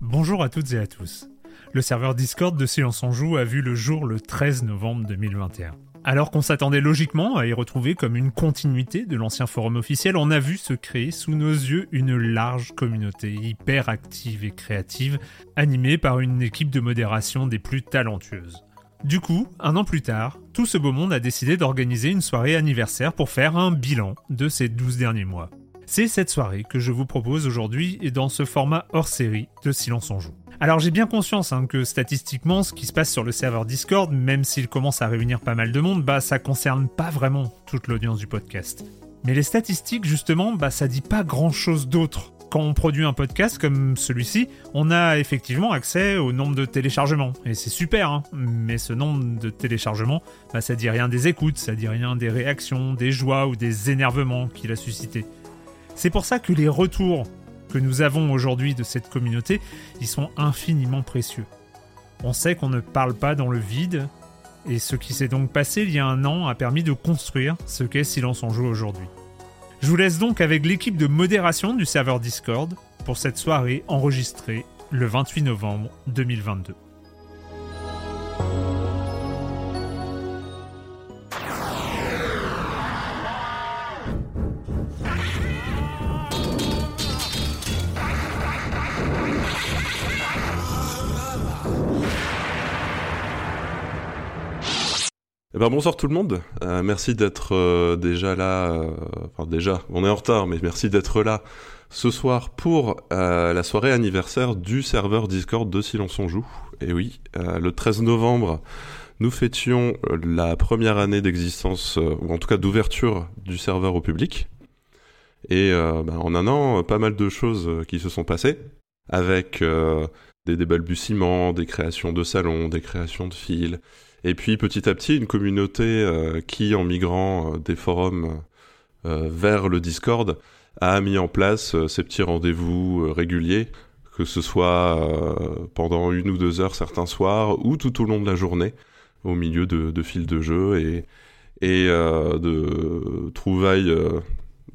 Bonjour à toutes et à tous. Le serveur Discord de Silence en Joue a vu le jour le 13 novembre 2021. Alors qu'on s'attendait logiquement à y retrouver comme une continuité de l'ancien forum officiel, on a vu se créer sous nos yeux une large communauté hyper active et créative, animée par une équipe de modération des plus talentueuses. Du coup, un an plus tard, tout ce beau monde a décidé d'organiser une soirée anniversaire pour faire un bilan de ces 12 derniers mois. C'est cette soirée que je vous propose aujourd'hui et dans ce format hors série de Silence en Joue. Alors j'ai bien conscience hein, que statistiquement, ce qui se passe sur le serveur Discord, même s'il commence à réunir pas mal de monde, bah ça concerne pas vraiment toute l'audience du podcast. Mais les statistiques, justement, bah ça dit pas grand chose d'autre. Quand on produit un podcast comme celui-ci, on a effectivement accès au nombre de téléchargements. Et c'est super, hein mais ce nombre de téléchargements, bah ça dit rien des écoutes, ça dit rien des réactions, des joies ou des énervements qu'il a suscité. C'est pour ça que les retours que nous avons aujourd'hui de cette communauté, ils sont infiniment précieux. On sait qu'on ne parle pas dans le vide, et ce qui s'est donc passé il y a un an a permis de construire ce qu'est Silence en Joue aujourd'hui. Je vous laisse donc avec l'équipe de modération du serveur Discord pour cette soirée enregistrée le 28 novembre 2022. Ben, bonsoir tout le monde. Euh, merci d'être euh, déjà là. euh, enfin déjà, on est en retard, mais merci d'être là ce soir pour la soirée anniversaire du serveur Discord de Silence on joue. Et oui, le 13 novembre, nous fêtions la première année d'existence, ou en tout cas d'ouverture du serveur au public. Et ben, en un an, pas mal de choses qui se sont passées, avec des, des balbutiements, des créations de salons, des créations de fils. Et puis petit à petit, une communauté euh, qui, en migrant euh, des forums euh, vers le Discord, a mis en place ces petits rendez-vous réguliers, que ce soit pendant une ou deux heures certains soirs, ou tout au long de la journée, au milieu de, fils de jeu et, et de trouvailles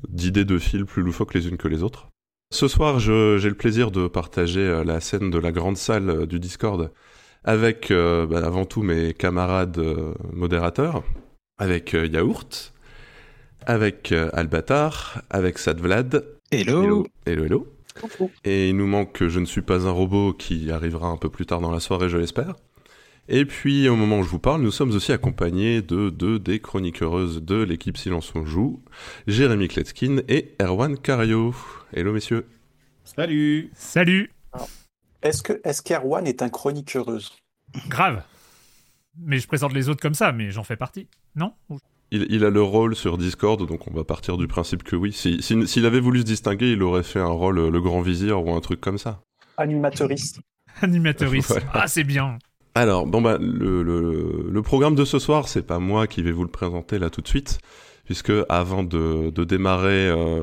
d'idées de fils plus loufoques les unes que les autres. Ce soir, j'ai le plaisir de partager la scène de la grande salle du Discord avec euh, bah, avant tout mes camarades euh, modérateurs, avec euh, Yaourt, avec euh, Albatar, avec Sadvlad. Hello. Hello, hello. Et il nous manque que je ne suis pas un robot qui arrivera un peu plus tard dans la soirée, je l'espère. Et puis, au moment où je vous parle, nous sommes aussi accompagnés de deux des chroniqueuses de l'équipe Silence on Joue, Jérémy Kletskin et Erwan Cario. Hello, messieurs. Salut. Salut Est-ce que est-ce qu'Erwan est un chronique heureuse? Grave Mais je présente les autres comme ça, mais j'en fais partie. Non? Il, il a le rôle sur Discord, donc on va partir du principe que oui. Si- si- S'il avait voulu se distinguer, il aurait fait un rôle euh, le grand vizir ou un truc comme ça. Animateuriste. Voilà. Ah, c'est bien Alors, bon bah, le, le, le programme de ce soir, c'est pas moi qui vais vous le présenter là tout de suite, puisque avant de, de démarrer euh,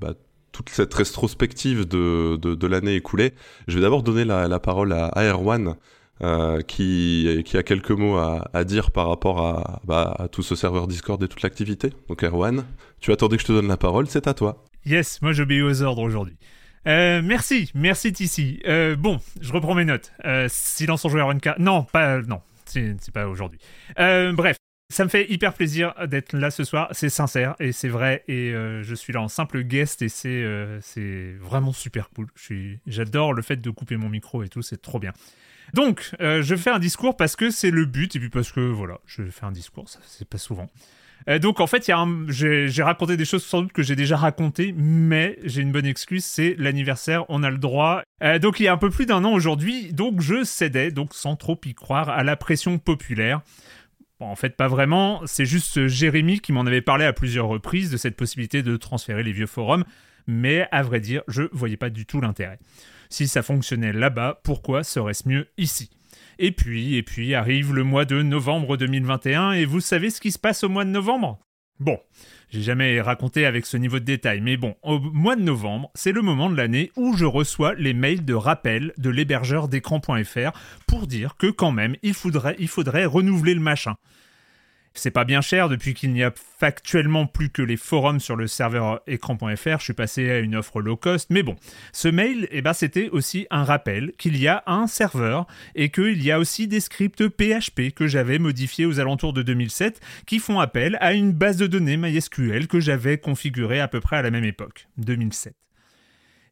bah, toute cette rétrospective de, de, l'année écoulée, je vais d'abord donner la, la parole à, à Erwan, euh, qui, qui a quelques mots à, à dire par rapport à, bah, tout ce serveur Discord et toute l'activité. Donc Erwan, tu attendais que je te donne la parole, c'est à toi. Yes, moi j'obéis aux ordres aujourd'hui. Euh, merci, merci Tissi. Euh, bon, je reprends mes notes. Silence en joueur. Non, pas, non, c'est pas aujourd'hui. Bref, ça me fait hyper plaisir d'être là ce soir. C'est sincère et c'est vrai. Et euh, je suis là en simple guest et c'est euh, vraiment super cool. J'adore le fait de couper mon micro et tout, c'est trop bien. Donc, euh, je fais un discours parce que c'est le but et puis parce que voilà, je fais un discours, ça c'est pas souvent. Euh, donc en fait, j'ai raconté des choses sans doute que j'ai déjà racontées, mais j'ai une bonne excuse, c'est l'anniversaire, on a le droit. Donc il y a un peu plus d'un an aujourd'hui, donc je cédais, donc sans trop y croire, à la pression populaire. Bon, en fait, pas vraiment, c'est juste Jérémy qui m'en avait parlé à plusieurs reprises de cette possibilité de transférer les vieux forums, mais à vrai dire, je voyais pas du tout l'intérêt. Si ça fonctionnait là-bas, pourquoi serait-ce mieux ici? Et puis, et puis arrive le mois de novembre 2021, et vous savez ce qui se passe au mois de novembre? Bon, j'ai jamais raconté avec ce niveau de détail, mais bon, au mois de novembre, c'est le moment de l'année où je reçois les mails de rappel de l'hébergeur d'écran.fr pour dire que quand même, il faudrait, il faudrait renouveler le machin. C'est pas bien cher depuis qu'il n'y a factuellement plus que les forums sur le serveur écran.fr. Je suis passé à une offre low cost, mais bon. Ce mail, eh ben, c'était aussi un rappel qu'il y a un serveur et qu'il y a aussi des scripts PHP que j'avais modifiés aux alentours de 2007 qui font appel à une base de données MySQL que j'avais configurée à peu près à la même époque, 2007.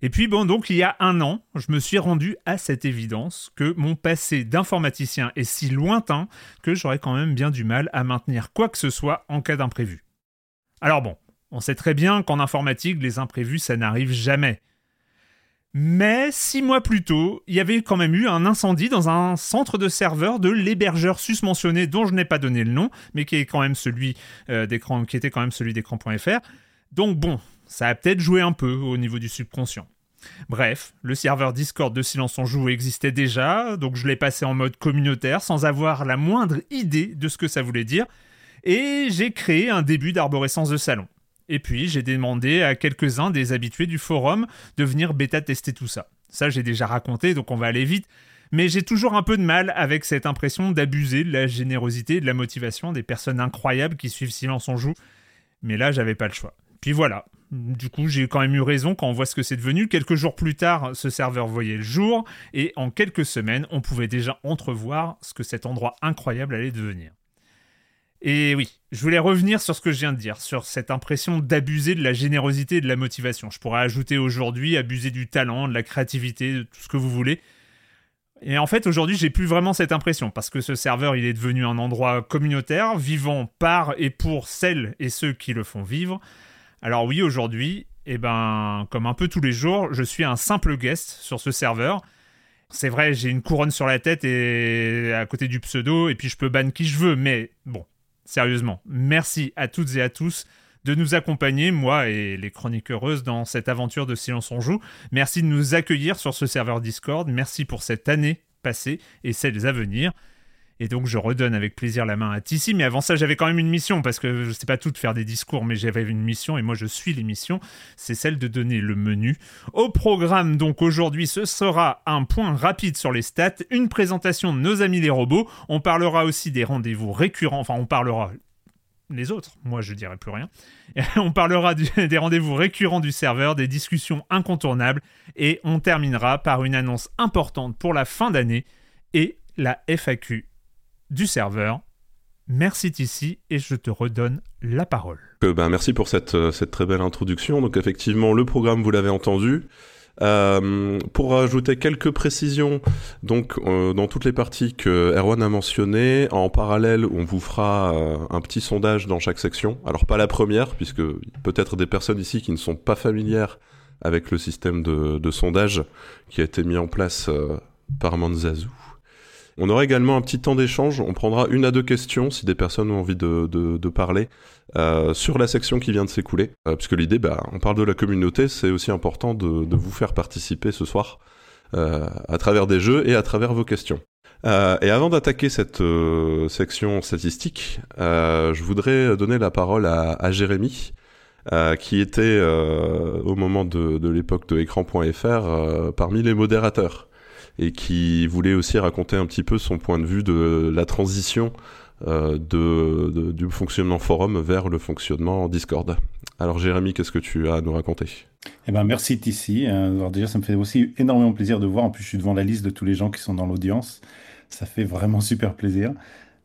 Et puis bon, donc il y a un an, je me suis rendu à cette évidence que mon passé d'informaticien est si lointain que j'aurais quand même bien du mal à maintenir quoi que ce soit en cas d'imprévu. Alors bon, on sait très bien qu'en informatique, les imprévus, ça n'arrive jamais. Mais six mois plus tôt, il y avait quand même eu un incendie dans un centre de serveur de l'hébergeur susmentionné dont je n'ai pas donné le nom, mais qui est quand même celui euh, qui était quand même celui d'écran.fr. Donc bon, ça a peut-être joué un peu au niveau du subconscient. Bref, le serveur Discord de Silence en Joue existait déjà, donc je l'ai passé en mode communautaire sans avoir la moindre idée de ce que ça voulait dire, et j'ai créé un début d'arborescence de salon. Et puis j'ai demandé à quelques-uns des habitués du forum de venir bêta-tester tout ça. Ça j'ai déjà raconté, donc on va aller vite. Mais j'ai toujours un peu de mal avec cette impression d'abuser de la générosité et de la motivation des personnes incroyables qui suivent Silence en Joue. Mais là, j'avais pas le choix. Puis voilà, du coup, j'ai quand même eu raison quand on voit ce que c'est devenu. Quelques jours plus tard, ce serveur voyait le jour, et en quelques semaines, on pouvait déjà entrevoir ce que cet endroit incroyable allait devenir. Et oui, je voulais revenir sur ce que je viens de dire, sur cette impression d'abuser de la générosité et de la motivation. Je pourrais ajouter aujourd'hui abuser du talent, de la créativité, de tout ce que vous voulez. Et en fait, aujourd'hui, j'ai plus vraiment cette impression parce que ce serveur, il est devenu un endroit communautaire, vivant par et pour celles et ceux qui le font vivre. Alors oui, aujourd'hui, eh ben, comme un peu tous les jours, je suis un simple guest sur ce serveur. C'est vrai, j'ai une couronne sur la tête et à côté du pseudo, et puis je peux ban qui je veux, mais bon, sérieusement, merci à toutes et à tous de nous accompagner, moi et les chroniques heureuses, dans cette aventure de Silence on Joue. Merci de nous accueillir sur ce serveur Discord, merci pour cette année passée et celles à venir. Et donc je redonne avec plaisir la main à Tissi. Mais avant ça, j'avais quand même une mission, parce que je sais pas tout de faire des discours, mais j'avais une mission, et moi je suis l'émission, c'est celle de donner le menu. Au programme, donc aujourd'hui, ce sera un point rapide sur les stats, une présentation de nos amis les robots, on parlera aussi des rendez-vous récurrents, enfin on parlera les autres, moi je dirais plus rien. on parlera des rendez-vous récurrents du serveur, des discussions incontournables, et on terminera par une annonce importante pour la fin d'année et la FAQ du serveur. Merci ici et je te redonne la parole. Euh, ben, merci pour cette, euh, cette, très belle introduction. Donc effectivement, le programme, vous l'avez entendu. Euh, pour ajouter quelques précisions, donc dans toutes les parties que Erwan a mentionnées, en parallèle, on vous fera un petit sondage dans chaque section. Alors pas la première, puisque peut-être des personnes ici qui ne sont pas familières avec le système de, de sondage qui a été mis en place par Manzazou. On aura également un petit temps d'échange. On prendra une à deux questions si des personnes ont envie de, parler euh, sur la section qui vient de s'écouler. Euh, puisque l'idée, bah, on parle de la communauté, c'est aussi important de, vous faire participer ce soir euh, à travers des jeux et à travers vos questions. Et avant d'attaquer cette section statistique, je voudrais donner la parole à, Jérémy. qui était au moment de l'époque de écran.fr parmi les modérateurs et qui voulait aussi raconter un petit peu son point de vue de la transition euh, de, du fonctionnement forum vers le fonctionnement Discord. Alors Jérémy, qu'est-ce que tu as à nous raconter? Eh ben, merci Tissi. Alors déjà, ça me fait aussi énormément plaisir de voir. En plus, je suis devant la liste de tous les gens qui sont dans l'audience. Ça fait vraiment super plaisir.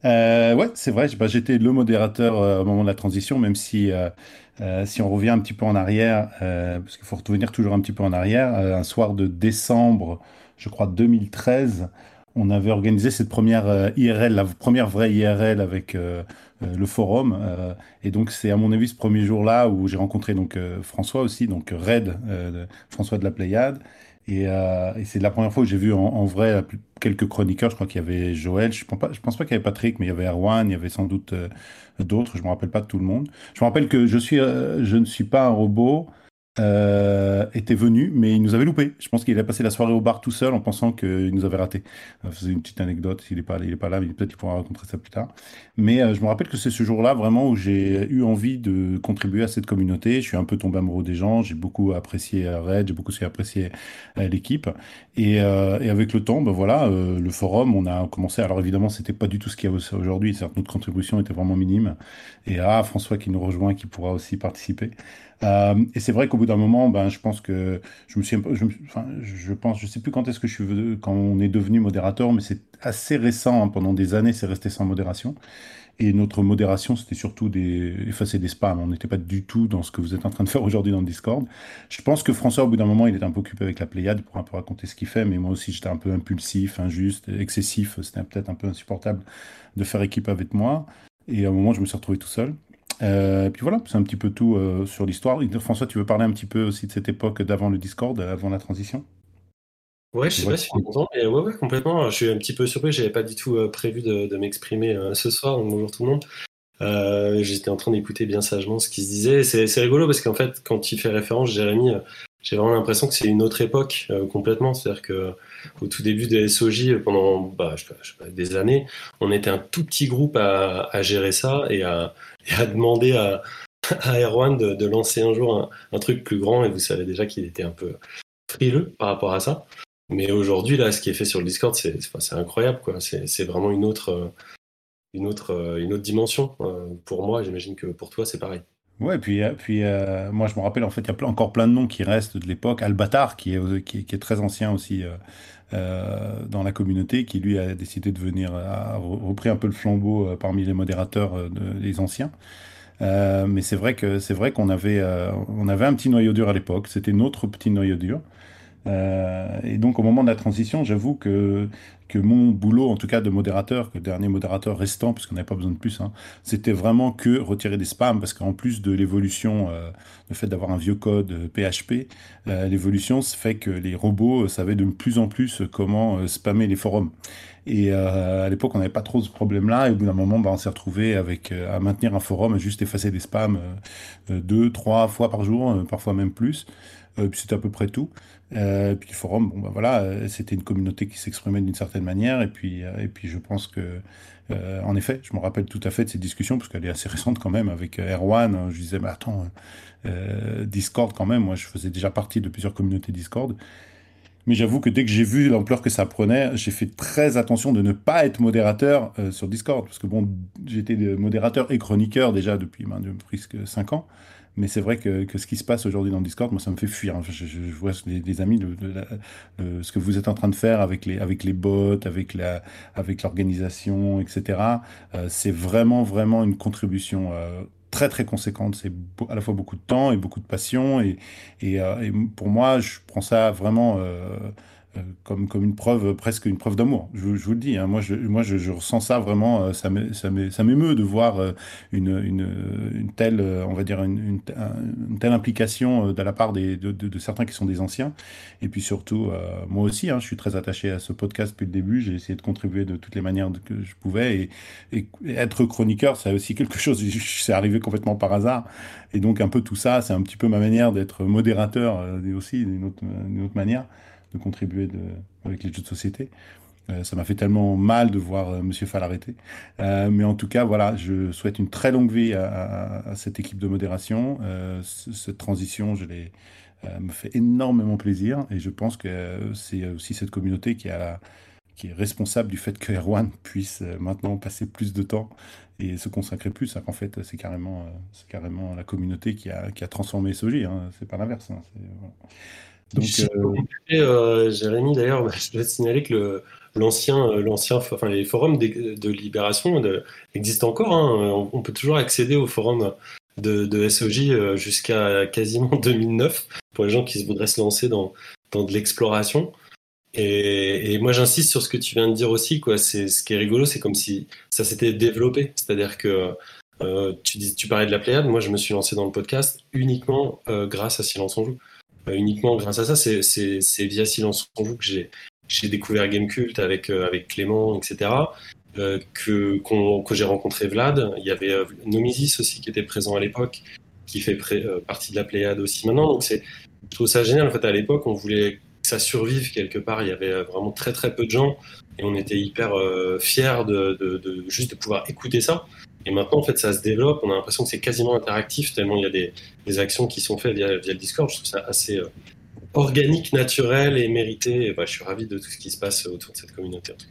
Euh, ouais, c'est vrai. J'étais le modérateur euh, au moment de la transition, même si euh, euh, si on revient un petit peu en arrière, parce qu'il faut revenir toujours un petit peu en arrière. un soir de décembre je crois, 2013, on avait organisé cette première euh, IRL, la première vraie IRL avec euh, euh, le forum. et donc, c'est à mon avis ce premier jour-là où j'ai rencontré donc François aussi, donc Red, François de la Pléiade. Et, c'est la première fois où j'ai vu en, vrai quelques chroniqueurs. Je crois qu'il y avait Joël, je ne pense pas, je pense pas qu'il y avait Patrick, mais il y avait Erwan, il y avait sans doute d'autres. Je me rappelle pas de tout le monde. Je me rappelle que je ne suis pas un robot. Euh, était venu, mais il nous avait loupé. Je pense qu'il a passé la soirée au bar tout seul en pensant qu'il nous avait raté. Euh, c'est une petite anecdote, il n'est pas, pas là, mais peut-être qu'il pourra raconter ça plus tard. Mais euh, je me rappelle que c'est ce jour-là vraiment où j'ai eu envie de contribuer à cette communauté. Je suis un peu tombé amoureux des gens, j'ai beaucoup apprécié Red, j'ai beaucoup apprécié l'équipe. Et, et, avec le temps, ben voilà, le forum, on a commencé. Alors évidemment, c'était pas du tout ce qu'il y a aujourd'hui. Notre contribution était vraiment minime. Et ah, François qui nous rejoint, qui pourra aussi participer. Et c'est vrai qu'au bout d'un moment, ben, je pense que je me suis, je, enfin, je pense, je sais plus quand est-ce que je suis, quand on est devenu modérateur, mais c'est assez récent. Hein, pendant des années, c'est resté sans modération. Et notre modération, c'était surtout des, effacer des spams. On n'était pas du tout dans ce que vous êtes en train de faire aujourd'hui dans le Discord. Je pense que François, au bout d'un moment, il était un peu occupé avec la Pléiade pour un peu raconter ce qu'il fait. Mais moi aussi, j'étais un peu impulsif, injuste, excessif. C'était peut-être un peu insupportable de faire équipe avec moi. Et à un moment, je me suis retrouvé tout seul. Euh, et puis voilà, c'est un petit peu tout euh, sur l'histoire. François, tu veux parler un petit peu aussi de cette époque d'avant le Discord, avant la transition? Ouais, je sais pas si tu es content, mais ouais, ouais, complètement. Je suis un petit peu surpris, j'avais pas du tout euh, prévu de, m'exprimer ce soir, donc bonjour tout le monde. J'étais en train d'écouter bien sagement ce qui se disait. C'est rigolo parce qu'en fait, quand il fait référence, Jérémy, j'ai vraiment l'impression que c'est une autre époque complètement. C'est-à-dire que au tout début de SOJ, pendant bah, je sais pas, des années, on était un tout petit groupe à, à gérer ça et à, et à demander à, à Erwan de, lancer un jour un, truc plus grand. Et vous savez déjà qu'il était un peu frileux par rapport à ça. Mais aujourd'hui, là, ce qui est fait sur le Discord, c'est incroyable. C'est vraiment une autre, une, autre, une autre dimension. Euh, pour moi, j'imagine que pour toi, c'est pareil. Ouais, puis, euh, puis euh, moi je me rappelle en fait, il y a encore plein de noms qui restent de l'époque. Albatar, qui est, qui, est très ancien aussi dans la communauté, qui lui a décidé de venir, a repris un peu le flambeau parmi les modérateurs des anciens. mais c'est vrai que c'est vrai qu'on avait, on avait un petit noyau dur à l'époque. C'était notre petit noyau dur. Euh, et donc au moment de la transition, j'avoue que, que mon boulot, en tout cas de modérateur, que dernier modérateur restant, parce qu'on n'avait pas besoin de plus, hein, c'était vraiment que retirer des spams, parce qu'en plus de l'évolution, euh, le fait d'avoir un vieux code PHP, euh, l'évolution fait que les robots savaient de plus en plus comment spammer les forums. Et à l'époque, on n'avait pas trop ce problème-là. Et au bout d'un moment, bah, on s'est retrouvé avec à maintenir un forum, juste effacer des spams deux, trois fois par jour, parfois même plus. puis c'était à peu près tout. Euh, puis le forum, bon, bah, voilà, euh, c'était une communauté qui s'exprimait d'une certaine manière. Et puis, euh, et puis je pense que, en effet, je me rappelle tout à fait de cette discussion, parce qu'elle est assez récente quand même, avec Erwan. Je disais, mais attends, Discord quand même, moi je faisais déjà partie de plusieurs communautés Discord. Mais j'avoue que dès que j'ai vu l'ampleur que ça prenait, j'ai fait très attention de ne pas être modérateur sur Discord. Parce que bon, j'étais modérateur et chroniqueur déjà depuis ben, presque 5 ans. Mais c'est vrai que, que, ce qui se passe aujourd'hui dans le Discord, moi, ça me fait fuir. Je, je, vois des, amis, de, ce que vous êtes en train de faire avec les, avec les bots, avec la, avec l'organisation, etc. Euh, c'est vraiment, vraiment une contribution euh, très, très conséquente. C'est à la fois beaucoup de temps et beaucoup de passion. Et, et, euh, pour moi, je prends ça vraiment comme, comme une preuve, presque une preuve d'amour. Je, vous le dis, hein, moi, je, moi je, ressens ça vraiment, euh, ça m'émeut de voir euh, une, une, une, telle, on va dire, une, une telle implication de la part des, de, certains qui sont des anciens. Et puis surtout, moi aussi, hein, je suis très attaché à ce podcast depuis le début. J'ai essayé de contribuer de toutes les manières que je pouvais. Et, être chroniqueur, c'est aussi quelque chose, c'est arrivé complètement par hasard. Et donc, un peu tout ça, c'est un petit peu ma manière d'être modérateur aussi, d'une autre manière de contribuer avec les jeux de société. Euh, ça m'a fait tellement mal de voir euh, Monsieur Fall arrêter. Euh, mais en tout cas, voilà, je souhaite une très longue vie à, cette équipe de modération. Euh, cette transition, je l'ai, me fait énormément plaisir et je pense que c'est aussi cette communauté qui est responsable du fait que Erwan puisse maintenant passer plus de temps et se consacrer plus. En fait, c'est carrément, c'est carrément la communauté qui a, qui a transformé SOJ. Hein. C'est pas l'inverse. Hein. Donc, euh... euh Jérémy, d'ailleurs, je dois te signaler que le, l'ancien, euh, l'ancien, enfin, les forums de, de libération de, existent encore. Hein. On, peut toujours accéder aux forums de, de SOJ jusqu'à quasiment 2009 pour les gens qui voudraient se lancer dans, dans de l'exploration. Et, et, moi, j'insiste sur ce que tu viens de dire aussi. Quoi. C'est, ce qui est rigolo, c'est comme si ça s'était développé. C'est-à-dire que euh, tu, dis, tu parlais de la Pléiade. Moi, je me suis lancé dans le podcast uniquement euh, grâce à Silence on Joue. Euh, uniquement grâce à ça. C'est via Silence on Joue que j'ai découvert Gamecult avec, euh, avec Clément, etc. Euh, que, que j'ai rencontré Vlad. Il y avait Nomisis aussi qui était présent à l'époque, qui fait partie de la Pléiade aussi maintenant. Donc c'est, je trouve ça génial. En fait, à l'époque, on voulait que ça survive quelque part. Il y avait vraiment très très peu de gens et on était hyper fiers de, de, juste de pouvoir écouter ça. Et maintenant, en fait, ça se développe. On a l'impression que c'est quasiment interactif, tellement il y a des, actions qui sont faites via, le Discord. Je trouve ça assez organique, naturel et mérité. bah, je suis ravi de tout ce qui se passe autour de cette communauté. En tout.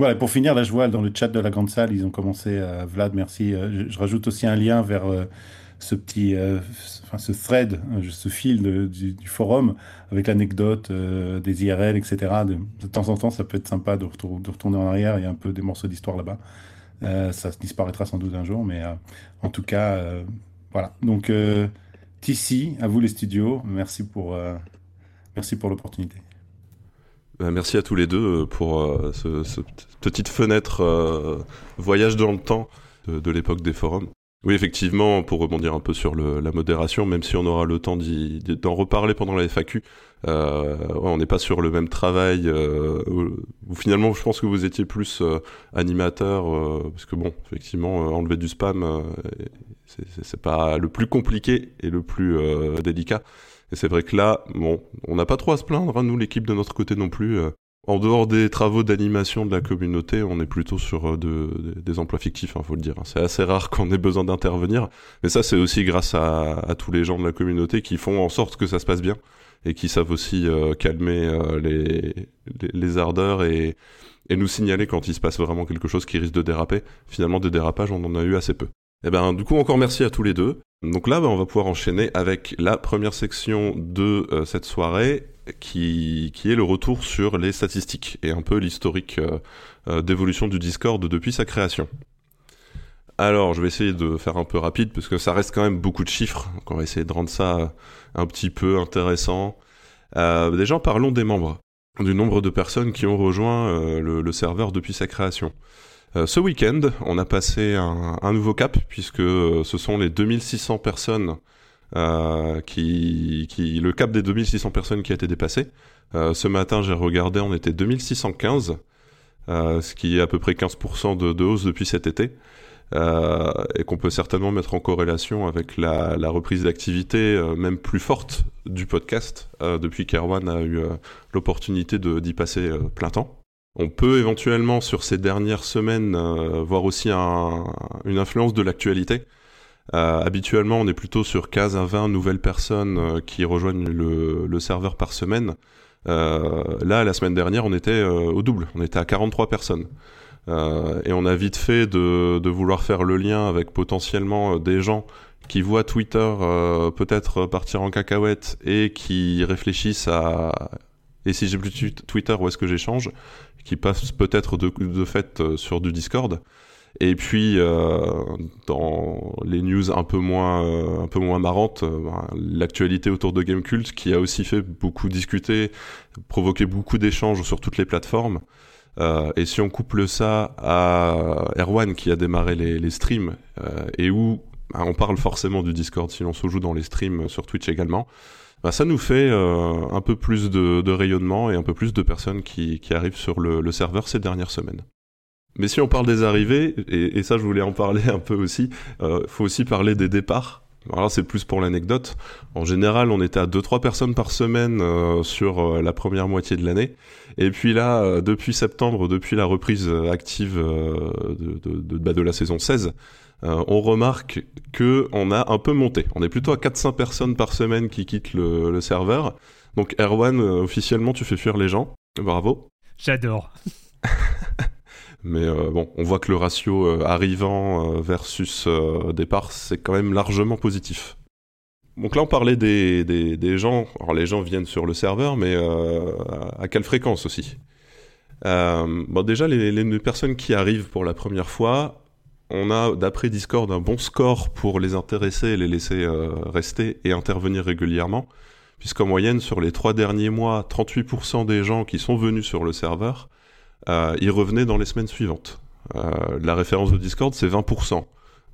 Voilà, pour finir, là, je vois dans le chat de la grande salle, ils ont commencé, euh, Vlad, merci. Euh, je, rajoute aussi un lien vers euh, ce petit, enfin, ce thread, ce fil du, forum avec l'anecdote des IRL, etc. De, temps en temps, ça peut être sympa de, de, retourner en arrière. Il y a un peu des morceaux d'histoire là-bas. Ça disparaîtra sans doute un jour, mais en tout cas, voilà. Donc, TC, à vous les studios. Merci pour, merci pour l'opportunité. Bah, merci à tous les deux euh, pour euh, ce, petite fenêtre euh, voyage dans le temps de, l'époque des forums. Oui, effectivement, pour rebondir un peu sur la modération, même si on aura le temps d'en reparler pendant la FAQ, on n'est pas sur le même travail. où, finalement, je pense que vous étiez plus animateur, parce que bon, effectivement, enlever du spam, c'est pas le plus compliqué et le plus délicat. Et c'est vrai que là, bon, on n'a pas trop à se plaindre, hein, nous, l'équipe de notre côté non plus. Euh. En dehors des travaux d'animation de la communauté, on est plutôt sur euh, de, des emplois fictifs, il hein, faut le dire. Hein. C'est assez rare qu'on ait besoin d'intervenir. Mais ça, c'est aussi grâce à, tous les gens de la communauté qui font en sorte que ça se passe bien et qui savent aussi euh, calmer les, les, ardeurs et, et nous signaler quand il se passe vraiment quelque chose qui risque de déraper. Finalement, des dérapages, on en a eu assez peu. Eh ben, du coup, encore merci à tous les deux. Donc là, ben, on va pouvoir enchaîner avec la première section de euh, cette soirée, qui, est le retour sur les statistiques et un peu l'historique euh, euh, d'évolution du Discord depuis sa création. Alors, je vais essayer de faire un peu rapide, parce que ça reste quand même beaucoup de chiffres, donc on va essayer de rendre ça un petit peu intéressant. déjà, parlons des membres, du nombre de personnes qui ont rejoint le serveur depuis sa création. Euh, ce week-end, on a passé un, nouveau cap, puisque euh, ce sont les 2600 personnes euh, qui, le cap des 2600 personnes qui a été dépassé. ce matin, j'ai regardé, on était 2615, ce qui est à peu près 15% de, hausse depuis cet été. et qu'on peut certainement mettre en corrélation avec la, reprise d'activité même plus forte du podcast depuis qu'Erwan a eu l'opportunité d'y passer plein temps. On peut éventuellement sur ces dernières semaines euh, voir aussi une influence de l'actualité. Euh, habituellement, on est plutôt sur 15 à 20 nouvelles personnes euh, qui rejoignent le, serveur par semaine. là, la semaine dernière, on était au double, on était à 43 personnes. et on a vite fait de, vouloir faire le lien avec potentiellement des gens qui voient Twitter peut-être partir en cacahuète et qui réfléchissent à et si j'ai plus Twitter, où est-ce que j'échange? Qui passe peut-être de, fait euh, sur du Discord. Et puis euh, dans les news un peu moins euh, un peu moins marrantes, ben, l'actualité autour de Gamecult qui a aussi fait beaucoup discuter, provoqué beaucoup d'échanges sur toutes les plateformes. et si on couple ça à Erwan qui a démarré les, les streams et où ben, on parle forcément du Discord si l'on se joue dans les streams sur Twitch également, bah, ça nous fait euh, un peu plus de, rayonnement et un peu plus de personnes qui, arrivent sur le, serveur ces dernières semaines. Mais si on parle des arrivées, et, ça je voulais en parler un peu aussi, il euh, faut aussi parler des départs. Alors c'est plus pour l'anecdote. En général, on était à 2-3 personnes par semaine euh, sur la première moitié de l'année. Et puis là, depuis septembre, depuis la reprise active de, de, bah, de la saison 16, euh, on remarque que on a un peu monté. On est plutôt à 400 personnes par semaine qui quittent le, serveur. Donc Erwan, euh, officiellement, tu fais fuir les gens. Bravo. J'adore. Mais euh, bon, on voit que le ratio arrivant versus départ, c'est quand même largement positif. Donc là, on parlait des, gens. Alors les gens viennent sur le serveur, mais à quelle fréquence aussi? Déjà, les, personnes qui arrivent pour la première fois, on a, d'après Discord, un bon score pour les intéresser, les laisser euh, rester et intervenir régulièrement, puisqu'en moyenne, sur les trois derniers mois, 38% des gens qui sont venus sur le serveur, euh, y revenaient dans les semaines suivantes. Euh, la référence de Discord, c'est 20%,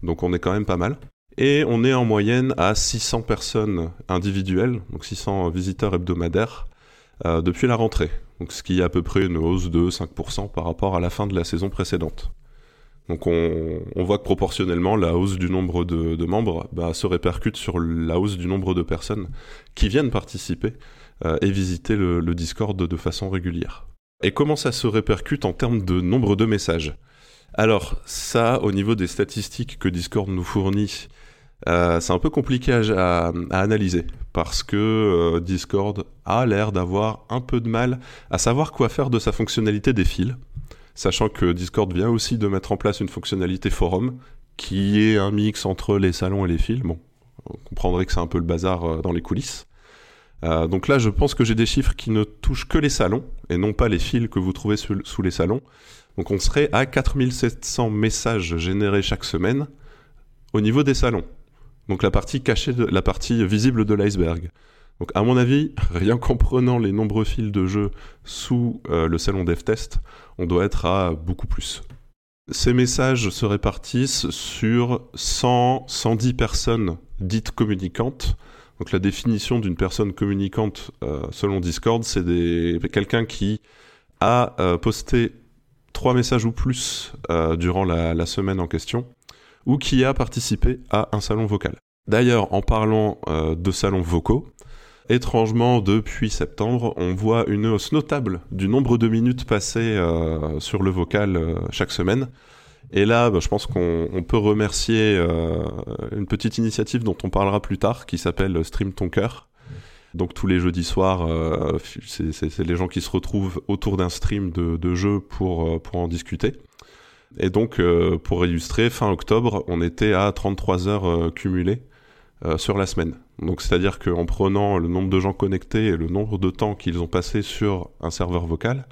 donc on est quand même pas mal. Et on est en moyenne à 600 personnes individuelles, donc 600 visiteurs hebdomadaires, depuis la rentrée. Donc ce qui est à peu près une hausse de 5% par rapport à la fin de la saison précédente. Donc on, voit que proportionnellement, la hausse du nombre de, membres bah, se répercute sur la hausse du nombre de personnes qui viennent participer euh, et visiter le, Discord de façon régulière. Et comment ça se répercute en termes de nombre de messages? Alors ça, au niveau des statistiques que Discord nous fournit, euh, c'est un peu compliqué à, analyser parce que euh, Discord a l'air d'avoir un peu de mal à savoir quoi faire de sa fonctionnalité des fils sachant que Discord vient aussi de mettre en place une fonctionnalité forum qui est un mix entre les salons et les fils. Bon, on comprendrait que c'est un peu le bazar euh, dans les coulisses. Euh, donc là, je pense que j'ai des chiffres qui ne touchent que les salons et non pas les fils que vous trouvez sous, les salons. Donc on serait à 4700 messages générés chaque semaine au niveau des salons. Donc la partie cachée, la partie visible de l'iceberg. Donc à mon avis, rien qu'en prenant les nombreux fils de jeu sous euh, le salon DevTest, on doit être à beaucoup plus. Ces messages se répartissent sur 100, 110 personnes dites communicantes. Donc la définition d'une personne communicante euh, selon Discord, c'est quelqu'un qui a euh, posté trois messages ou plus durant la, semaine en question, ou qui a participé à un salon vocal. D'ailleurs, en parlant de salons vocaux, étrangement, depuis septembre, on voit une hausse notable du nombre de minutes passées euh, sur le vocal euh, chaque semaine. Et là, bah, je pense qu'on peut remercier euh, une petite initiative dont on parlera plus tard, qui s'appelle Stream Ton Cœur. Donc tous les jeudis soirs, c'est les gens qui se retrouvent autour d'un stream de, pour, pour en discuter. Et donc, pour illustrer, fin octobre, on était à 33 heures cumulées sur la semaine. Donc c'est-à-dire qu'en prenant le nombre de gens connectés et le nombre de temps qu'ils ont passé sur un serveur vocal,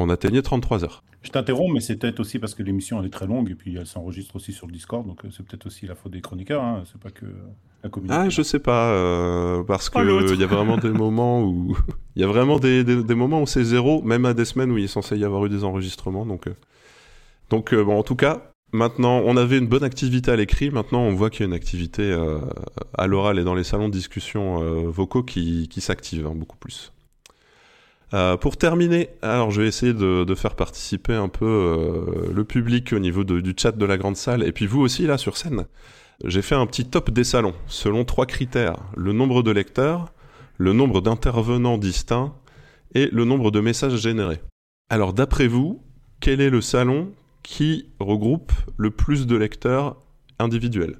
on atteignait 33 heures. Je t'interromps, mais c'est peut-être aussi parce que l'émission elle est très longue et puis elle s'enregistre aussi sur le Discord, donc euh, c'est peut-être aussi la faute des chroniqueurs, hein. c'est pas que la communauté. Ah, je sais pas, euh, parce que il y a vraiment des moments où il y a vraiment des, moments où c'est zéro, même à des semaines où il est censé y avoir eu des enregistrements, donc euh, donc bon, en tout cas, Maintenant, on avait une bonne activité à l'écrit. Maintenant, on voit qu'il y a une activité euh, à l'oral et dans les salons de discussion euh, vocaux qui, qui s'active hein, beaucoup plus. Euh, pour terminer, alors je vais essayer de, faire participer un peu le public au niveau du chat de la grande salle et puis vous aussi là sur scène. J'ai fait un petit top des salons selon trois critères le nombre de lecteurs, le nombre d'intervenants distincts et le nombre de messages générés. Alors d'après vous, quel est le salon qui regroupe le plus de lecteurs individuels?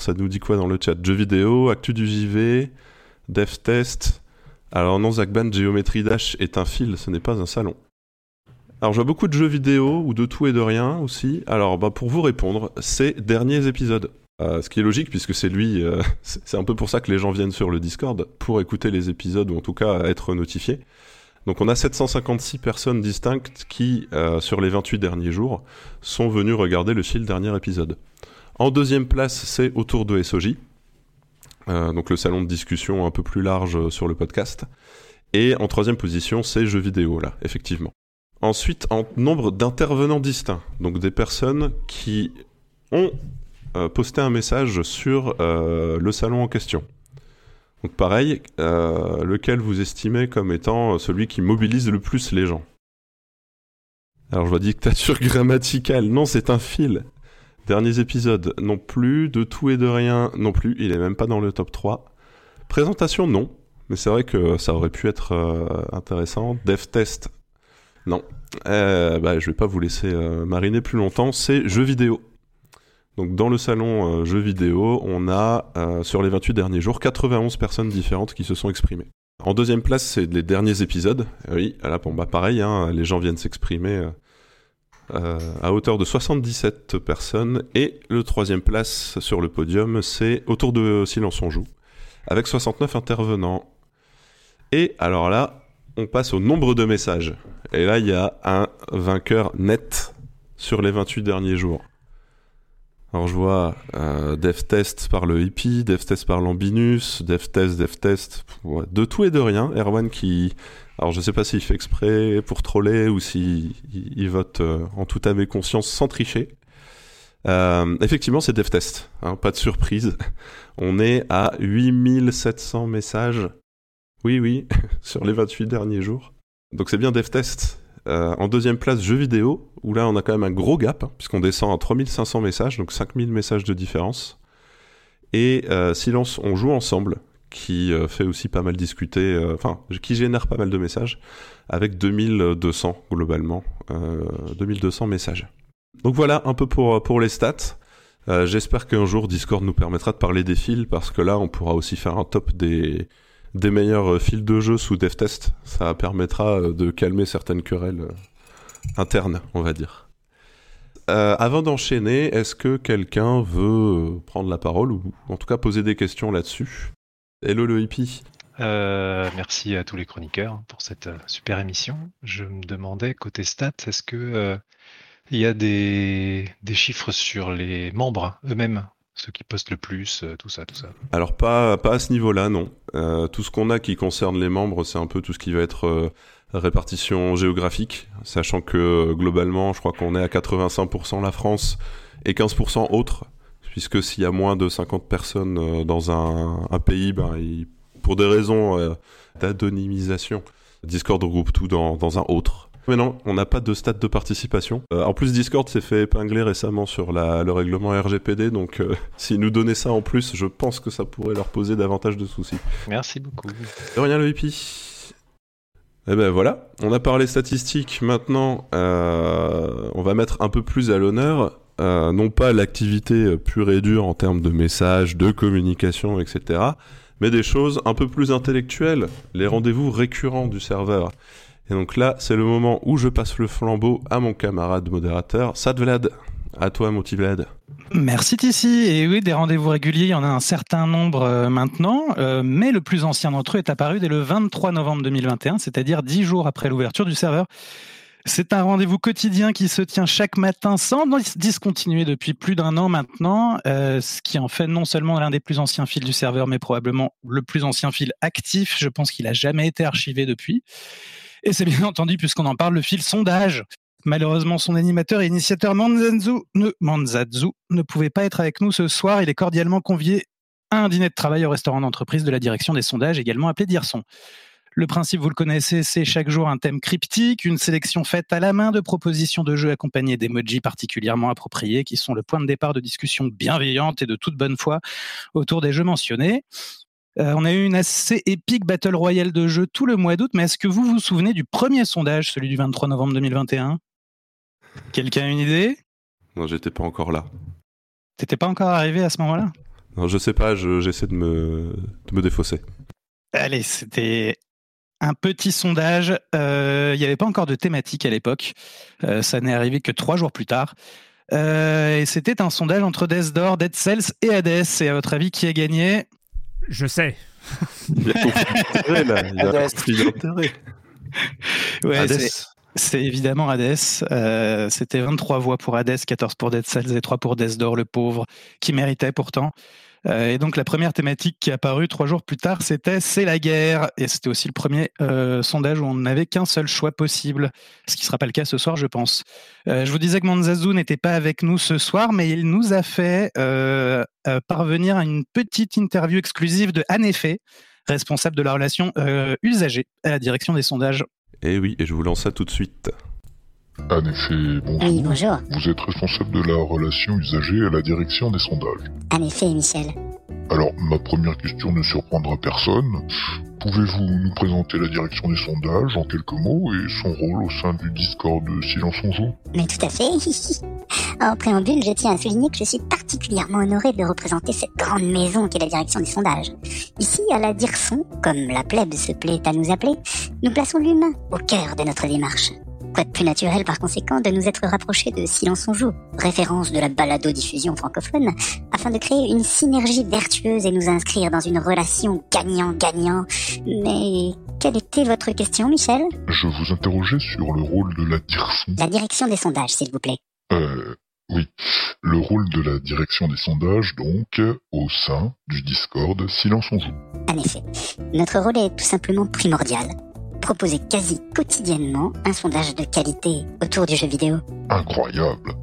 Ça nous dit quoi dans le chat? Jeux vidéo, actu du JV, dev test. Alors non, Zakban, Géométrie Dash est un fil, ce n'est pas un salon. Alors je vois beaucoup de jeux vidéo ou de tout et de rien aussi. Alors bah, pour vous répondre, c'est derniers épisodes. Euh, ce qui est logique puisque c'est lui, euh, c'est un peu pour ça que les gens viennent sur le Discord, pour écouter les épisodes ou en tout cas être notifiés. Donc on a 756 personnes distinctes qui, euh, sur les 28 derniers jours, sont venues regarder le fil dernier épisode. En deuxième place, c'est autour de SOJ, donc le salon de discussion un peu plus large sur le podcast. Et en troisième position, c'est jeux vidéo, là, effectivement. Ensuite, en nombre d'intervenants distincts, donc des personnes qui ont euh, posté un message sur le salon en question. Donc pareil, euh, lequel vous estimez comme étant celui qui mobilise le plus les gens? Alors je vois dictature grammaticale, non c'est un fil. Derniers épisodes, non plus. De tout et de rien, non plus. Il est même pas dans le top 3. Présentation, non. Mais c'est vrai que ça aurait pu être euh, intéressant. Dev test, non. Euh, bah, je vais pas vous laisser euh, mariner plus longtemps. C'est jeux vidéo. Donc dans le salon euh, jeux vidéo, on a sur les 28 derniers jours 91 personnes différentes qui se sont exprimées. En deuxième place, c'est les derniers épisodes. Oui, là, bon, pareil, hein, les gens viennent s'exprimer euh, à hauteur de 77 personnes. Et le troisième place sur le podium, c'est autour de Silence on joue, avec 69 intervenants. Et alors là, on passe au nombre de messages. Et là, il y a un vainqueur net sur les 28 derniers jours. Alors je vois euh, DevTest par le hippie, DevTest par l'ambinus, DevTest, DevTest, de tout et de rien. Erwan qui, alors je sais pas s'il fait exprès pour troller ou s'il il, vote euh, en toute âme et conscience sans tricher. Euh, effectivement, c'est DevTest, hein, pas de surprise. On est à 8700 messages, oui oui, sur les 28 derniers jours. Donc c'est bien DevTest en deuxième place, jeux vidéo, où là on a quand même un gros gap, hein, puisqu'on descend à 3500 messages, donc 5000 messages de différence. Et Silence, on joue ensemble, qui fait aussi pas mal discuter, enfin, qui génère pas mal de messages, avec 2200 globalement, 2200 messages. Donc voilà un peu pour, pour les stats. Euh, j'espère qu'un jour Discord nous permettra de parler des fils parce que là on pourra aussi faire un top des, des meilleurs euh, fils de jeu sous DevTest. Ça permettra euh, de calmer certaines querelles internes, on va dire. avant d'enchaîner, est-ce que quelqu'un veut prendre la parole ou en tout cas poser des questions là-dessus? Hello le hippie. merci à tous les chroniqueurs pour cette super émission. Je me demandais côté stats, est-ce que il y a des, chiffres sur les membres eux-mêmes, ceux qui postent le plus, euh, tout ça, tout ça? Alors pas, pas à ce niveau-là, non. Euh, tout ce qu'on a qui concerne les membres, c'est un peu tout ce qui va être euh, répartition géographique, sachant que globalement, je crois qu'on est à 85% la France et 15% autres, puisque s'il y a moins de 50 personnes dans un, pays, ben, pour des raisons d'anonymisation, Discord regroupe tout dans, dans un autre. Mais non, on n'a pas de stade de participation. Euh, en plus, Discord s'est fait épingler récemment sur le règlement RGPD, donc euh, s'ils nous donnaient ça en plus, je pense que ça pourrait leur poser davantage de soucis. Merci beaucoup. De rien, le hippie. Eh ben voilà, on a parlé statistiques. Maintenant, euh, on va mettre un peu plus à l'honneur, non pas l'activité pure et dure en termes de messages, de communication, etc., mais des choses un peu plus intellectuelles, les rendez-vous récurrents du serveur. Et donc là, c'est le moment où je passe le flambeau à mon camarade modérateur, Sadvlad. À toi, mon Vlad. Merci Tissi. Et oui, des rendez-vous réguliers, il y en a un certain nombre euh, maintenant, euh, mais le plus ancien d'entre eux est apparu dès le 23 novembre 2021, c'est-à-dire dix jours après l'ouverture du serveur. C'est un rendez-vous quotidien qui se tient chaque matin sans discontinuer depuis plus d'un an maintenant, euh, ce qui en fait non seulement l'un des plus anciens fils du serveur, mais probablement le plus ancien fil actif. Je pense qu'il a jamais été archivé depuis. Et c'est bien entendu, puisqu'on en parle, le fil sondage. Malheureusement, son animateur et initiateur Manzazu ne, ne pouvait pas être avec nous ce soir. Il est cordialement convié à un dîner de travail au restaurant d'entreprise de la direction des sondages, également appelé Dirson. Le principe, vous le connaissez, c'est chaque jour un thème cryptique, une sélection faite à la main de propositions de jeux accompagnées d'emojis particulièrement appropriés qui sont le point de départ de discussions bienveillantes et de toute bonne foi autour des jeux mentionnés. Euh, on a eu une assez épique Battle Royale de jeu tout le mois d'août, mais est-ce que vous vous souvenez du premier sondage, celui du 23 novembre 2021 Quelqu'un a une idée? Non, j'étais pas encore là. T'étais pas encore arrivé à ce moment-là? Non, je sais pas, j'essaie de, me, de me défausser. Allez, c'était un petit sondage. Euh, il n'y avait pas encore de thématique à l'époque. Euh, ça n'est arrivé que trois jours plus tard. et c'était un sondage entre Death Door, Dead Cells et Hades. Et à votre avis, qui a gagné? Je sais. Il y a conflit d'intérêt. Ouais, c'est évidemment Hades. Euh, c'était 23 voix pour Hades, 14 pour Dead Cells et 3 pour Death Door, le pauvre, qui méritait pourtant. Euh, et donc la première thématique qui est apparue trois jours plus tard, c'était c'est la guerre. Et c'était aussi le premier euh, sondage où on n'avait qu'un seul choix possible, ce qui ne sera pas le cas ce soir, je pense. Euh, je vous disais que Manzazou n'était pas avec nous ce soir, mais il nous a fait parvenir à une petite interview exclusive de Anne Effet, responsable de la relation usager à la direction des sondages. Eh oui, et je vous lance ça tout de suite. En effet, bonjour. Oui, bonjour. Vous êtes responsable de la relation usagée à la direction des sondages. En effet, Michel. Alors, ma première question ne surprendra personne. Pouvez-vous nous présenter la direction des sondages en quelques mots et son rôle au sein du Discord de Silence on Joue? Mais tout à fait. en préambule, je tiens à souligner que je suis particulièrement honoré de représenter cette grande maison qu'est la direction des sondages. Ici, à la Dirson, comme la plèbe se plaît à nous appeler, nous plaçons l'humain au cœur de notre démarche. Quoi de plus naturel par conséquent de nous être rapprochés de Silence on joue, référence de la balado-diffusion francophone, afin de créer une synergie vertueuse et nous inscrire dans une relation gagnant-gagnant. Mais quelle était votre question, Michel? Je vous interrogeais sur le rôle de la direction. La direction des sondages, s'il vous plaît. Euh, oui. Le rôle de la direction des sondages, donc, au sein du Discord Silence on joue. En effet. Notre rôle est tout simplement primordial proposer quasi quotidiennement un sondage de qualité autour du jeu vidéo. Incroyable.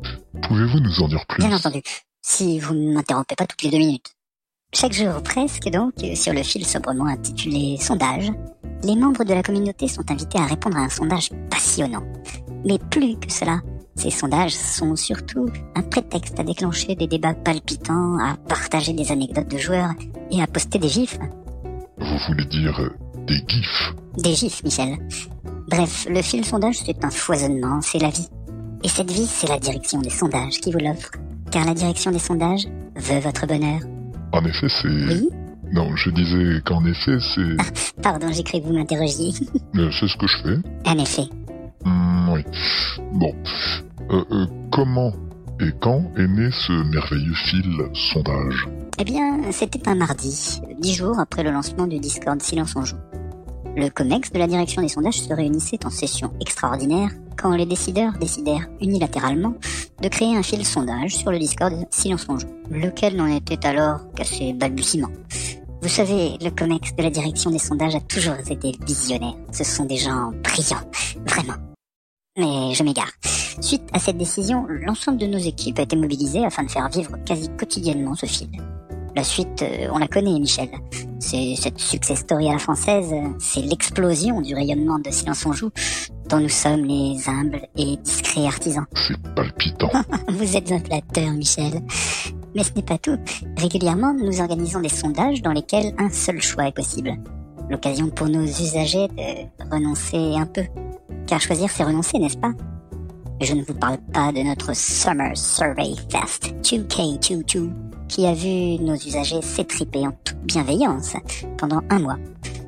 Pouvez-vous nous en dire plus? Bien entendu, si vous ne m'interrompez pas toutes les deux minutes. Chaque jour presque donc, sur le fil sobrement intitulé Sondage, les membres de la communauté sont invités à répondre à un sondage passionnant. Mais plus que cela, ces sondages sont surtout un prétexte à déclencher des débats palpitants, à partager des anecdotes de joueurs et à poster des gifs. Vous voulez dire des gifs Des gifs, Michel. Bref, le fil sondage, c'est un foisonnement, c'est la vie. Et cette vie, c'est la direction des sondages qui vous l'offre. Car la direction des sondages veut votre bonheur. En effet, c'est... Oui Non, je disais qu'en effet, c'est... Pardon, j'ai cru que vous m'interrogiez. C'est ce que je fais. En effet. Hmm, oui. Bon. Euh, euh, comment et quand est né ce merveilleux fil sondage? Eh bien, c'était un mardi, dix jours après le lancement du Discord Silence en Joue. Le COMEX de la direction des sondages se réunissait en session extraordinaire quand les décideurs décidèrent unilatéralement de créer un fil sondage sur le Discord Silence en Joue, lequel n'en était alors qu'à ses balbutiements. Vous savez, le COMEX de la direction des sondages a toujours été visionnaire. Ce sont des gens brillants, vraiment. Mais je m'égare. Suite à cette décision, l'ensemble de nos équipes a été mobilisé afin de faire vivre quasi quotidiennement ce fil. La suite, euh, on la connaît, Michel. C'est cette success story à la française, c'est l'explosion du rayonnement de Silence on Joue, dont nous sommes les humbles et discrets artisans. C'est palpitant. Vous êtes un flatteur, Michel. Mais ce n'est pas tout. Régulièrement, nous organisons des sondages dans lesquels un seul choix est possible. L'occasion pour nos usagers de renoncer un peu. Car choisir, c'est renoncer, n'est-ce pas? Je ne vous parle pas de notre Summer Survey Fest 2K22 qui a vu nos usagers s'étriper en toute bienveillance pendant un mois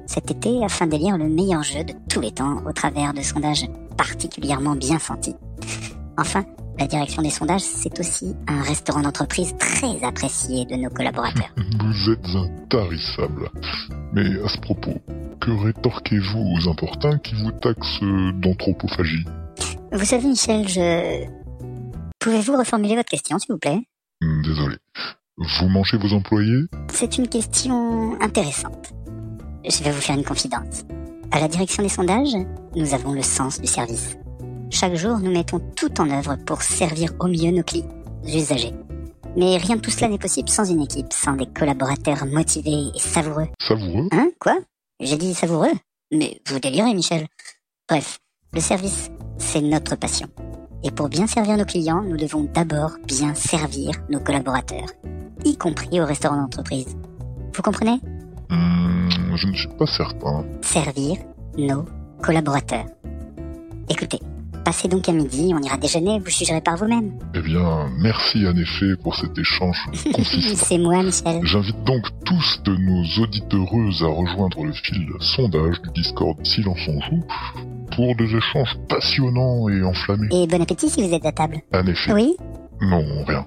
cet été afin d'élire le meilleur jeu de tous les temps au travers de sondages particulièrement bien sentis. Enfin, la direction des sondages, c'est aussi un restaurant d'entreprise très apprécié de nos collaborateurs. Vous êtes intarissable. Mais à ce propos, que rétorquez-vous aux importuns qui vous taxent d'anthropophagie? Vous savez, Michel, je... Pouvez-vous reformuler votre question, s'il vous plaît? Hmm, Désolé. Vous mangez vos employés? C'est une question intéressante. Je vais vous faire une confidence. À la direction des sondages, nous avons le sens du service. Chaque jour, nous mettons tout en œuvre pour servir au mieux nos clients, usagers. Mais rien de tout cela n'est possible sans une équipe, sans des collaborateurs motivés et savoureux. Savoureux? Hein? Quoi? J'ai dit savoureux? Mais vous délirez, Michel. Bref, le service, c'est notre passion. Et pour bien servir nos clients, nous devons d'abord bien servir nos collaborateurs, y compris au restaurant d'entreprise. Vous comprenez? Hmm, Je ne suis pas certain. Servir nos collaborateurs. Écoutez, passez donc à midi, on ira déjeuner, vous jugerez par vous-même. Eh bien, merci en effet pour cet échange consistant. c'est moi, Michel. J'invite donc tous de nos auditoreuses à rejoindre le fil sondage du Discord Silence on joue pour des échanges passionnants et enflammés. Et bon appétit si vous êtes à table. En effet. Oui Non, rien.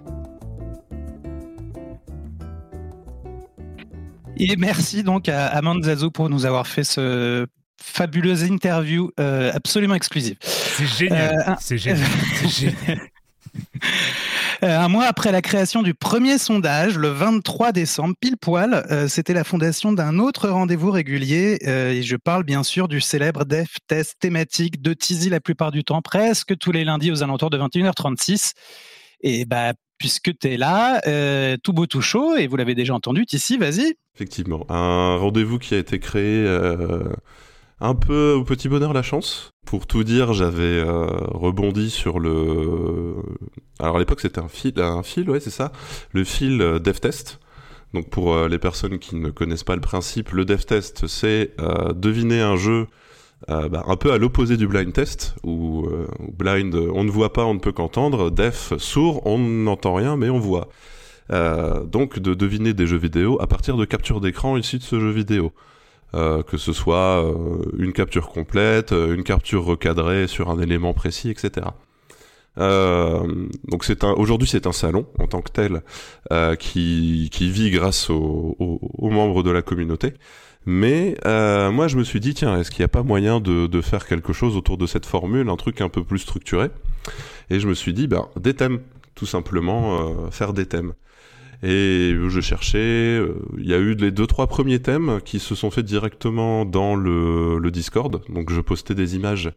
Et merci donc à Amand Zazo pour nous avoir fait ce fabuleuse interview euh, absolument exclusive. C'est génial. Euh, un- C'est génial. C'est génial. Euh, un mois après la création du premier sondage, le 23 décembre, pile poil, euh, c'était la fondation d'un autre rendez-vous régulier. euh, et je parle bien sûr du célèbre Def Test thématique de Tizi la plupart du temps, presque tous les lundis aux alentours de 21h36. Et bah, puisque tu es là, euh, tout beau, tout chaud, et vous l'avez déjà entendu, Tizi, vas-y. Effectivement, un rendez-vous qui a été créé euh, un peu au petit bonheur la chance. Pour tout dire, j'avais euh, rebondi sur le. Alors à l'époque, c'était un fil, un fil, ouais, c'est ça, le fil euh, DevTest. Donc pour euh, les personnes qui ne connaissent pas le principe, le DevTest, c'est deviner un jeu bah, un peu à l'opposé du blind test, où, blind, on ne voit pas, on ne peut qu'entendre, def, sourd, on n'entend rien, mais on voit. Donc de deviner des jeux vidéo à partir de captures d'écran issues de ce jeu vidéo. Euh, que ce soit euh, une capture complète, euh, une capture recadrée sur un élément précis, etc. Euh, donc c'est un aujourd'hui c'est un salon en tant que tel euh, qui, qui vit grâce aux, membres de la communauté. Mais euh, moi je me suis dit tiens est-ce qu'il n'y a pas moyen de, de faire quelque chose autour de cette formule, un truc un peu plus structuré? Et je me suis dit ben des thèmes tout simplement faire des thèmes. Et je cherchais, il y a eu les deux trois premiers thèmes qui se sont faits directement dans le, le Discord, donc je postais des images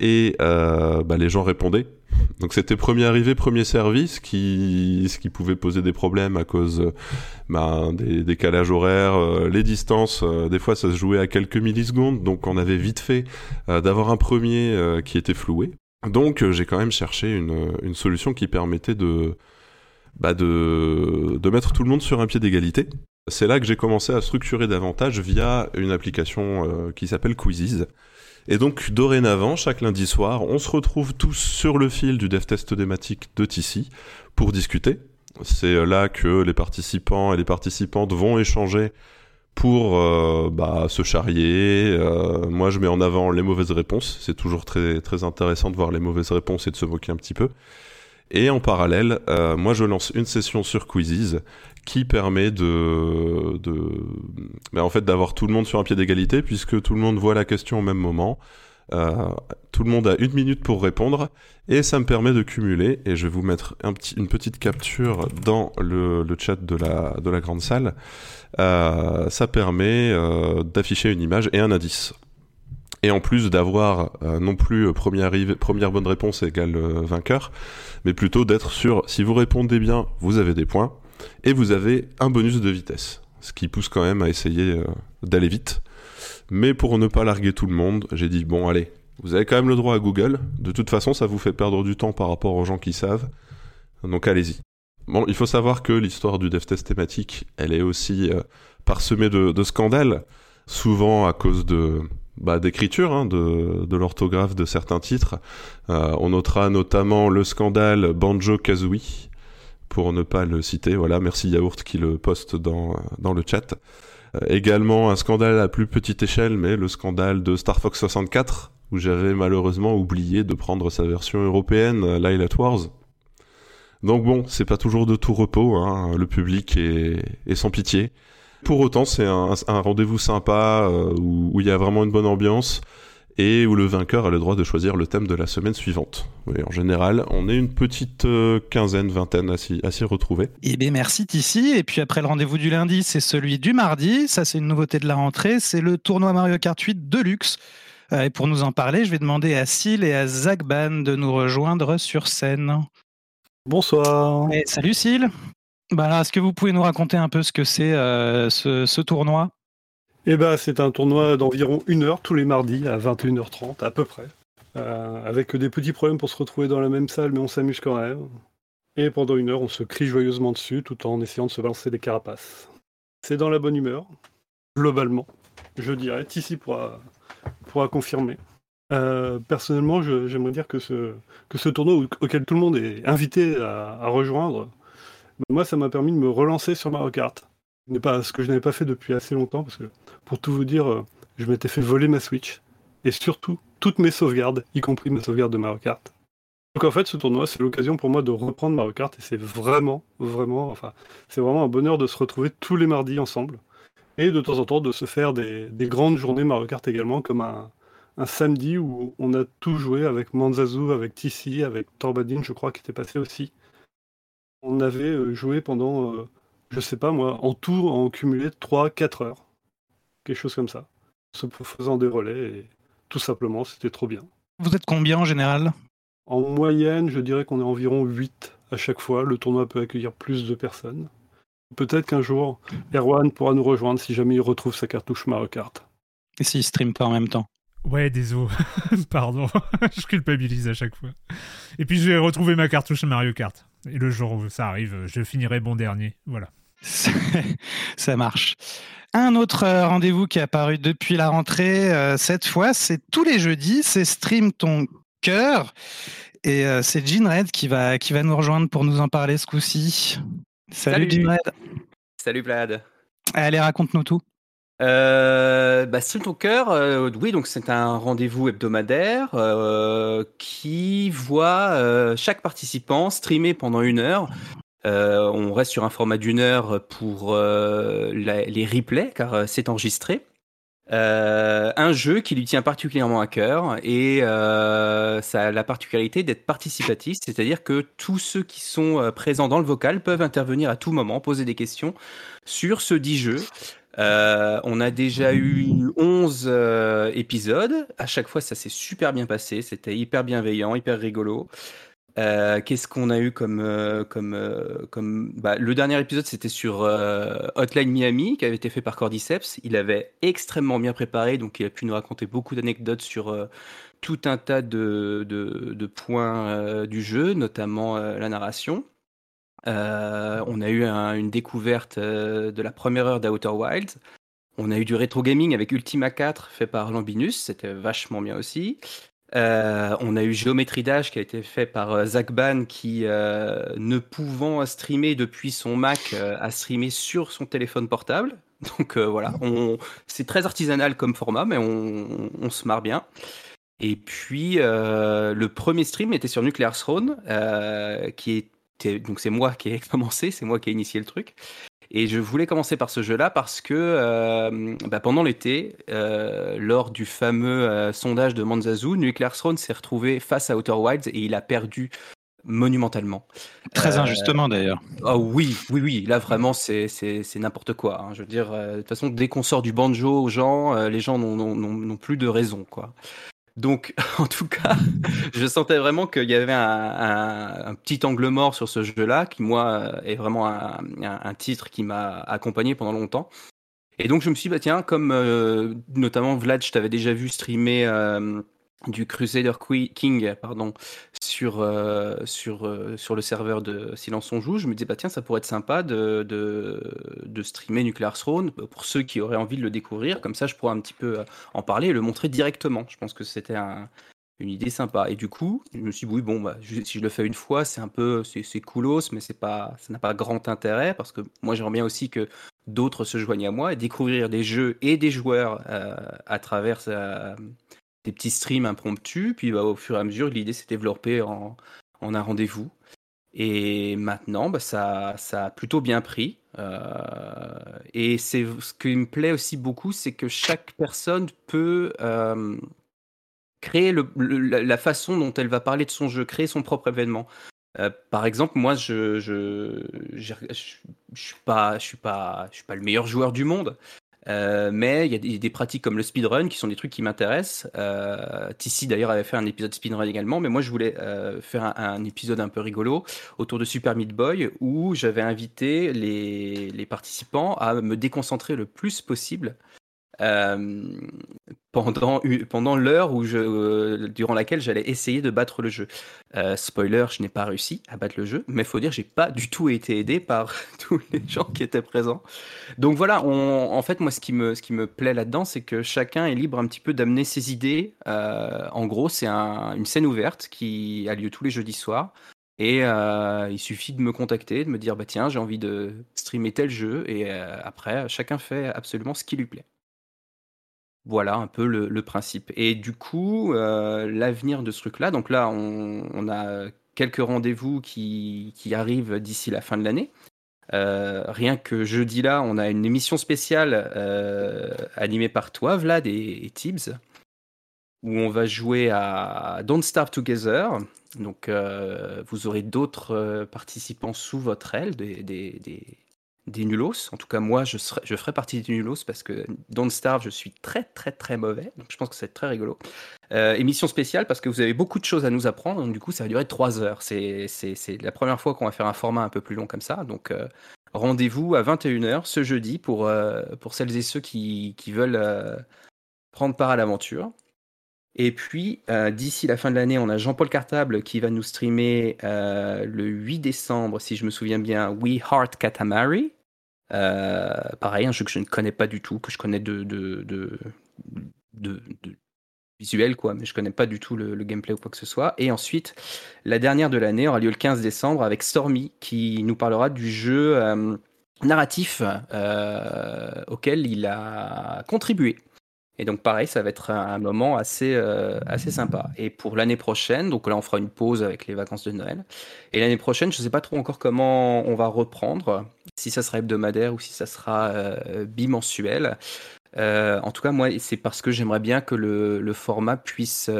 et euh, bah, les gens répondaient. Donc c'était premier arrivé, premier service, qui, ce qui pouvait poser des problèmes à cause bah, des décalages horaires, euh, les distances. Euh, des fois, ça se jouait à quelques millisecondes, donc on avait vite fait d'avoir un premier qui était floué. Donc j'ai quand même cherché une, une solution qui permettait de, bah, de, mettre tout le monde sur un pied d'égalité. C'est là que j'ai commencé à structurer davantage via une application qui s'appelle Quizzes et donc, dorénavant, chaque lundi soir, on se retrouve tous sur le fil du dev test thématique de TC pour discuter. C'est là que les participants et les participantes vont échanger pour euh, bah, se charrier. Euh, moi, je mets en avant les mauvaises réponses. C'est toujours très, très intéressant de voir les mauvaises réponses et de se moquer un petit peu. Et en parallèle, euh, moi, je lance une session sur Quizzes qui permet de, de ben, en fait d'avoir tout le monde sur un pied d'égalité puisque tout le monde voit la question au même moment. Euh, tout le monde a une minute pour répondre et ça me permet de cumuler et je vais vous mettre une petite capture dans le, chat de la, de la grande salle. Euh, ça permet d'afficher une image et un indice. Et en plus d'avoir euh, non plus première, première bonne réponse égale euh, vainqueur, mais plutôt d'être sûr, si vous répondez bien, vous avez des points, et vous avez un bonus de vitesse, ce qui pousse quand même à essayer euh, d'aller vite. Mais pour ne pas larguer tout le monde, j'ai dit bon allez, vous avez quand même le droit à Google. De toute façon, ça vous fait perdre du temps par rapport aux gens qui savent. Donc allez-y. Bon, il faut savoir que l'histoire du dev test thématique, elle est aussi euh, parsemée de, scandales, souvent à cause de bah, d'écriture, hein, de, l'orthographe de certains titres. Euh, on notera notamment le scandale Banjo Kazooie, pour ne pas le citer. Voilà, merci Yaourt qui le poste dans, dans le chat. Euh, également un scandale à plus petite échelle, mais le scandale de Star Fox 64, où j'avais malheureusement oublié de prendre sa version européenne, euh, Light Wars. Donc bon, c'est pas toujours de tout repos, hein. le public est, sans pitié. Pour autant, c'est un, un rendez-vous sympa euh, où, il y a vraiment une bonne ambiance et où le vainqueur a le droit de choisir le thème de la semaine suivante. en général, on est une petite euh, quinzaine, vingtaine à s'y, retrouver. Eh bien, merci Tissi. Et puis après le rendez-vous du lundi, c'est celui du mardi. Ça, c'est une nouveauté de la rentrée. C'est le tournoi Mario Kart 8 Deluxe. Euh, et pour nous en parler, je vais demander à Sil et à Zagban de nous rejoindre sur scène. Bonsoir. salut Sil. Bah, est-ce que vous pouvez nous raconter un peu ce que c'est euh, ce tournoi? Eh ben, c'est un tournoi d'environ une heure tous les mardis à 21h30 à peu près. Euh, avec des petits problèmes pour se retrouver dans la même salle, mais on s'amuse quand même. Et pendant une heure, on se crie joyeusement dessus tout en essayant de se balancer des carapaces. C'est dans la bonne humeur, globalement, je dirais. Tissi pourra, pourra confirmer. Euh, personnellement, j'aimerais dire que ce, que ce tournoi auquel tout le monde est invité à, à rejoindre, moi, ça m'a permis de me relancer sur Mario Kart pas ce que je n'avais pas fait depuis assez longtemps, parce que pour tout vous dire, euh, je m'étais fait voler ma Switch, et surtout toutes mes sauvegardes, y compris ma sauvegarde de Mario Kart. Donc en fait, ce tournoi, c'est l'occasion pour moi de reprendre Mario Kart, et c'est vraiment, vraiment, enfin, c'est vraiment un bonheur de se retrouver tous les mardis ensemble, et de temps en temps de se faire des, grandes journées Mario Kart également, comme un, samedi où on a tout joué avec Manzazu, avec TC, avec Torbadin, je crois, qui était passé aussi. On avait euh, joué pendant euh, je sais pas moi, en tout, en cumulé 3-4 heures. Quelque chose comme ça. Se faisant des relais et tout simplement, c'était trop bien. Vous êtes combien en général? En moyenne, je dirais qu'on est environ 8 à chaque fois. Le tournoi peut accueillir plus de personnes. Peut-être qu'un jour, Erwan pourra nous rejoindre si jamais il retrouve sa cartouche Mario Kart. Et s'il stream pas en même temps? Ouais, désolé. Pardon. je culpabilise à chaque fois. Et puis je vais retrouver ma cartouche Mario Kart. Et le jour où ça arrive, je finirai bon dernier. Voilà. ça marche. Un autre euh, rendez-vous qui est apparu depuis la rentrée, euh, cette fois, c'est tous les jeudis, c'est Stream ton cœur. Et euh, c'est Jean Red qui va, qui va nous rejoindre pour nous en parler ce coup-ci. Salut, Jean Red. Salut Vlad. Allez, raconte-nous tout. Bah, Stream ton cœur, oui, donc c'est un rendez-vous hebdomadaire qui voit chaque participant streamer pendant une heure euh, on reste sur un format d'une heure pour euh, les replays, car euh, c'est enregistré. Euh, un jeu qui lui tient particulièrement à cœur et euh, ça a la particularité d'être participatif, c'est-à-dire que tous ceux qui sont euh, présents dans le vocal peuvent intervenir à tout moment, poser des questions sur ce dit jeu. On a déjà eu 11 épisodes. À chaque fois, ça s'est super bien passé. C'était hyper bienveillant, hyper rigolo. Euh, qu'est-ce qu'on a eu comme euh, comme euh, comme bah, le dernier épisode c'était sur Hotline Miami qui avait été fait par Cordyceps. Il avait extrêmement bien préparé donc il a pu nous raconter beaucoup d'anecdotes sur tout un tas de points du jeu, notamment la narration. On a eu une découverte de la première heure d'Outer Wilds. On a eu du rétro gaming avec Ultima 4 fait par Lambinus, c'était vachement bien aussi. Euh, on a eu Géométrie Dash qui a été fait par euh, Zach Ban qui, euh, ne pouvant streamer depuis son Mac, a streamé sur son téléphone portable. Donc voilà, c'est très artisanal comme format, mais on, se marre bien. Et puis le premier stream était sur Nuclear Throne, qui était donc c'est moi qui ai commencé, c'est moi qui ai initié le truc. Et je voulais commencer par ce jeu-là parce que euh, bah, pendant l'été, euh, lors du fameux euh, sondage de Manzazu, Nuclear Throne s'est retrouvé face à Outer Wilds et il a perdu monumentalement. Très injustement d'ailleurs. Ah oui, oui, oui. Là vraiment, c'est n'importe quoi. Hein. Je veux dire, de toute façon, dès qu'on sort du banjo aux gens, les gens n'ont plus de raison, quoi. Donc, en tout cas, je sentais vraiment qu'il y avait un, petit angle mort sur ce jeu-là, qui, moi, est vraiment un, titre qui m'a accompagné pendant longtemps. Et donc, je me suis dit, bah, tiens, comme euh, notamment Vlad, je t'avais déjà vu streamer euh, du Crusader King pardon, sur, euh, euh, sur le serveur de Silence on Joue, je me disais, bah, tiens, ça pourrait être sympa de, streamer Nuclear Throne pour ceux qui auraient envie de le découvrir. Comme ça, je pourrais un petit peu euh, en parler et le montrer directement. Je pense que c'était une idée sympa. Et du coup, je me suis dit, oui, bon, bah, si je le fais une fois, c'est un peu, c'est coolos, mais ça n'a pas grand intérêt parce que moi, j'aimerais bien aussi que d'autres se joignent à moi et découvrir des jeux et des joueurs à travers des petits streams impromptus. Puis bah, au fur et à mesure, l'idée s'est développée en, un rendez-vous. Et maintenant, bah, ça, a plutôt bien pris. Euh, et c'est ce qui me plaît aussi beaucoup, c'est que chaque personne peut euh, créer la façon dont elle va parler de son jeu, créer son propre événement. Euh, par exemple, moi, je je suis pas le meilleur joueur du monde, euh, mais il y a des, pratiques comme le speedrun qui sont des trucs qui m'intéressent. Euh, Tissi d'ailleurs avait fait un épisode speedrun également, mais moi je voulais euh, faire un, épisode un peu rigolo autour de Super Meat Boy où j'avais invité les, participants à me déconcentrer le plus possible euh, pendant, pendant l'heure où je, euh, durant laquelle j'allais essayer de battre le jeu. Euh, spoiler, je n'ai pas réussi à battre le jeu, mais faut dire, j'ai pas du tout été aidé par tous les gens qui étaient présents. Donc voilà, en fait, moi, ce qui me, ce qui me plaît là-dedans, c'est que chacun est libre un petit peu d'amener ses idées. en gros, c'est un, une scène ouverte qui a lieu tous les jeudis soirs. Et il suffit de me contacter, de me dire bah tiens j'ai envie de streamer tel jeu et après chacun fait absolument ce qui lui plaît. Voilà un peu le, principe. Et du coup, euh, l'avenir de ce truc-là, donc là, on, a quelques rendez-vous qui, arrivent d'ici la fin de l'année. Euh, rien que jeudi là, on a une émission spéciale euh, animée par toi, Vlad et, Tibbs, où on va jouer à Don't Starve Together. Donc, vous aurez d'autres participants sous votre aile, des, des nulos. En tout cas, moi, je, serai, je ferai partie des nulos parce que Don't Starve, je suis très, très, très mauvais. Donc, je pense que c'est très rigolo. Euh, émission spéciale parce que vous avez beaucoup de choses à nous apprendre. Donc, du coup, ça va durer trois heures. C'est la première fois qu'on va faire un format un peu plus long comme ça. Donc, euh, rendez-vous à 21h ce jeudi pour, euh, pour celles et ceux qui, qui veulent prendre part à l'aventure. Et puis, d'ici la fin de l'année, on a Jean-Paul Cartable qui va nous streamer le 8 décembre, si je me souviens bien, We Heart Katamari. Euh, pareil, un jeu que je ne connais pas du tout, que je connais de, visuel, quoi, mais je connais pas du tout le, gameplay ou quoi que ce soit. Et ensuite, la dernière de l'année aura lieu le 15 décembre avec Stormy, qui nous parlera du jeu euh, narratif euh, auquel il a contribué. Et donc pareil, ça va être un, moment assez, euh, assez sympa. Et pour l'année prochaine, donc là on fera une pause avec les vacances de Noël. Et l'année prochaine, je ne sais pas trop encore comment on va reprendre, si ça sera hebdomadaire ou si ça sera euh, bimensuel. Euh, en tout cas, moi, c'est parce que j'aimerais bien que le, le format puisse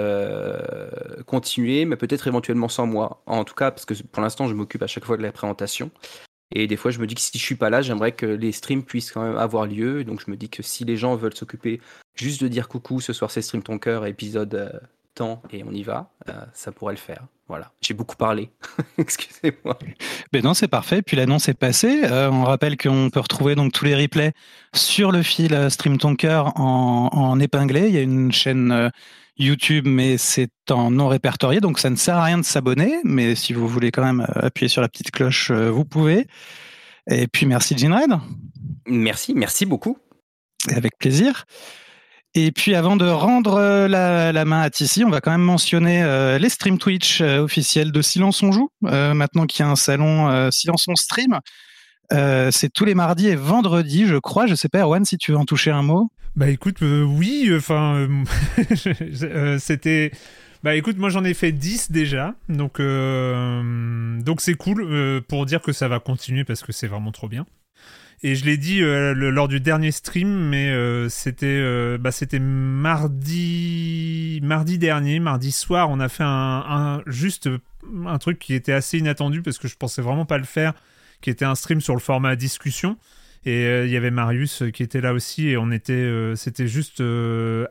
continuer, mais peut-être éventuellement sans moi. En tout cas, parce que pour l'instant, je m'occupe à chaque fois de la présentation. Et des fois, je me dis que si je suis pas là, j'aimerais que les streams puissent quand même avoir lieu. Donc, je me dis que si les gens veulent s'occuper juste de dire coucou, ce soir c'est Stream Ton Cœur, épisode euh, temps, et on y va, euh, ça pourrait le faire. Voilà, j'ai beaucoup parlé. Excusez-moi. Ben non, c'est parfait. Puis l'annonce est passée. Euh, on rappelle qu'on peut retrouver donc tous les replays sur le fil Stream Ton Cœur en, en épinglé. Il y a une chaîne YouTube, mais c'est en non répertorié, donc ça ne sert à rien de s'abonner. Mais si vous voulez quand même euh, appuyer sur la petite cloche, euh, vous pouvez. Et puis merci Jinred. Merci, merci beaucoup. Avec plaisir. Et puis avant de rendre euh, la, la main à Tissi, on va quand même mentionner euh, les streams Twitch euh, officiels de Silence on joue. Euh, maintenant qu'il y a un salon Silence on stream, Euh, c'est tous les mardis et vendredis, je crois. Je sais pas, Erwan, si tu veux en toucher un mot. Bah écoute, euh, oui, enfin, euh, c'était... Bah écoute, moi j'en ai fait 10 déjà, donc donc c'est cool pour dire que ça va continuer parce que c'est vraiment trop bien. Et je l'ai dit lors du dernier stream, mais c'était bah, c'était mardi mardi dernier, mardi soir, on a fait un, un- juste un truc qui était assez inattendu parce que je pensais vraiment pas le faire, qui était un stream sur le format discussion. Et euh, il y avait Marius euh, qui était là aussi et on était, euh, c'était juste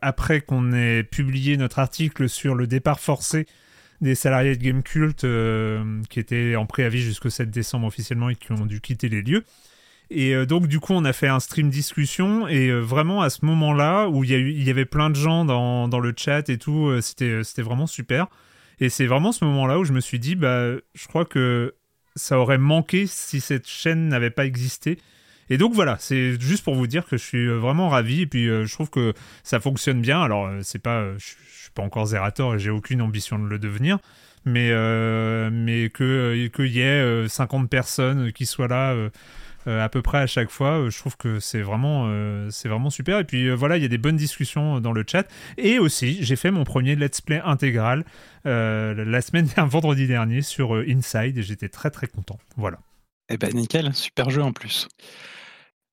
après qu'on ait publié notre article sur le départ forcé des salariés de Game Cult euh, qui étaient en préavis jusqu'au 7 décembre officiellement et qui ont dû quitter les lieux. Et donc du coup on a fait un stream discussion et vraiment à ce moment-là où il y, y avait plein de gens dans, dans le chat et tout, c'était, c'était vraiment super. Et c'est vraiment ce moment-là où je me suis dit, bah, je crois que ça aurait manqué si cette chaîne n'avait pas existé. Et donc voilà, c'est juste pour vous dire que je suis euh, vraiment ravi et puis euh, je trouve que ça fonctionne bien. Alors euh, c'est pas, je, suis pas encore Zerator et j'ai aucune ambition de le devenir, mais que qu'il y ait euh, 50 personnes qui soient là. Euh, à peu près à chaque fois, euh, je trouve que c'est vraiment, euh, vraiment super. Et puis voilà, il y a des bonnes discussions dans le chat. Et aussi, j'ai fait mon premier let's play intégral la semaine, vendredi dernier sur Inside et j'étais très très content. Voilà. Eh ben nickel, super jeu en plus.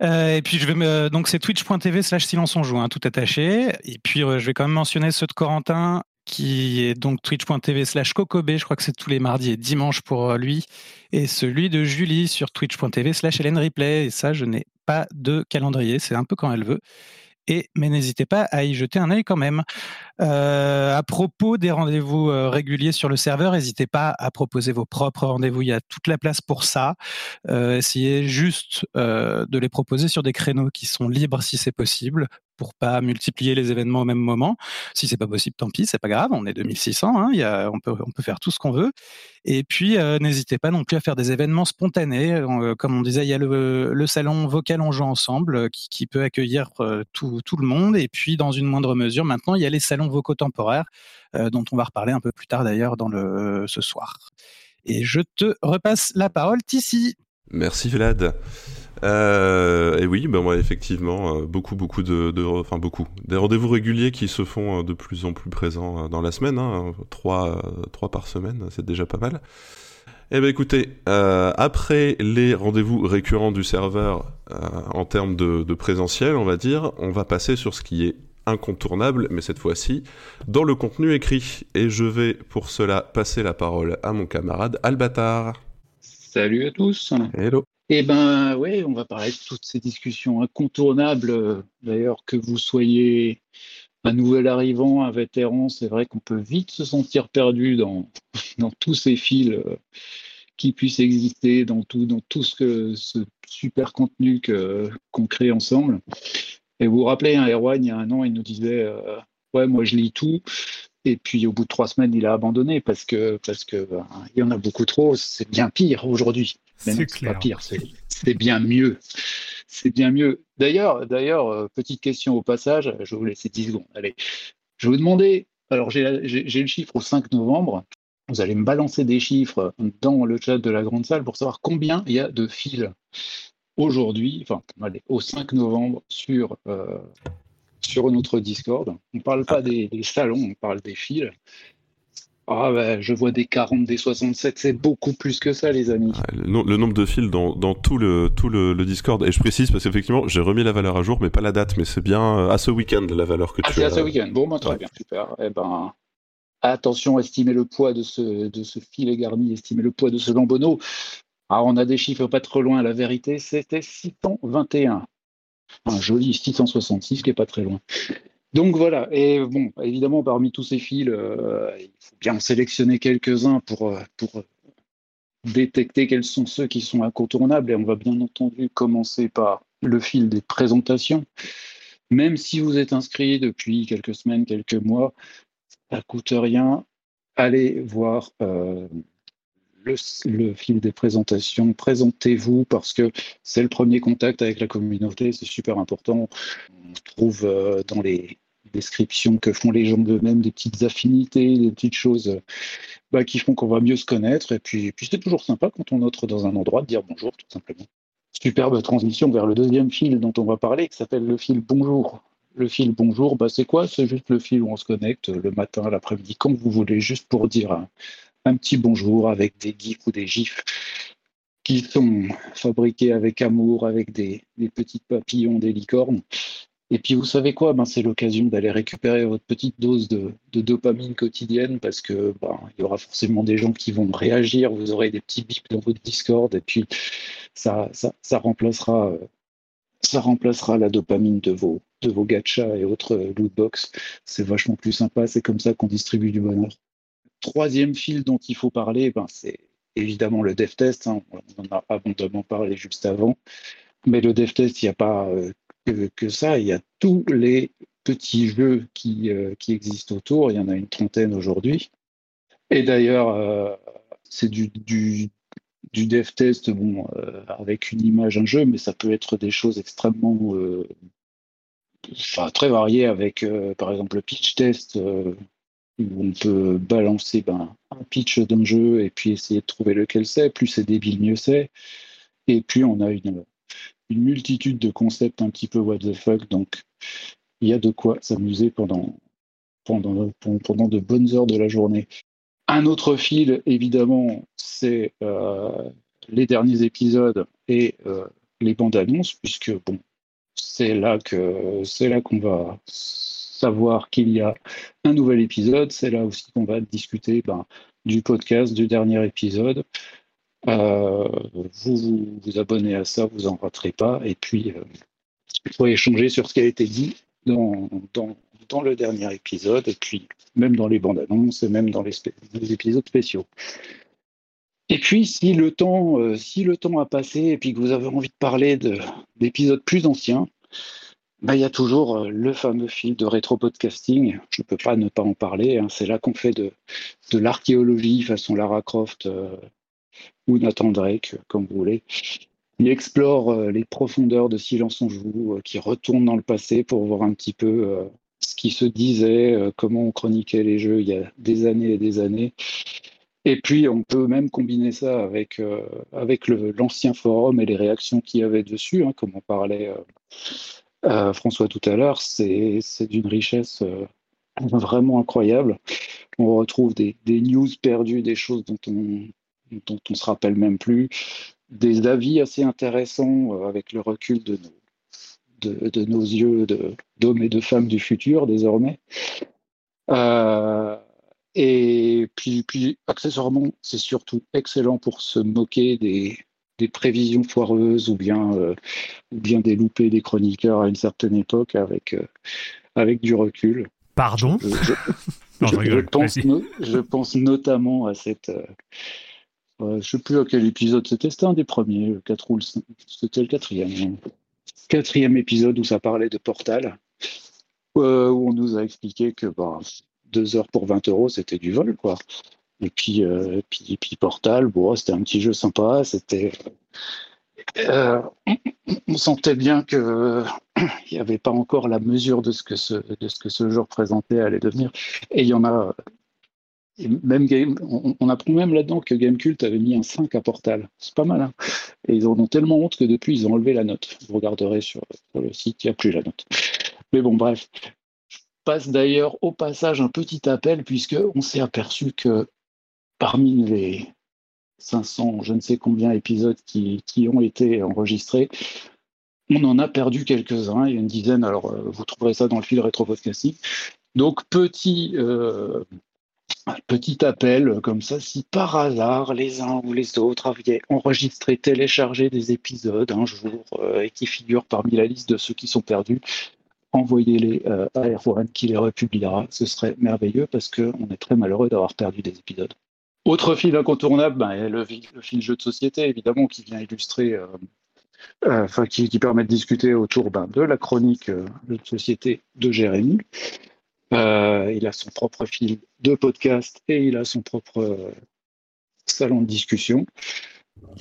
Et puis je vais me... donc c'est twitch.tv slash silence on joue, hein, tout attaché. Et puis je vais quand même mentionner ceux de Corentin qui est donc twitch.tv slash cocobé, je crois que c'est tous les mardis et dimanches pour euh, lui. Et celui de Julie sur twitch.tv slash Hélène Replay. Et ça, je n'ai pas de calendrier, c'est un peu quand elle veut. Et, mais n'hésitez pas à y jeter un œil quand même. Euh, à propos des rendez-vous euh, réguliers sur le serveur, n'hésitez pas à proposer vos propres rendez-vous. Il y a toute la place pour ça. Essayez juste de les proposer sur des créneaux qui sont libres si c'est possible, pour pas multiplier les événements au même moment. Si c'est pas possible, tant pis, c'est pas grave. On est 2600, hein, on peut faire tout ce qu'on veut. Et puis euh, n'hésitez pas non plus à faire des événements spontanés. Euh, comme on disait, il y a le, salon vocal on joue ensemble euh, qui, peut accueillir tout, le monde. Et puis dans une moindre mesure, maintenant il y a les salons vocaux temporaires dont on va reparler un peu plus tard d'ailleurs dans ce soir. Et je te repasse la parole, Tissi. Merci Vlad. Euh, et oui, ben moi effectivement, euh, beaucoup, beaucoup de, de- enfin beaucoup, des rendez-vous réguliers qui se font euh, de plus en plus présents dans la semaine, hein, trois, trois par semaine, c'est déjà pas mal. Eh ben écoutez, euh, après les rendez-vous récurrents du serveur euh, en termes de, de présentiel, on va dire, on va passer sur ce qui est incontournable, mais cette fois-ci dans le contenu écrit. Et je vais pour cela passer la parole à mon camarade Albatar. Salut à tous. Hello. Eh ben, oui, on va parler de toutes ces discussions incontournables. euh, D'ailleurs, que vous soyez un nouvel arrivant, un vétéran, c'est vrai qu'on peut vite se sentir perdu dans, tous ces fils euh, qui puissent exister, dans tout, dans tout ce super contenu que, qu'on crée ensemble. Et vous vous rappelez, hein, Erwan, il y a un an, il nous disait euh, Ouais, moi je lis tout. Et puis au bout de trois semaines, il a abandonné parce que parce que ben, il y en a beaucoup trop. C'est bien pire aujourd'hui. C'est pas pire, c'est bien mieux. C'est bien mieux. D'ailleurs, d'ailleurs, euh, petite question au passage, je vais vous laisser 10 secondes. Allez, je vais vous demander, alors j'ai le chiffre au 5 novembre, vous allez me balancer des chiffres dans le chat de la grande salle pour savoir combien il y a de fils aujourd'hui, enfin, allez, au 5 novembre sur, euh, sur notre Discord. On ne parle pas des, des salons, on parle des fils. Ah bah, je vois des 40, des 67, c'est beaucoup plus que ça, les amis. le, no- le nombre de fils dans, dans tout, le, tout le, le Discord, et je précise parce qu'effectivement, j'ai remis la valeur à jour, mais pas la date, mais c'est bien euh, à ce week-end la valeur que Ah, tu c'est as. à ce week-end. Bon, bah, très Ouais. bien, super. Eh ben, attention, estimez le poids de ce, de ce filet garni, estimez le poids de ce lambeau. Ah, on a des chiffres pas trop loin. La vérité, c'était 621. Un joli 666 qui est pas très loin. Donc voilà. Et bon, évidemment, parmi tous ces fils, euh, il faut bien en sélectionner quelques-uns pour, euh, pour détecter quels sont ceux qui sont incontournables. Et on va bien entendu commencer par le fil des présentations. Même si vous êtes inscrit depuis quelques semaines, quelques mois, ça coûte rien. Allez voir euh, le, fil des présentations. Présentez-vous parce que c'est le premier contact avec la communauté. C'est super important. On trouve euh, dans les descriptions que font les gens d'eux-mêmes des petites affinités, des petites choses euh, bah, qui font qu'on va mieux se connaître. Et puis, c'est toujours sympa quand on entre dans un endroit de dire bonjour, tout simplement. Superbe transition vers le deuxième fil dont on va parler, qui s'appelle le fil bonjour. Le fil bonjour, bah, c'est quoi? C'est juste le fil où on se connecte le matin, l'après-midi, quand vous voulez, juste pour dire un, petit bonjour avec des gifs ou des gifs qui sont fabriqués avec amour, avec des, petits papillons, des licornes. Et puis vous savez quoi? Ben, C'est l'occasion d'aller récupérer votre petite dose de, dopamine quotidienne parce que ben, il y aura forcément des gens qui vont réagir, vous aurez des petits bips dans votre Discord et puis ça, remplacera, ça remplacera la dopamine de vos, de vos gachas et autres lootbox. C'est vachement plus sympa, c'est comme ça qu'on distribue du bonheur. Troisième fil dont il faut parler, ben, c'est évidemment le dev test. hein. On en a abondamment parlé juste avant. Mais le dev test, il n'y a pas euh, que, ça. Il y a tous les petits jeux qui, euh, qui existent autour. Il y en a une trentaine aujourd'hui. Et d'ailleurs, euh, c'est du, du, dev test bon, avec une image, un jeu, mais ça peut être des choses extrêmement enfin, très variées avec, par exemple, le pitch test. Où on peut balancer ben, un pitch d'un jeu et puis essayer de trouver lequel c'est. Plus c'est débile, mieux c'est. Et puis on a une, une multitude de concepts un petit peu what the fuck. Donc il y a de quoi s'amuser pendant, pendant, pendant de bonnes heures de la journée. Un autre fil, évidemment, c'est euh, les derniers épisodes et euh, les bandes annonces, puisque bon, c'est là que c'est là qu'on va savoir qu'il y a un nouvel épisode. C'est là aussi qu'on va discuter ben, du podcast, du dernier épisode. Euh, vous, vous abonnez à ça, vous en raterez pas. Et puis, euh, il échanger sur ce qui a été dit dans, le dernier épisode, et puis même dans les bandes annonces, et même dans les, épisodes spéciaux. Et puis, si le temps, euh, a passé et que vous avez envie de parler de- d'épisodes plus anciens, il y a toujours euh, le fameux fil de rétro-podcasting. Je ne peux pas ne pas en parler. hein. C'est là qu'on fait de, de l'archéologie façon Lara Croft euh, ou Nathan Drake, comme vous voulez. Il explore euh, les profondeurs de Silence on joue, euh, qui retourne dans le passé pour voir un petit peu euh, ce qui se disait, euh, comment on chroniquait les jeux il y a des années et des années. Et puis, on peut même combiner ça avec, euh, avec l'ancien forum et les réactions qu'il y avait dessus, hein, comme on parlait euh, euh, François tout à l'heure. C'est d'une richesse euh, vraiment incroyable. On retrouve des, news perdues, des choses dont on dont on se rappelle même plus, des avis assez intéressants euh, avec le recul de nos, de, nos yeux d'hommes et de femmes du futur désormais. Et puis, puis accessoirement, c'est surtout excellent pour se moquer des, des prévisions foireuses ou bien, euh, ou bien des loupés des chroniqueurs à une certaine époque avec, euh, avec du recul. Pardon? Je, je- Non, je je- je rigole, pense, vas-y. no- je pense notamment à cette. euh, je sais plus à quel épisode c'était, c'était un des premiers, le 4 ou le 5, c'était le quatrième. hein. Quatrième épisode où ça parlait de Portal, euh, où on nous a expliqué que bah, deux heures pour 20 euros, c'était du vol, quoi. Et puis, euh, puis, puis Portal, bon, c'était un petit jeu sympa, euh, on- on sentait bien que euh, il n'y avait pas encore la mesure de ce que ce, de ce jeu représentait allait devenir. Et il y en a. et même on, on apprend même là-dedans que Gamecult avait mis un 5 à Portal. C'est pas mal. hein. et ils en ont tellement honte que depuis, ils ont enlevé la note. Vous regarderez sur, le site, il n'y a plus la note. Mais bon, bref. passe d'ailleurs au passage un petit appel, puisqu'on s'est aperçu que parmi les 500, je ne sais combien épisodes qui, ont été enregistrés, on en a perdu quelques-uns, il y a une dizaine, alors euh, vous trouverez ça dans le fil rétro-podcasting. Donc petit, euh, petit appel comme ça, si par hasard les uns ou les autres avaient enregistré, téléchargé des épisodes un jour euh, et qui figurent parmi la liste de ceux qui sont perdus, envoyez-les à Erwan qui les republiera. Ce serait merveilleux parce qu'on est très malheureux d'avoir perdu des épisodes. Autre fil incontournable, ben, le, le, fil jeu de société, évidemment, qui vient illustrer euh, enfin, qui, permet de discuter autour ben, de la chronique euh, de société de Jérémy. Euh, il a son propre fil de podcast et il a son propre salon de discussion.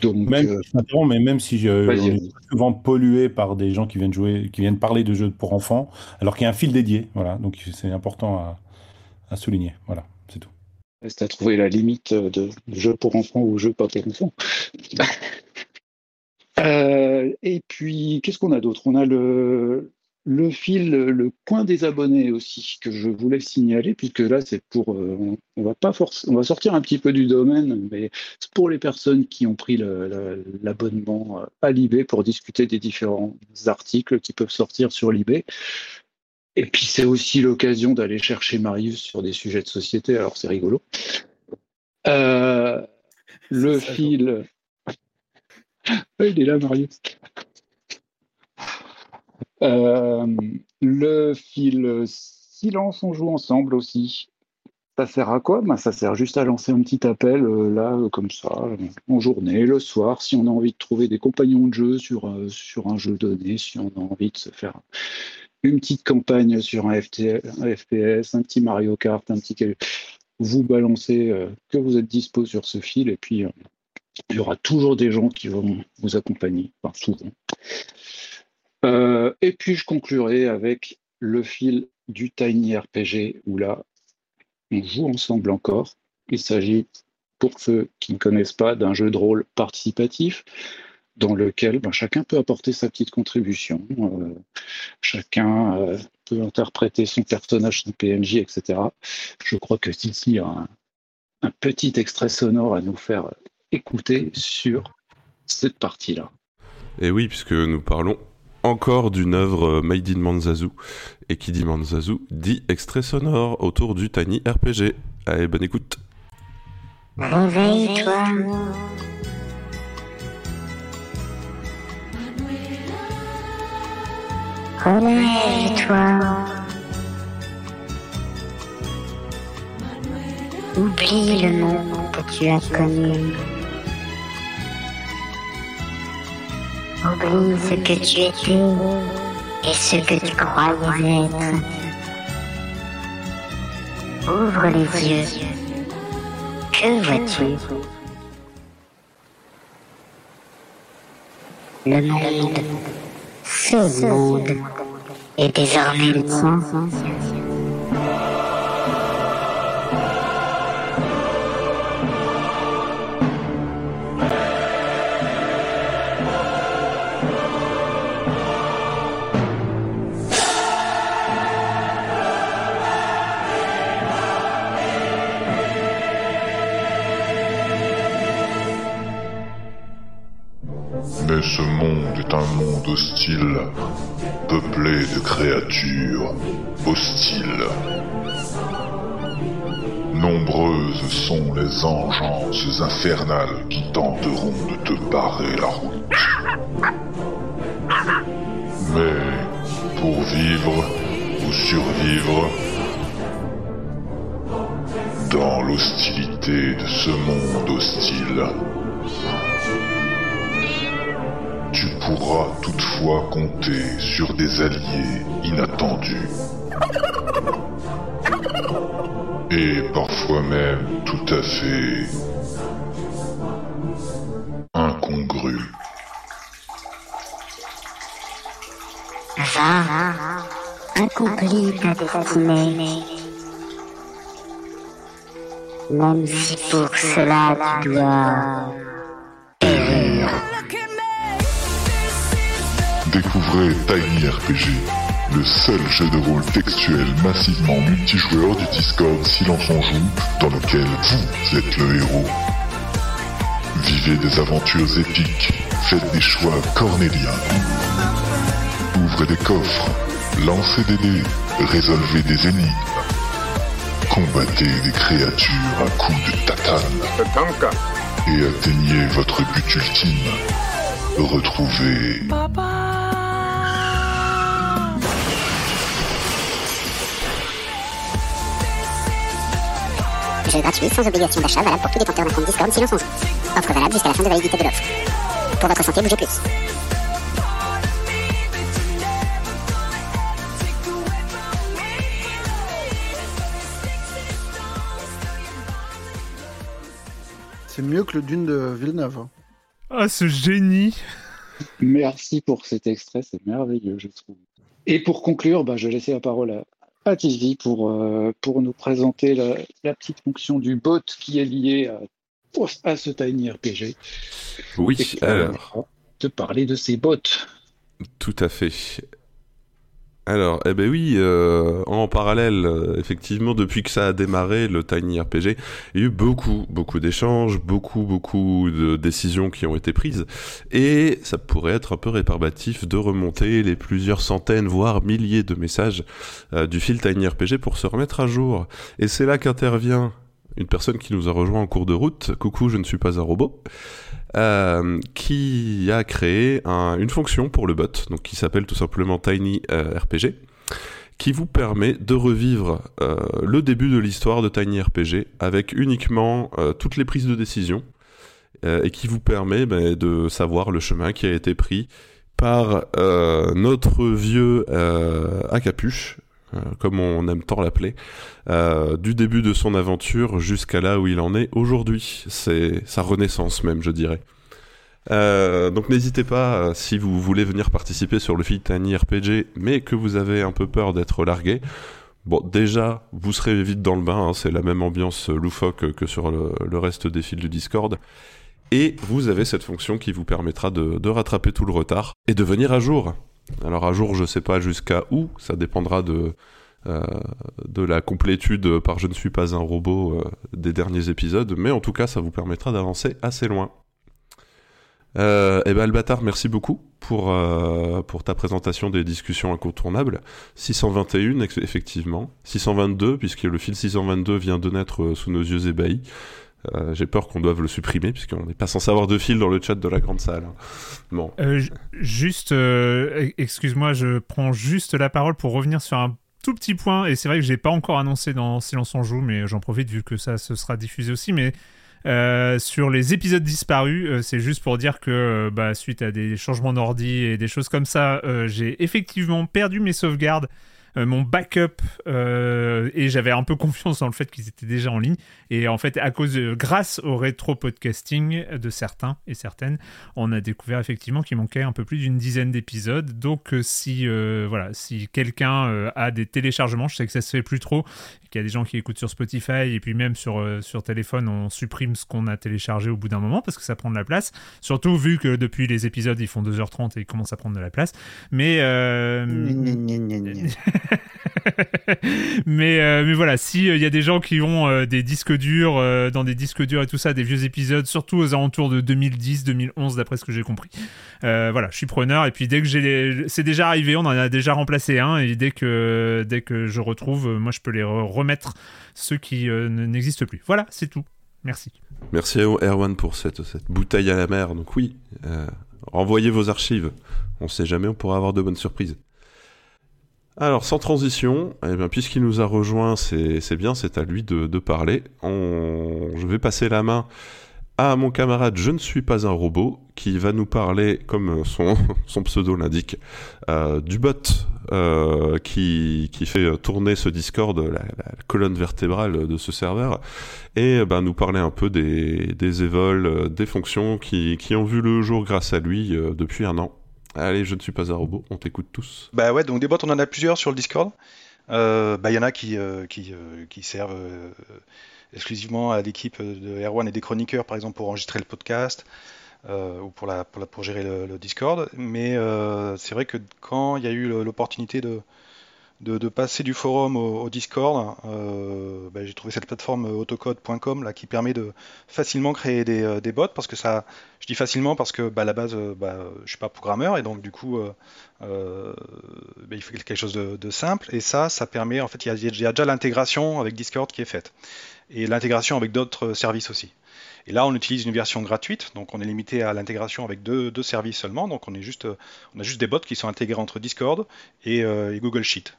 Donc, même, mais même si je, souvent pollué par des gens qui viennent jouer, qui viennent parler de jeux pour enfants, alors qu'il y a un fil dédié, voilà. Donc c'est important à, à, souligner, voilà, c'est tout. Tu as trouvé la limite de jeu pour enfants ou jeu pas pour enfants euh, et puis, qu'est-ce qu'on a d'autre? On a le, le fil, le coin des abonnés aussi, que je voulais signaler, puisque là, c'est pour. Euh, on, va pas on va sortir un petit peu du domaine, mais c'est pour les personnes qui ont pris l'abonnement à l'IB pour discuter des différents articles qui peuvent sortir sur l'IB. Et puis, c'est aussi l'occasion d'aller chercher Marius sur des sujets de société, alors c'est rigolo. Euh, le fil. il est là, Marius. Euh, le fil silence, on joue ensemble aussi. Ça sert à quoi? Ben, Ça sert juste à lancer un petit appel, euh, là, comme ça, en journée, le soir, si on a envie de trouver des compagnons de jeu sur, sur un jeu donné, si on a envie de se faire une petite campagne sur un, FPS, un petit Mario Kart, un petit. Vous balancez que vous êtes dispo sur ce fil, et puis il y aura toujours des gens qui vont vous accompagner, enfin souvent. Euh, et puis je conclurai avec le fil du Tiny RPG, où là, on joue ensemble encore. Il s'agit, pour ceux qui ne connaissent pas, d'un jeu de rôle participatif dans lequel ben, chacun peut apporter sa petite contribution. Euh, chacun euh, peut interpréter son personnage, son PNJ, etc. Je crois que Titi a un, un petit extrait sonore à nous faire écouter sur cette partie-là. Et oui, puisque nous parlons encore d'une œuvre made in Manzazu. Et qui dit Manzazu dit extrait sonore autour du Tiny RPG. Allez, bonne écoute. Réveille-toi. Relève-toi. Oublie le monde que tu as connu. Oublie ce que tu étais et ce que tu croyais être. Ouvre les yeux. Que vois-tu? Le monde, ce monde, est désormais le tien. Monde hostile, peuplé de créatures hostiles. Nombreuses sont les engences infernales qui tenteront de te barrer la route. Mais pour vivre ou survivre, dans l'hostilité de ce monde hostile, tu pourras toutefois compter sur des alliés inattendus. Et parfois même tout à fait incongrus. Va, accomplis ta destinée. Même si pour cela tu dois périr. Découvrez Tiny RPG, le seul jeu de rôle textuel massivement multijoueur du Discord Silence en Joue, dans lequel vous êtes le héros. Vivez des aventures épiques, faites des choix cornéliens. Ouvrez des coffres, lancez des dés, résolvez des énigmes. Combattez des créatures à coups de tatane. Et atteignez votre but ultime. Retrouvez... Jeu gratuit, sans obligation d'achat, valable pour tout détenteur d'un compte Discord Silence en joue. Offre valable jusqu'à la fin de validité de l'offre. Pour votre santé, bougez plus. C'est mieux que le Dune de Villeneuve. hein. Ah, ce génie Merci pour cet extrait, c'est merveilleux, je trouve. Et pour conclure, bah, je vais laisser la parole à, à pour, euh, pour nous présenter la, la petite fonction du bot qui est liée à, au- à ce Tiny RPG. Oui, alors. De parler de ces bots. Tout à fait. Alors, eh ben oui, euh, en parallèle, euh, effectivement, depuis que ça a démarré, le Tiny RPG, il y a eu beaucoup, beaucoup d'échanges, beaucoup, beaucoup de décisions qui ont été prises, et ça pourrait être un peu rébarbatif de remonter les plusieurs centaines, voire milliers de messages euh, du fil Tiny RPG pour se remettre à jour. Et c'est là qu'intervient une personne qui nous a rejoint en cours de route, coucou, je ne suis pas un robot, euh, qui a créé un- une fonction pour le bot, donc qui s'appelle tout simplement Tiny euh, RPG, qui vous permet de revivre euh, le début de l'histoire de Tiny RPG avec uniquement toutes les prises de décision et qui vous permet ben, de savoir le chemin qui a été pris par notre vieux à capuche, comme on aime tant l'appeler, euh, du début de son aventure jusqu'à là où il en est aujourd'hui. C'est sa renaissance même, je dirais. Euh, donc n'hésitez pas, euh, si vous voulez venir participer sur le feed Tiny RPG, mais que vous avez un peu peur d'être largué, bon déjà, vous serez vite dans le bain, hein, c'est la même ambiance euh, loufoque que sur le, reste des fils du Discord. Et vous avez cette fonction qui vous permettra de rattraper tout le retard et de venir à jour. Alors à jour, je sais pas jusqu'à où, ça dépendra de, euh, de la complétude par Je ne suis pas un robot euh, des derniers épisodes, mais en tout cas, ça vous permettra d'avancer assez loin. Euh, eh ben Albatar, merci beaucoup pour, euh, pour ta présentation des discussions incontournables. 621, ex- effectivement. 622, puisque le fil 622 vient de naître sous nos yeux ébahis. Euh, J'ai peur qu'on doive le supprimer, puisqu'on n'est pas censé avoir de fil dans le chat de la grande salle. Bon. Euh, ju- juste, euh, excuse-moi, je prends juste la parole pour revenir sur un tout petit point. Et c'est vrai que j'ai pas encore annoncé dans Silence on joue, mais j'en profite vu que ça se sera diffusé aussi. Mais sur les épisodes disparus, c'est juste pour dire que bah, suite à des changements d'ordi et des choses comme ça, j'ai effectivement perdu mes sauvegardes. Euh, mon backup euh, et j'avais un peu confiance dans le fait qu'ils étaient déjà en ligne. Et en fait à cause de- grâce au rétro podcasting de certains et certaines on a découvert effectivement qu'il manquait un peu plus d'une dizaine d'épisodes. Donc euh, si euh, voilà si quelqu'un euh, a des téléchargements je sais que ça se fait plus trop qu'il y a des gens qui écoutent sur Spotify et puis même sur, euh, sur téléphone on supprime ce qu'on a téléchargé au bout d'un moment parce que ça prend de la place. Surtout vu que depuis les épisodes ils font 2h30 et ils commencent à prendre de la place. Mais euh, mais, euh, mais voilà, si il y a des gens qui ont euh, des disques durs, euh, dans des disques durs et tout ça, des vieux épisodes, surtout aux alentours de 2010, 2011, d'après ce que j'ai compris. Euh, voilà, je suis preneur. Et puis dès que j'ai les... c'est déjà arrivé, on en a déjà remplacé un. Et dès que, dès que je retrouve, euh, moi je peux les re- remettre ceux qui euh, n'existent plus. Voilà, c'est tout. Merci. Merci à Erwan pour cette, bouteille à la mer. Donc oui, euh, renvoyez vos archives. On sait jamais, on pourra avoir de bonnes surprises. Alors, sans transition, eh bien, puisqu'il nous a rejoint, c'est bien, c'est à lui de, parler. Je vais passer la main à mon camarade Je ne suis pas un robot, qui va nous parler, comme son, pseudo l'indique, euh, du bot euh, qui, fait tourner ce Discord, la, colonne vertébrale de ce serveur, et ben, nous parler un peu des, des évols, euh, des fonctions qui, ont vu le jour grâce à lui depuis un an. Allez, je ne suis pas un robot, on t'écoute tous. Bah ouais, donc des bots, on en a plusieurs sur le Discord. Euh, bah, il y en a qui, euh, euh, servent exclusivement à l'équipe de Erwan et des chroniqueurs, par exemple, pour enregistrer le podcast. ou pour, la, pour, gérer le Discord. Mais c'est vrai que quand il y a eu l'opportunité de, de, passer du forum au, Discord. Euh, bah, j'ai trouvé cette plateforme autocode.com là qui permet de facilement créer des, euh, bots parce que ça, je dis facilement parce que bah, à la base, euh, bah, je suis pas programmeur et donc du coup, bah, il faut quelque chose de, simple et ça, ça permet en fait, il y a, déjà l'intégration avec Discord qui est faite et l'intégration avec d'autres services aussi. Et là, on utilise une version gratuite, donc on est limité à l'intégration avec deux, services seulement. Donc on, est juste, on a juste des bots qui sont intégrés entre Discord et Google Sheet.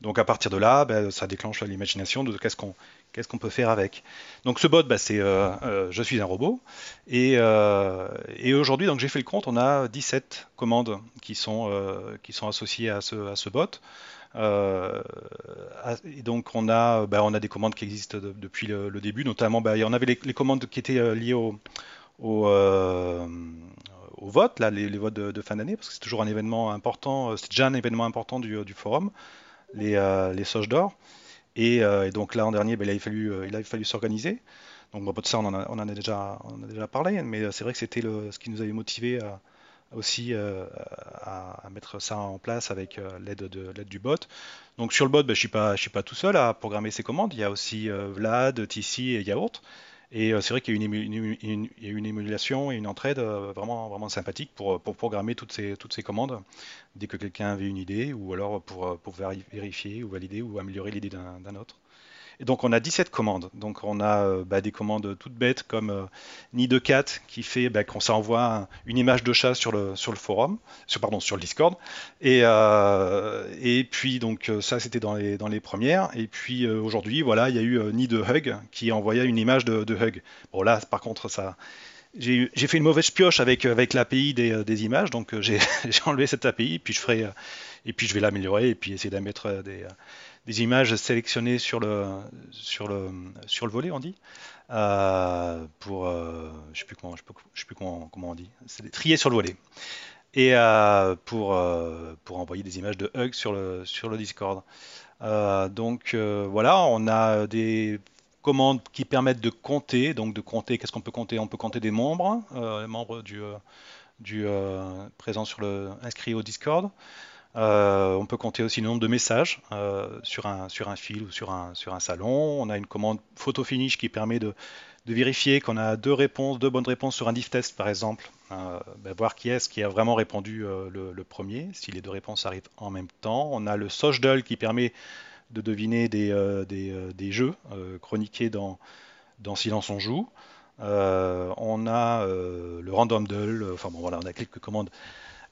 Donc à partir de là, ben, ça déclenche l'imagination de qu'est-ce qu'on peut faire avec. Donc ce bot, ben, c'est euh, euh, je suis un robot. Et, euh, et aujourd'hui, donc j'ai fait le compte, on a 17 commandes qui sont, associées à ce, bot. et donc on a, ben, on a des commandes qui existent depuis le, début, notamment on avait les, commandes qui étaient liées au, vote, les, votes de, fin d'année, parce que c'est toujours un événement important, c'est déjà un événement important du forum les, euh, les soches d'or. Euh, et, donc là, en dernier, ben, il a fallu, euh, il a fallu s'organiser. Donc bon, ça, on en, a, on en a déjà, on a déjà parlé, mais c'est vrai que c'était ce qui nous avait motivé aussi à, mettre ça en place avec l'aide de l'aide du bot. Donc sur le bot, ben, je suis suis pas tout seul à programmer ces commandes. Il y a aussi Vlad, TC et Yaourt. Et euh, c'est vrai qu'il y a une, émulation et une entraide euh, vraiment, vraiment sympathique pour, pour programmer toutes ces, toutes ces commandes dès que quelqu'un avait une idée ou alors pour, pour vérifier ou valider ou améliorer l'idée d'un autre. Et donc on a 17 commandes. Donc on a euh, bah, des commandes toutes bêtes comme euh, de cat qui fait bah, qu'on s'envoie une image de chat sur le, sur le forum, pardon, sur le Discord. Et, euh, et puis donc ça c'était dans les, dans les premières. Et puis aujourd'hui voilà il y a eu nid de hug qui envoyait une image de, de hug. Bon là par contre ça j'ai fait une mauvaise pioche avec, avec l'API des, des, images, donc j'ai enlevé cette API, puis je ferai, et puis je vais l'améliorer, et puis essayer d'en mettre des, des images sélectionnées sur le, sur le, sur le volet, on dit. Euh, pour, euh, je sais plus, je sais plus comment, comment on dit. Trier sur le volet. Et euh, pour, pour envoyer des images de hug sur le, sur le Discord. donc voilà, on a des commandes qui permettent de compter. Donc de compter, qu'est-ce qu'on peut compter? On peut compter des membres, les membres du, du présent sur le inscrit au Discord. Euh, on peut compter aussi le nombre de messages euh, sur, un, fil ou sur un, salon. On a une commande photo finish qui permet de, vérifier qu'on a deux bonnes réponses sur un diff test par exemple. Euh, ben, voir qui est-ce qui a vraiment répondu le, premier, si les deux réponses arrivent en même temps. On a le Sochdal qui permet de deviner des, des, jeux chroniqués dans, dans Silence on joue. on a le Random Dull, enfin bon voilà, on a quelques commandes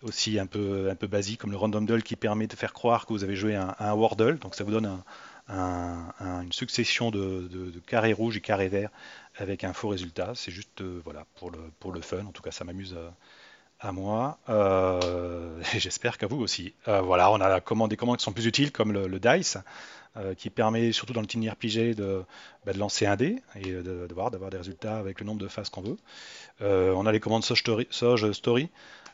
aussi un peu, un peu basique, comme le random dull qui permet de faire croire que vous avez joué un, un Wordle. Donc ça vous donne une succession de, carrés rouges et carrés verts avec un faux résultat. C'est juste euh, voilà, pour, le, fun. En tout cas, ça m'amuse euh, à, moi. Euh, et j'espère qu'à vous aussi. voilà, on a des commandes qui sont plus utiles, comme le, DICE. qui permet surtout dans le Tiny RPG de, bah, de lancer un dé et de, voir d'avoir des résultats avec le nombre de phases qu'on veut. on a les commandes Story, Story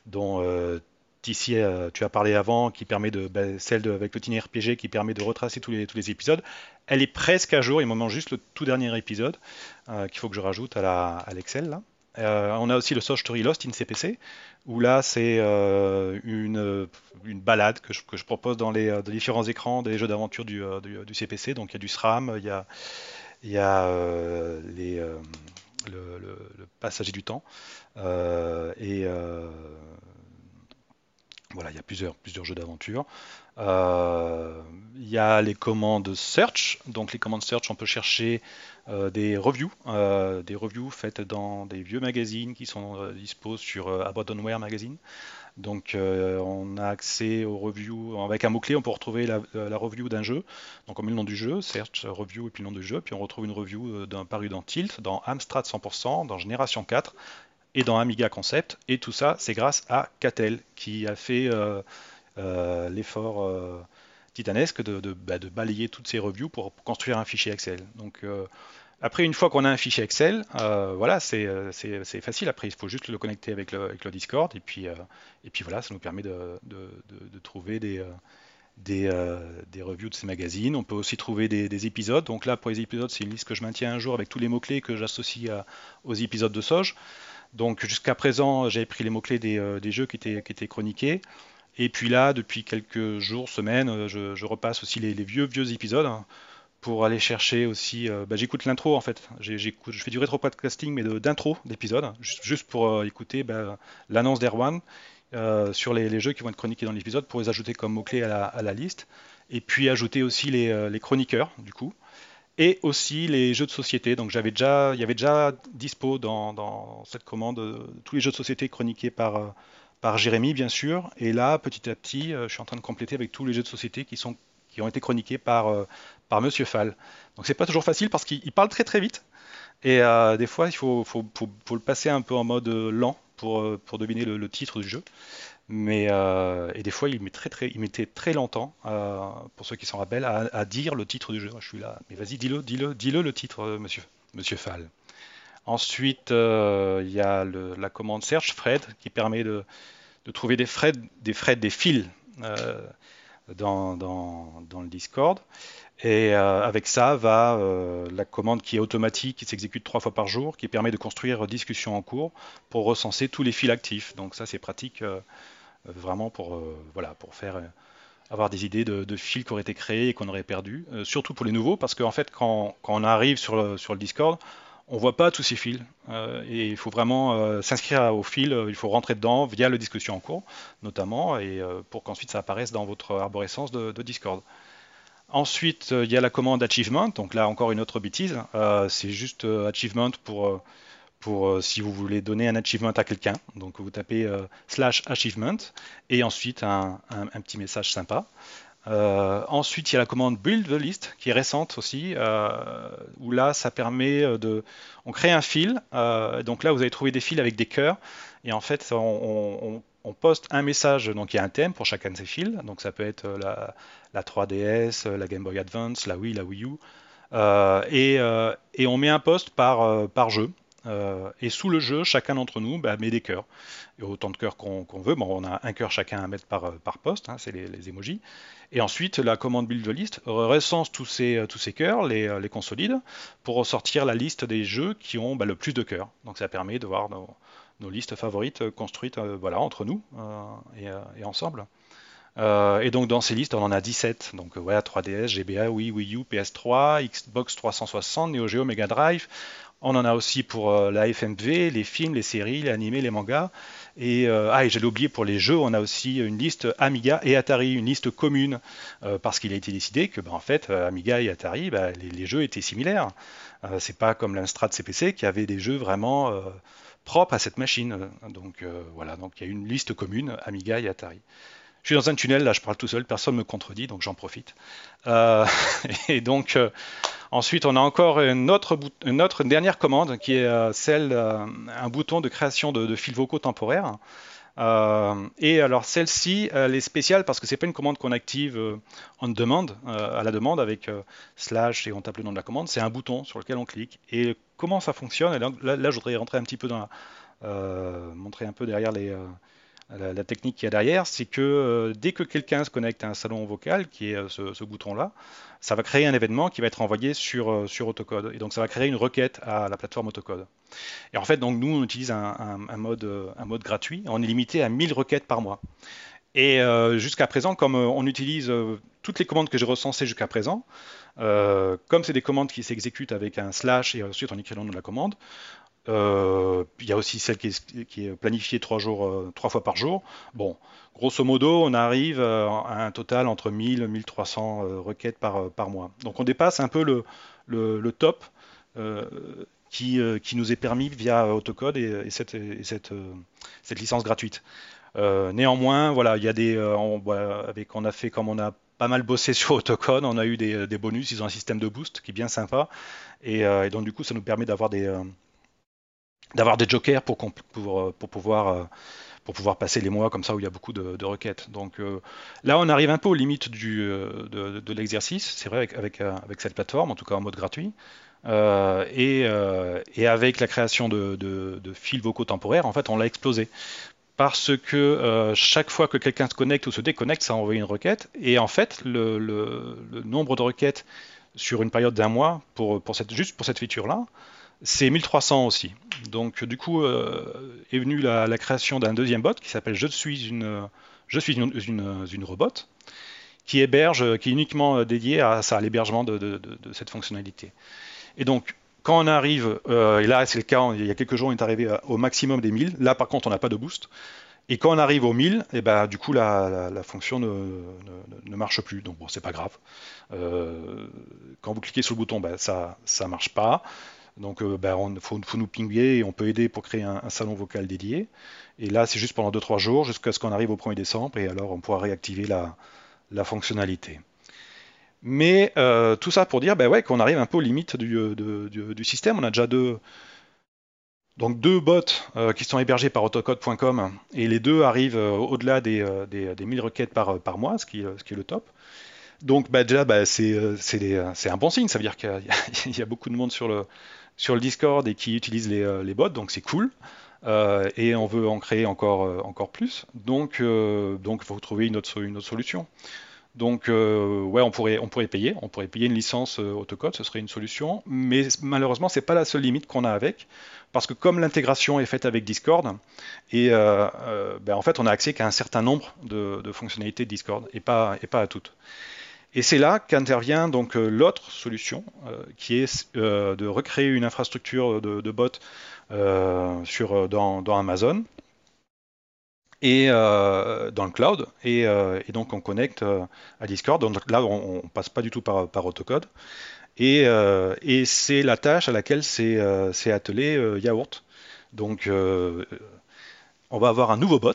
dont euh, ici euh, tu as parlé avant, qui permet de ben, celle avec le Tiny RPG qui permet de retracer tous les, tous les épisodes. Elle est presque à jour, il me manque juste le tout dernier épisode euh, qu'il faut que je rajoute à l'Excel. on a aussi le Source Story Lost in CPC, où là c'est une, une, balade que je, que je propose dans les, différents écrans des jeux d'aventure du, du, CPC. Donc il y a du SRAM, il y a, il y a les, le, passager du temps. et voilà, il y a plusieurs, plusieurs jeux d'aventure. Euh, il y a les commandes search. Donc les commandes search, on peut chercher euh, des reviews, euh, des reviews faites dans des vieux magazines qui sont disposés sur Abandonware Magazine. Donc on a accès aux reviews avec un mot-clé, on peut retrouver la, review d'un jeu. Donc on met le nom du jeu, search, review et puis le nom du jeu, puis on retrouve une review d'un paru dans Tilt, dans Amstrad 100%, dans Génération 4 et dans Amiga Concept. Et tout ça, c'est grâce à Catel qui a fait euh, euh, l'effort euh, titanesque bah, de, balayer toutes ces reviews pour construire un fichier Excel. Donc après, une fois qu'on a un fichier Excel, voilà, c'est facile. Après, il faut juste le connecter avec le, Discord et puis, et puis voilà, ça nous permet de, trouver des des, reviews de ces magazines. On peut aussi trouver des, épisodes. Donc là, pour les épisodes, c'est une liste que je maintiens un jour avec tous les mots-clés que j'associe aux épisodes de Soj. Donc jusqu'à présent, j'avais pris les mots-clés des, jeux qui étaient, chroniqués. Et puis là, depuis quelques jours, semaines, je, repasse aussi les, les, vieux, vieux épisodes hein, pour aller chercher aussi. Euh, bah, j'écoute l'intro en fait. je fais du rétro-podcasting, mais d'intro d'épisodes, juste, pour euh, écouter bah, l'annonce d'Erwan euh, sur les, jeux qui vont être chroniqués dans l'épisode pour les ajouter comme mots-clés à la, à la, liste. Et puis ajouter aussi les, les, chroniqueurs, du coup. Et aussi les jeux de société. Donc j'avais déjà, il y avait déjà dispo dans, dans cette commande tous les jeux de société chroniqués par par Jérémy, bien sûr. Et là, petit à petit, euh, je suis en train de compléter avec tous les jeux de société qui, sont, qui ont été chroniqués par, euh, par Monsieur Fall. Donc c'est pas toujours facile parce qu'il parle très très vite. Et euh, des fois, il faut, faut, faut, le passer un peu en mode lent pour, pour deviner le, titre du jeu. Mais, et des fois, il, met très, très, il mettait très longtemps, pour ceux qui s'en rappellent, à, dire le titre du jeu. Je suis là, mais vas-y, dis-le, dis-le, dis-le le titre, monsieur, monsieur Fall. Ensuite, il y a la commande search Fred qui permet de, de trouver des threads, des, threads, des fils euh, dans, le Discord. Et euh, avec ça va euh, la commande qui est automatique, qui s'exécute trois fois par jour, qui permet de construire discussion en cours pour recenser tous les fils actifs. Donc ça c'est pratique vraiment pour, voilà, pour faire avoir des idées de, fils qui auraient été créés et qu'on aurait perdu, surtout pour les nouveaux, parce qu'en fait quand, quand, on arrive sur sur le Discord, on voit pas tous ces fils. Euh, et il faut vraiment euh, s'inscrire au fil, il faut rentrer dedans via le discussion en cours, notamment, et euh, pour qu'ensuite ça apparaisse dans votre arborescence de, Discord. Ensuite, il y a la commande achievement, donc là encore une autre bêtise, c'est juste achievement pour, pour si vous voulez donner un achievement à quelqu'un, donc vous tapez slash achievement, et ensuite un petit message sympa. Euh, ensuite, il y a la commande build the list qui est récente aussi, euh, où là, ça permet euh, de, on crée un fil. donc là, vous allez trouver des fils avec des cœurs, et en fait, on, poste un message. Donc il y a un thème pour chacun de ces fils. Donc ça peut être la, 3DS, la Game Boy Advance, la Wii, la Wii U, et, on met un post par, par jeu. Et sous le jeu, chacun d'entre nous bah, met des cœurs. Et autant de cœurs qu'on veut. Bon, on a un cœur chacun à mettre par, par poste, hein, c'est les, les emojis. Et ensuite, la commande build list recense tous ces, euh, cœurs, les, euh, consolide, pour ressortir la liste des jeux qui ont bah, le plus de cœurs. Donc ça permet de voir nos, listes favorites construites euh, voilà, entre nous et, ensemble. et donc dans ces listes, on en a 17. Donc voilà, 3DS, GBA, Wii, Wii U, PS3, Xbox 360, Neo Geo, Mega Drive. On en a aussi pour la FMV, les films, les séries, les animés, les mangas. Et, euh, ah, j'allais oublier pour les jeux, on a aussi une liste Amiga et Atari, une liste commune, euh, parce qu'il a été décidé que, bah, en fait, euh, Amiga et Atari, bah, les, jeux étaient similaires. c'est pas comme l'Instrad CPC qui avait des jeux vraiment propres à cette machine. Donc voilà, donc il y a une liste commune Amiga et Atari. Je suis dans un tunnel, là je parle tout seul, personne ne me contredit, donc j'en profite. et donc Ensuite, on a encore une autre, dernière commande qui est euh, celle, euh, un bouton de création de, fils vocaux temporaires. Euh, et alors celle-ci, elle est spéciale parce que c'est pas une commande qu'on active en demande, à la demande avec slash et on tape le nom de la commande. C'est un bouton sur lequel on clique. Et comment ça fonctionne? Là, là, je voudrais rentrer un petit peu dans, montrer un peu derrière les, la, technique qu'il y a derrière, c'est que euh, dès que quelqu'un se connecte à un salon vocal, qui est euh, ce, bouton-là, ça va créer un événement qui va être envoyé sur, euh, sur Autocode. Et donc ça va créer une requête à la plateforme Autocode. Et en fait, donc nous, on utilise un, mode, un mode gratuit. On est limité à 1000 requêtes par mois. Et jusqu'à présent, comme on utilise toutes les commandes que j'ai recensées jusqu'à présent, comme c'est des commandes qui s'exécutent avec un slash et ensuite on écrit le nom de la commande, euh, il y a aussi celle qui est, planifiée euh, trois fois par jour. Bon, grosso modo, on arrive euh, à un total entre 1000 et 1300 requêtes par, mois. Donc on dépasse un peu le, top qui, nous est permis via Autocode et, cette, licence gratuite. néanmoins, voilà, il y a des, on, avec, on a fait comme on a pas mal bossé sur Autocode, on a eu des, bonus, ils ont un système de boost qui est bien sympa, et donc du coup ça nous permet d'avoir des, d'avoir des jokers pour, euh, pouvoir, euh, pour pouvoir passer les mois comme ça où il y a beaucoup de, requêtes. Donc euh, là, on arrive un peu aux limites du, de, l'exercice, c'est vrai, avec, avec, cette plateforme, en tout cas en mode gratuit. et, et, avec la création de, de, fils vocaux temporaires, en fait, on l'a explosé. Parce que chaque fois que quelqu'un se connecte ou se déconnecte, ça envoie une requête. Et en fait, le, le, le nombre de requêtes sur une période d'un mois, pour, pour cette, juste pour cette feature-là, c'est 1300 aussi. Donc du coup est venue la, création d'un deuxième bot qui s'appelle Je suis une je suis une, une, robot qui héberge, qui est uniquement dédié à ça, à l'hébergement de, cette fonctionnalité. Et donc quand on arrive, et là c'est le cas, il y a quelques jours on est arrivé au maximum des 1000. Là par contre on n'a pas de boost. Et quand on arrive aux 1000, et ben, du coup, la, fonction ne, marche plus. Donc, bon, c'est pas grave. Euh, quand vous cliquez sur le bouton, ben, ça ne marche pas. Donc, il euh, ben, faut, nous pinguer et on peut aider pour créer un, salon vocal dédié. Et là, c'est juste pendant 2-3 jours jusqu'à ce qu'on arrive au 1er décembre et alors on pourra réactiver la, fonctionnalité. Mais euh, tout ça pour dire ben ouais, qu'on arrive un peu aux limites du, du système. On a déjà deux, bots euh, qui sont hébergés par autocode.com et les deux arrivent euh, au-delà des, euh, des, 1000 requêtes par, mois, ce qui, est le top. Donc bah, déjà, bah, c'est un bon signe, ça veut dire qu'il y, a beaucoup de monde sur le, sur le Discord et qui utilise les, les bots, donc c'est cool. et on veut en créer encore, encore plus, donc il faut trouver une autre, une autre solution. Donc, ouais, on pourrait, on pourrait payer, on pourrait payer une licence autocode, ce serait une solution, mais malheureusement, c'est pas la seule limite qu'on a avec parce que comme l'intégration est faite avec Discord, et euh, euh, ben, en fait on a accès qu'à un certain nombre de, fonctionnalités de Discord et pas, et pas à toutes. Et c'est là qu'intervient donc euh, l'autre solution, qui est de recréer une infrastructure de, bots sur, dans, Amazon et dans le cloud, et, donc on connecte à Discord. Donc là, on, ne passe pas du tout par, autocode. Euh, et, c'est la tâche à laquelle s'est euh, attelé euh, Yaourt. Donc, on va avoir un nouveau bot.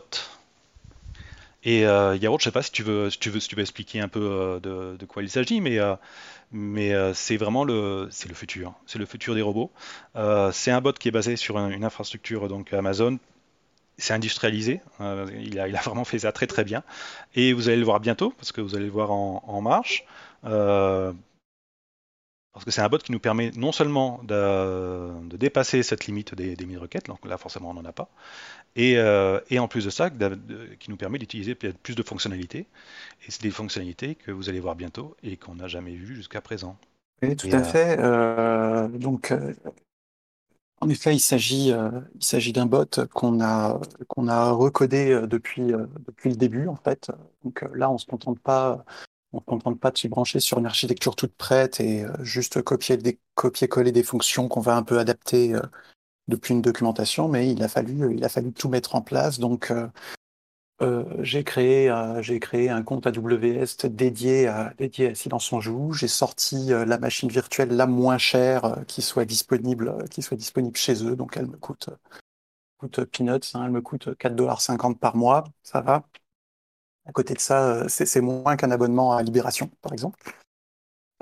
Et Yaourt, je sais pas si tu veux, veux, tu veux expliquer un peu de, quoi il s'agit, mais, mais c'est vraiment le, futur. C'est le futur des robots. c'est un bot qui est basé sur une, infrastructure donc Amazon c'est industrialisé. il, a, vraiment fait ça très très bien. Et vous allez le voir bientôt, parce que vous allez le voir en, marche. Parce que c'est un bot qui nous permet non seulement de, dépasser cette limite des, des 1000 requêtes, donc là forcément on n'en a pas, et, euh, en plus de ça, qui nous permet d'utiliser plus de fonctionnalités. Et c'est des fonctionnalités que vous allez voir bientôt et qu'on n'a jamais vues jusqu'à présent. Oui, tout à euh, fait. Euh, donc, en effet, il s'agit, il s'agit d'un bot qu'on a, qu'on a recodé depuis, depuis le début, en fait. Donc là, on ne se contente pas on ne contente pas de se brancher sur une architecture toute prête et euh, juste copier des copier-coller des fonctions qu'on va un peu adapter euh, depuis une documentation, mais il a fallu il a fallu tout mettre en place. Donc euh, j'ai créé j'ai créé un compte AWS dédié à dédié à Silence on joue. J'ai sorti la machine virtuelle la moins chère qui soit disponible qui soit disponible chez eux. Donc elle me coûte coûte peanuts, hein, elle me coûte 4,50$ par mois, ça va. À côté de ça, euh, c'est moins qu'un abonnement à Libération, par exemple.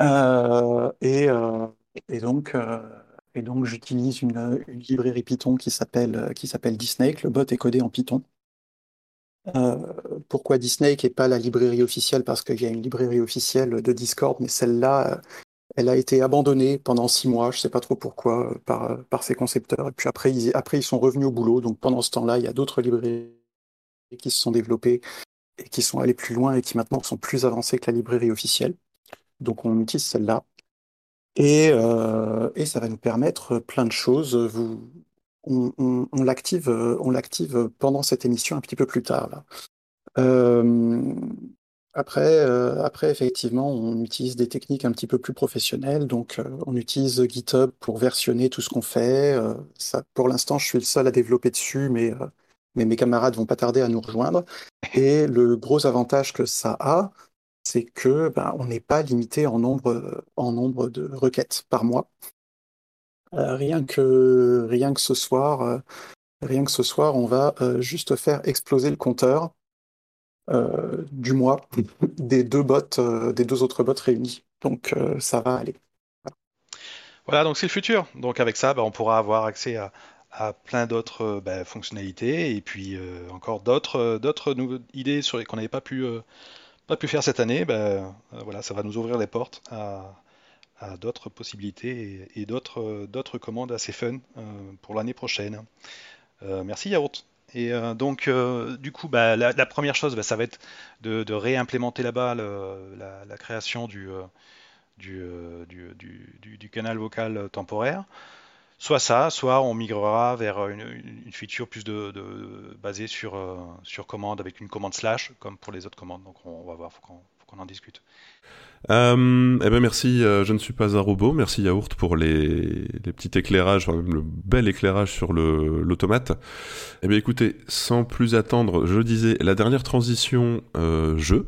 Euh, euh, et, donc, j'utilise une, librairie Python qui s'appelle qui Disney. Le bot est codé en Python. pourquoi Disney et pas la librairie officielle? Parce qu'il y a une librairie officielle de Discord, mais celle-là, elle a été abandonnée pendant six mois, je ne sais pas trop pourquoi, par, par ses concepteurs. Et puis après, ils sont revenus au boulot. Donc pendant ce temps-là, il y a d'autres librairies qui se sont développées et qui sont allés plus loin et qui maintenant sont plus avancés que la librairie officielle. Donc on utilise celle-là. Et, euh, et, ça va nous permettre plein de choses. Vous, on, l'active pendant cette émission un petit peu plus tard. Euh, après, euh, après, effectivement, on utilise des techniques un petit peu plus professionnelles. Donc, on utilise GitHub pour versionner tout ce qu'on fait. Pour l'instant, je suis le seul à développer dessus, mais mais mes camarades vont pas tarder à nous rejoindre. Et le gros avantage que ça a, c'est que ben, on n'est pas limité en nombre, en nombre de requêtes par mois. Euh, rien, que, rien que ce soir, euh, rien que ce soir, on va euh, juste faire exploser le compteur du mois des deux des deux autres bots réunis. Donc ça va aller. Voilà, donc c'est le futur. Donc avec ça, ben, on pourra avoir accès à, à plein d'autres euh, bah, fonctionnalités et puis euh, encore d'autres euh, d'autres idées sur qu'on n'avait pas pu pas pu faire cette année. Bah, voilà, ça va nous ouvrir les portes à, d'autres possibilités et, d'autres d'autres commandes assez fun pour l'année prochaine. merci Yaourt. Et donc, du coup, bah, la, première chose, ça va être de, réimplémenter là-bas la, création du, du, canal vocal temporaire. Soit ça, soit on migrera vers une, feature plus de, de basée sur, sur commande avec une commande slash, comme pour les autres commandes. Donc on, va voir, faut qu'on en discute. Euh, eh ben merci, je ne suis pas un robot. Merci Yaourt pour les, petits éclairages, enfin même le bel éclairage sur l'automate. Eh bien écoutez, sans plus attendre, je disais la dernière transition euh, jeu,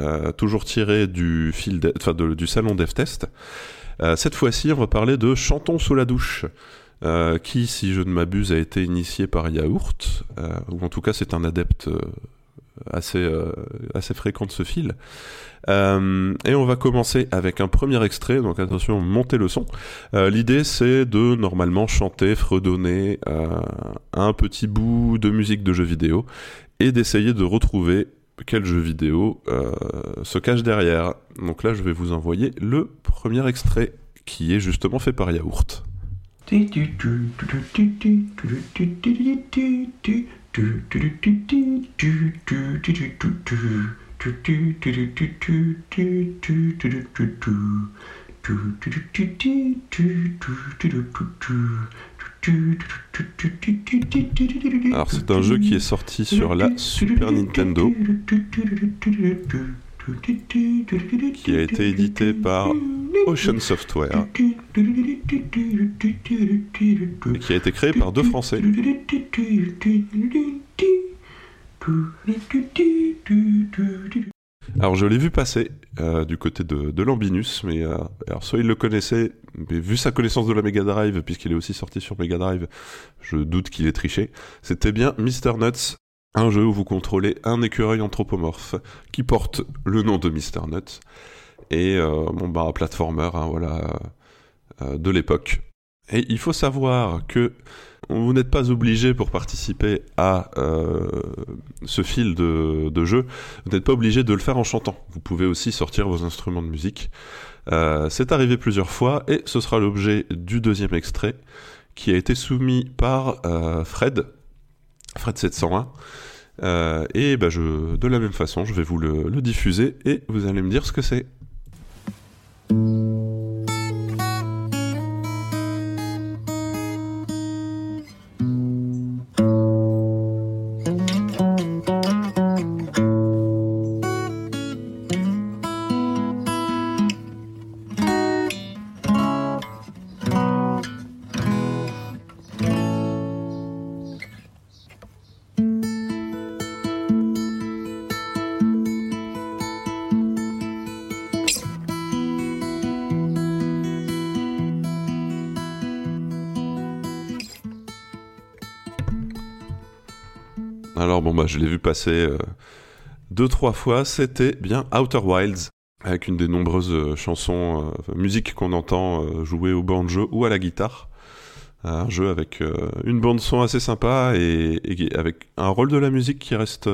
euh, toujours tiré du fil, enfin du salon DevTest. Euh, cette fois-ci, on va parler de Chantons sous la douche. Euh, qui, si je ne m'abuse, a été initié par Yaourt, euh, ou en tout cas c'est un adepte assez, assez fréquent de ce fil. et on va commencer avec un premier extrait, donc attention, montez le son. L'idée c'est de normalement chanter, fredonner un petit bout de musique de jeu vidéo et d'essayer de retrouver quel jeu vidéo euh, se cache derrière. Donc là, je vais vous envoyer le premier extrait qui est justement fait par Yaourt. Alors c'est un jeu qui est sorti sur la Super Nintendo, qui a été édité par Ocean Software, et qui a été créé par deux Français. Alors je l'ai vu passer euh, du côté de, Lambinus, mais euh, soit il le connaissait, mais vu sa connaissance de la Mega Drive, puisqu'il est aussi sorti sur Mega Drive, je doute qu'il ait triché. C'était bien Mr. Nuts, un jeu où vous contrôlez un écureuil anthropomorphe qui porte le nom de Mr. Nuts et euh, bon bah platformer, hein, voilà, de l'époque. Et il faut savoir que vous n'êtes pas obligé pour participer à euh, ce fil de, jeu, vous n'êtes pas obligé de le faire en chantant. Vous pouvez aussi sortir vos instruments de musique. Euh, c'est arrivé plusieurs fois et ce sera l'objet du deuxième extrait qui a été soumis par euh, Fred, Fred701. et bah, de la même façon, je vais vous le diffuser et vous allez me dire ce que c'est. Je l'ai vu passer euh, deux trois fois, c'était bien Outer Wilds avec une des nombreuses euh, chansons, euh, musique qu'on entend jouer au banjo ou à la guitare. Un jeu avec une bande son assez sympa et, avec un rôle de la musique qui reste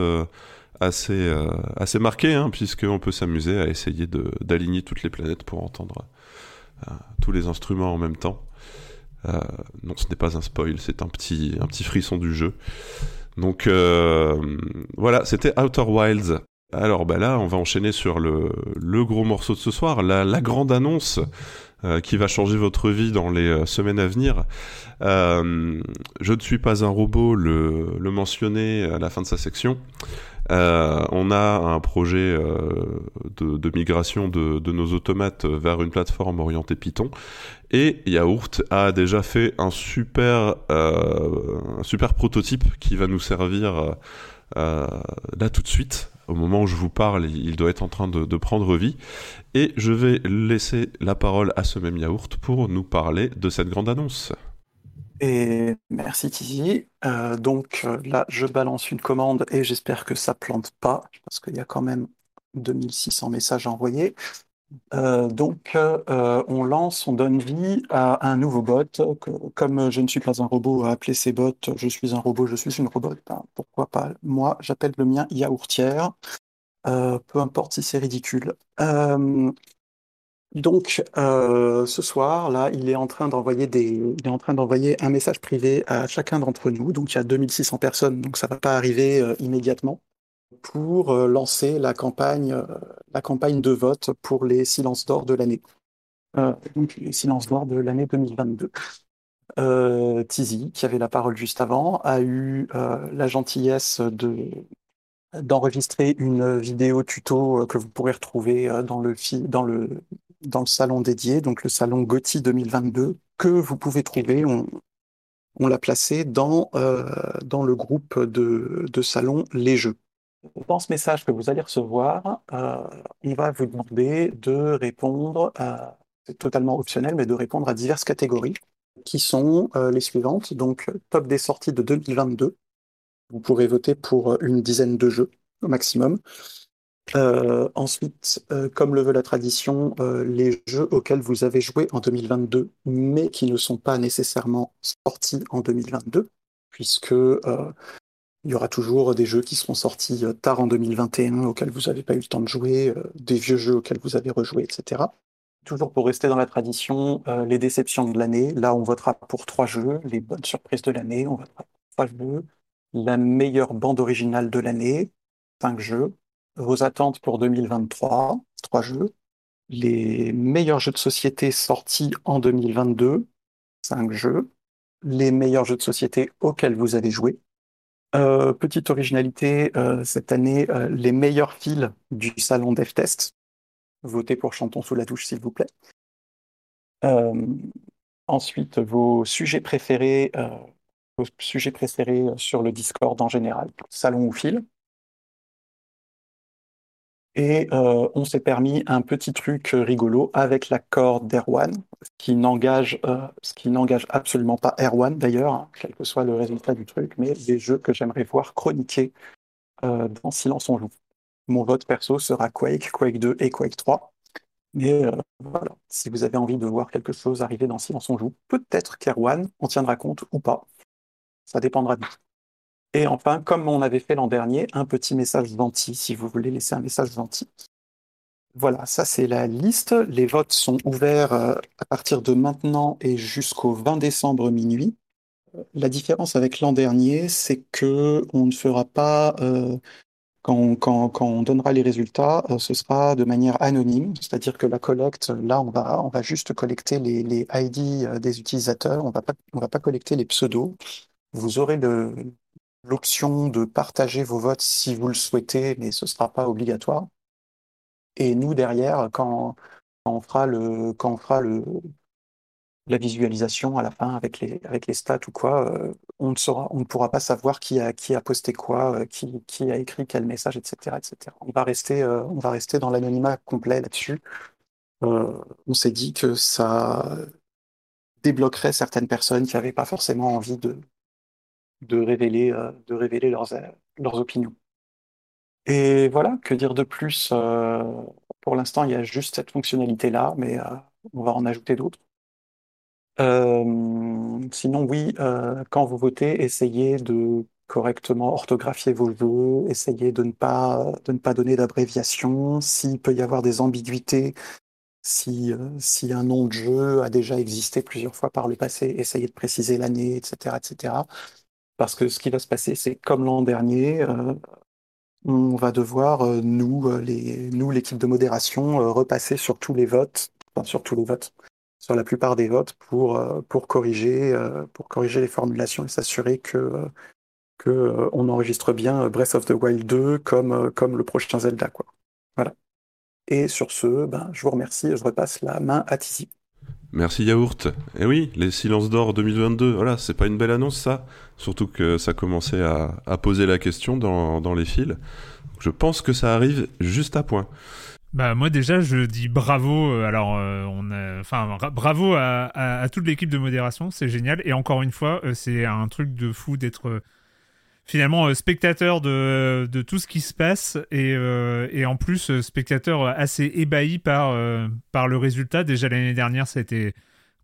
assez assez marqué, hein, puisqu'on peut s'amuser à essayer d'aligner toutes les planètes pour entendre tous les instruments en même temps. non, ce n'est pas un spoil, c'est un petit un petit frisson du jeu. Donc euh, voilà, c'était Outer Wilds. Alors bah là, on va enchaîner sur le, gros morceau de ce soir, la, grande annonce euh, qui va changer votre vie dans les euh, semaines à venir. Je ne suis pas un robot, le, le mentionner à la fin de sa section. Euh, on a un projet euh, de, migration de, nos automates vers une plateforme orientée Python. Et Yaourt a déjà fait un super, euh, un super prototype qui va nous servir là tout de suite. Au moment où je vous parle, il doit être en train de, de, prendre vie. Et je vais laisser la parole à ce même Yaourt pour nous parler de cette grande annonce. Et merci Tizi. Euh, donc euh, là, je balance une commande et j'espère que ça plante pas, parce qu'il y a quand même 2600 messages envoyés. Euh, donc euh, on lance, on donne vie à un nouveau bot. Que, comme je ne suis pas un robot à appeler ces bots, je suis un robot, je suis une robot. Ben, pourquoi pas? Moi, j'appelle le mien yaourtière. peu importe si c'est ridicule. Donc, euh, ce soir, là, il est en train d'envoyer des, il est en train d'envoyer un message privé à chacun d'entre nous. Donc, il y a 2600 personnes, donc ça va pas arriver euh, immédiatement pour euh, lancer la campagne, la campagne de vote pour les silences d'or de l'année. Donc, les silences d'or de l'année 2022. Euh, Tizi, qui avait la parole juste avant, a eu la gentillesse de d'enregistrer une vidéo tuto que vous pourrez retrouver dans le, dans le, dans le salon dédié, donc le salon Gotti 2022, que vous pouvez trouver. On, l'a placé dans, euh, dans le groupe de, de salon Les Jeux. Dans ce message que vous allez recevoir, euh, on va vous demander de répondre, c'est totalement optionnel, mais de répondre à diverses catégories qui sont euh, les suivantes. Donc, top des sorties de 2022. Vous pourrez voter pour une dizaine de jeux au maximum. Euh, ensuite, euh, comme le veut la tradition, euh, les jeux auxquels vous avez joué en 2022, mais qui ne sont pas nécessairement sortis en 2022, puisque il y aura toujours des jeux qui seront sortis tard en 2021 auxquels vous n'avez pas eu le temps de jouer, des vieux jeux auxquels vous avez rejoué, etc. Toujours pour rester dans la tradition, les déceptions de l'année. Là, on votera pour trois jeux. Les bonnes surprises de l'année, on votera pour trois jeux. La meilleure bande originale de l'année, cinq jeux. Vos attentes pour 2023, trois jeux. Les meilleurs jeux de société sortis en 2022, cinq jeux. Les meilleurs jeux de société auxquels vous avez joué. Euh, petite originalité, euh, cette année, euh, les meilleurs fils du salon DevTest. Votez pour Chantons sous la douche, s'il vous plaît. Ensuite, vos sujets préférés, vos sujets préférés sur le Discord en général, salon ou fil. Et euh, on s'est permis un petit truc rigolo avec l'accord d'Erwan, ce qui n'engage euh, ce qui n'engage absolument pas Erwan d'ailleurs, hein, quel que soit le résultat du truc, mais des jeux que j'aimerais voir chroniqués euh, dans Silence on joue. Mon vote perso sera Quake, Quake 2 et Quake 3. Mais euh, voilà, si vous avez envie de voir quelque chose arriver dans Silence on joue, peut-être qu'Erwan en tiendra compte ou pas. Ça dépendra de vous. Et enfin, comme on avait fait l'an dernier, un petit message Venti, si vous voulez laisser un message Venti. Voilà, ça c'est la liste. Les votes sont ouverts euh, à partir de maintenant et jusqu'au 20 décembre minuit. La différence avec l'an dernier, c'est que on ne fera pas, euh, quand, on- quand, on donnera les résultats, euh, ce sera de manière anonyme, c'est-à-dire que la collecte, là, on va, on va juste collecter les, ID euh, des utilisateurs, on va pas, on va pas collecter les pseudos. Vous aurez le, l'option de partager vos votes si vous le souhaitez, mais ce ne sera pas obligatoire. Et nous, derrière, quand, on fera le, quand on fera le, la visualisation à la fin avec les, avec les stats ou quoi, euh, on ne saura, on ne pourra pas savoir qui a, qui a posté quoi, euh, qui, qui a écrit quel message, etc., etc. On va rester, euh, on va rester dans l'anonymat complet là-dessus. On s'est dit que ça débloquerait certaines personnes qui n'avaient pas forcément envie de, de révéler, euh, de révéler leurs, euh, leurs opinions. Et voilà, que dire de plus? euh, pour l'instant, il y a juste cette fonctionnalité-là, mais on va en ajouter d'autres. Sinon, oui, quand vous votez, essayez de correctement orthographier vos jeux, essayez de ne pas, de ne pas donner d'abréviation. S'il peut y avoir des ambiguïtés, si, si un nom de jeu a déjà existé plusieurs fois par le passé, essayez de préciser l'année, etc., etc. Parce que ce qui va se passer, c'est comme l'an dernier, euh, on va devoir, euh, nous, euh, nous, l'équipe de modération, repasser sur tous les votes, enfin, sur tous les votes, sur la plupart des votes pour, pour corriger, pour corriger les formulations et s'assurer que, que, on enregistre bien Breath of the Wild 2 comme, comme le prochain Zelda, quoi. Voilà. Et sur ce, ben, je vous remercie, je repasse la main à Tizi. Merci Yaourt. Et oui, les silences d'or 2022, voilà, c'est pas une belle annonce ça. Surtout que ça commençait à, poser la question dans, les fils. Je pense que ça arrive juste à point. Bah moi déjà je dis bravo euh, alors euh, on a enfin ra- bravo à, toute l'équipe de modération c'est génial et encore une fois euh, c'est un truc de fou d'être finalement euh, spectateur de, tout ce qui se passe et, euh, en plus euh, spectateur assez ébahi par, le résultat. Déjà l'année dernière ça a été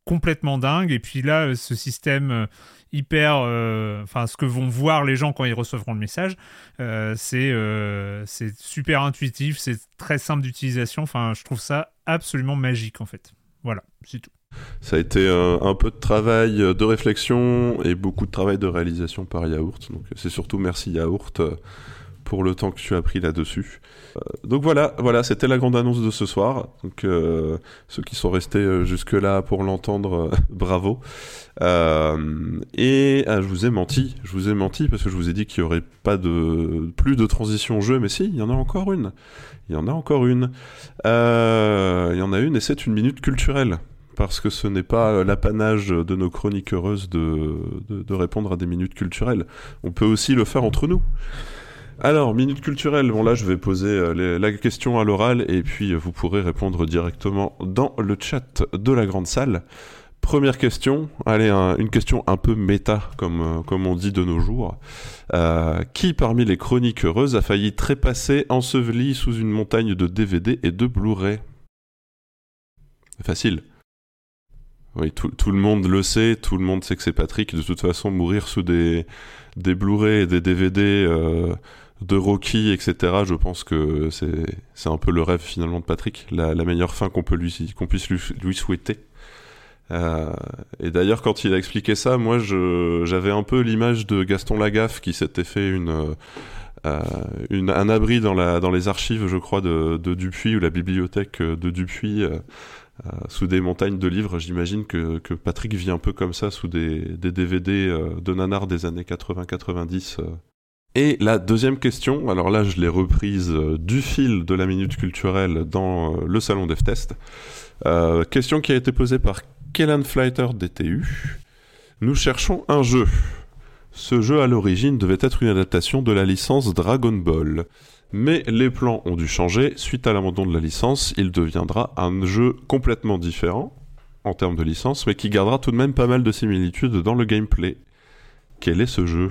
complètement dingue. Et puis là ce système hyper enfin ce que vont voir les gens quand ils recevront le message c'est super intuitif c'est très simple d'utilisation. Enfin je trouve ça absolument magique en fait. Voilà c'est tout Ça a été euh, un peu de travail euh, de réflexion et beaucoup de travail de réalisation par Yaourt. Donc c'est surtout merci Yaourt euh, pour le temps que tu as pris là-dessus. Euh, donc voilà, voilà, c'était la grande annonce de ce soir. Donc euh, ceux qui sont restés euh, jusque-là pour l'entendre, bravo. et ah, je vous ai menti, je vous ai menti parce que je vous ai dit qu'il y aurait pas de plus de transition jeu, mais si, il y en a encore une. Il y en a encore une. il y en a une et c'est une minute culturelle parce que ce n'est pas l'apanage de nos chroniques heureuses de, répondre à des minutes culturelles. On peut aussi le faire entre nous. Alors, minute culturelle, bon là je vais poser euh, la question à l'oral et puis euh, vous pourrez répondre directement dans le chat de la grande salle. Première question, allez, une question un peu méta, comme, euh, comme on dit de nos jours. qui parmi les chroniques heureuses a failli trépasser enseveli sous une montagne de DVD et de Blu-ray? Facile. Oui, tout, le monde le sait, tout le monde sait que c'est Patrick. De toute façon, mourir sous des, des Blu-ray et des DVD de Rocky, etc. Je pense que c'est un peu le rêve finalement de Patrick, la, meilleure fin qu'on puisse lui, souhaiter. Euh, et d'ailleurs, quand il a expliqué ça, moi, j'avais un peu l'image de Gaston Lagaffe qui s'était fait une, euh, un abri dans, la, dans les archives, je crois, de Dupuis ou la bibliothèque de Dupuis. Euh, sous des montagnes de livres, j'imagine que, Patrick vit un peu comme ça sous des, DVD de nanar des années 80-90 et la deuxième question, alors là je l'ai reprise euh, du fil de la minute culturelle dans euh, le salon DevTest. Euh, question qui a été posée par Kellan Flighter DTU. Nous cherchons un jeu. Ce jeu à l'origine devait être une adaptation de la licence Dragon Ball. Mais les plans ont dû changer. Suite à l'abandon de la licence, il deviendra un jeu complètement différent en termes de licence, mais qui gardera tout de même pas mal de similitudes dans le gameplay. Quel est ce jeu?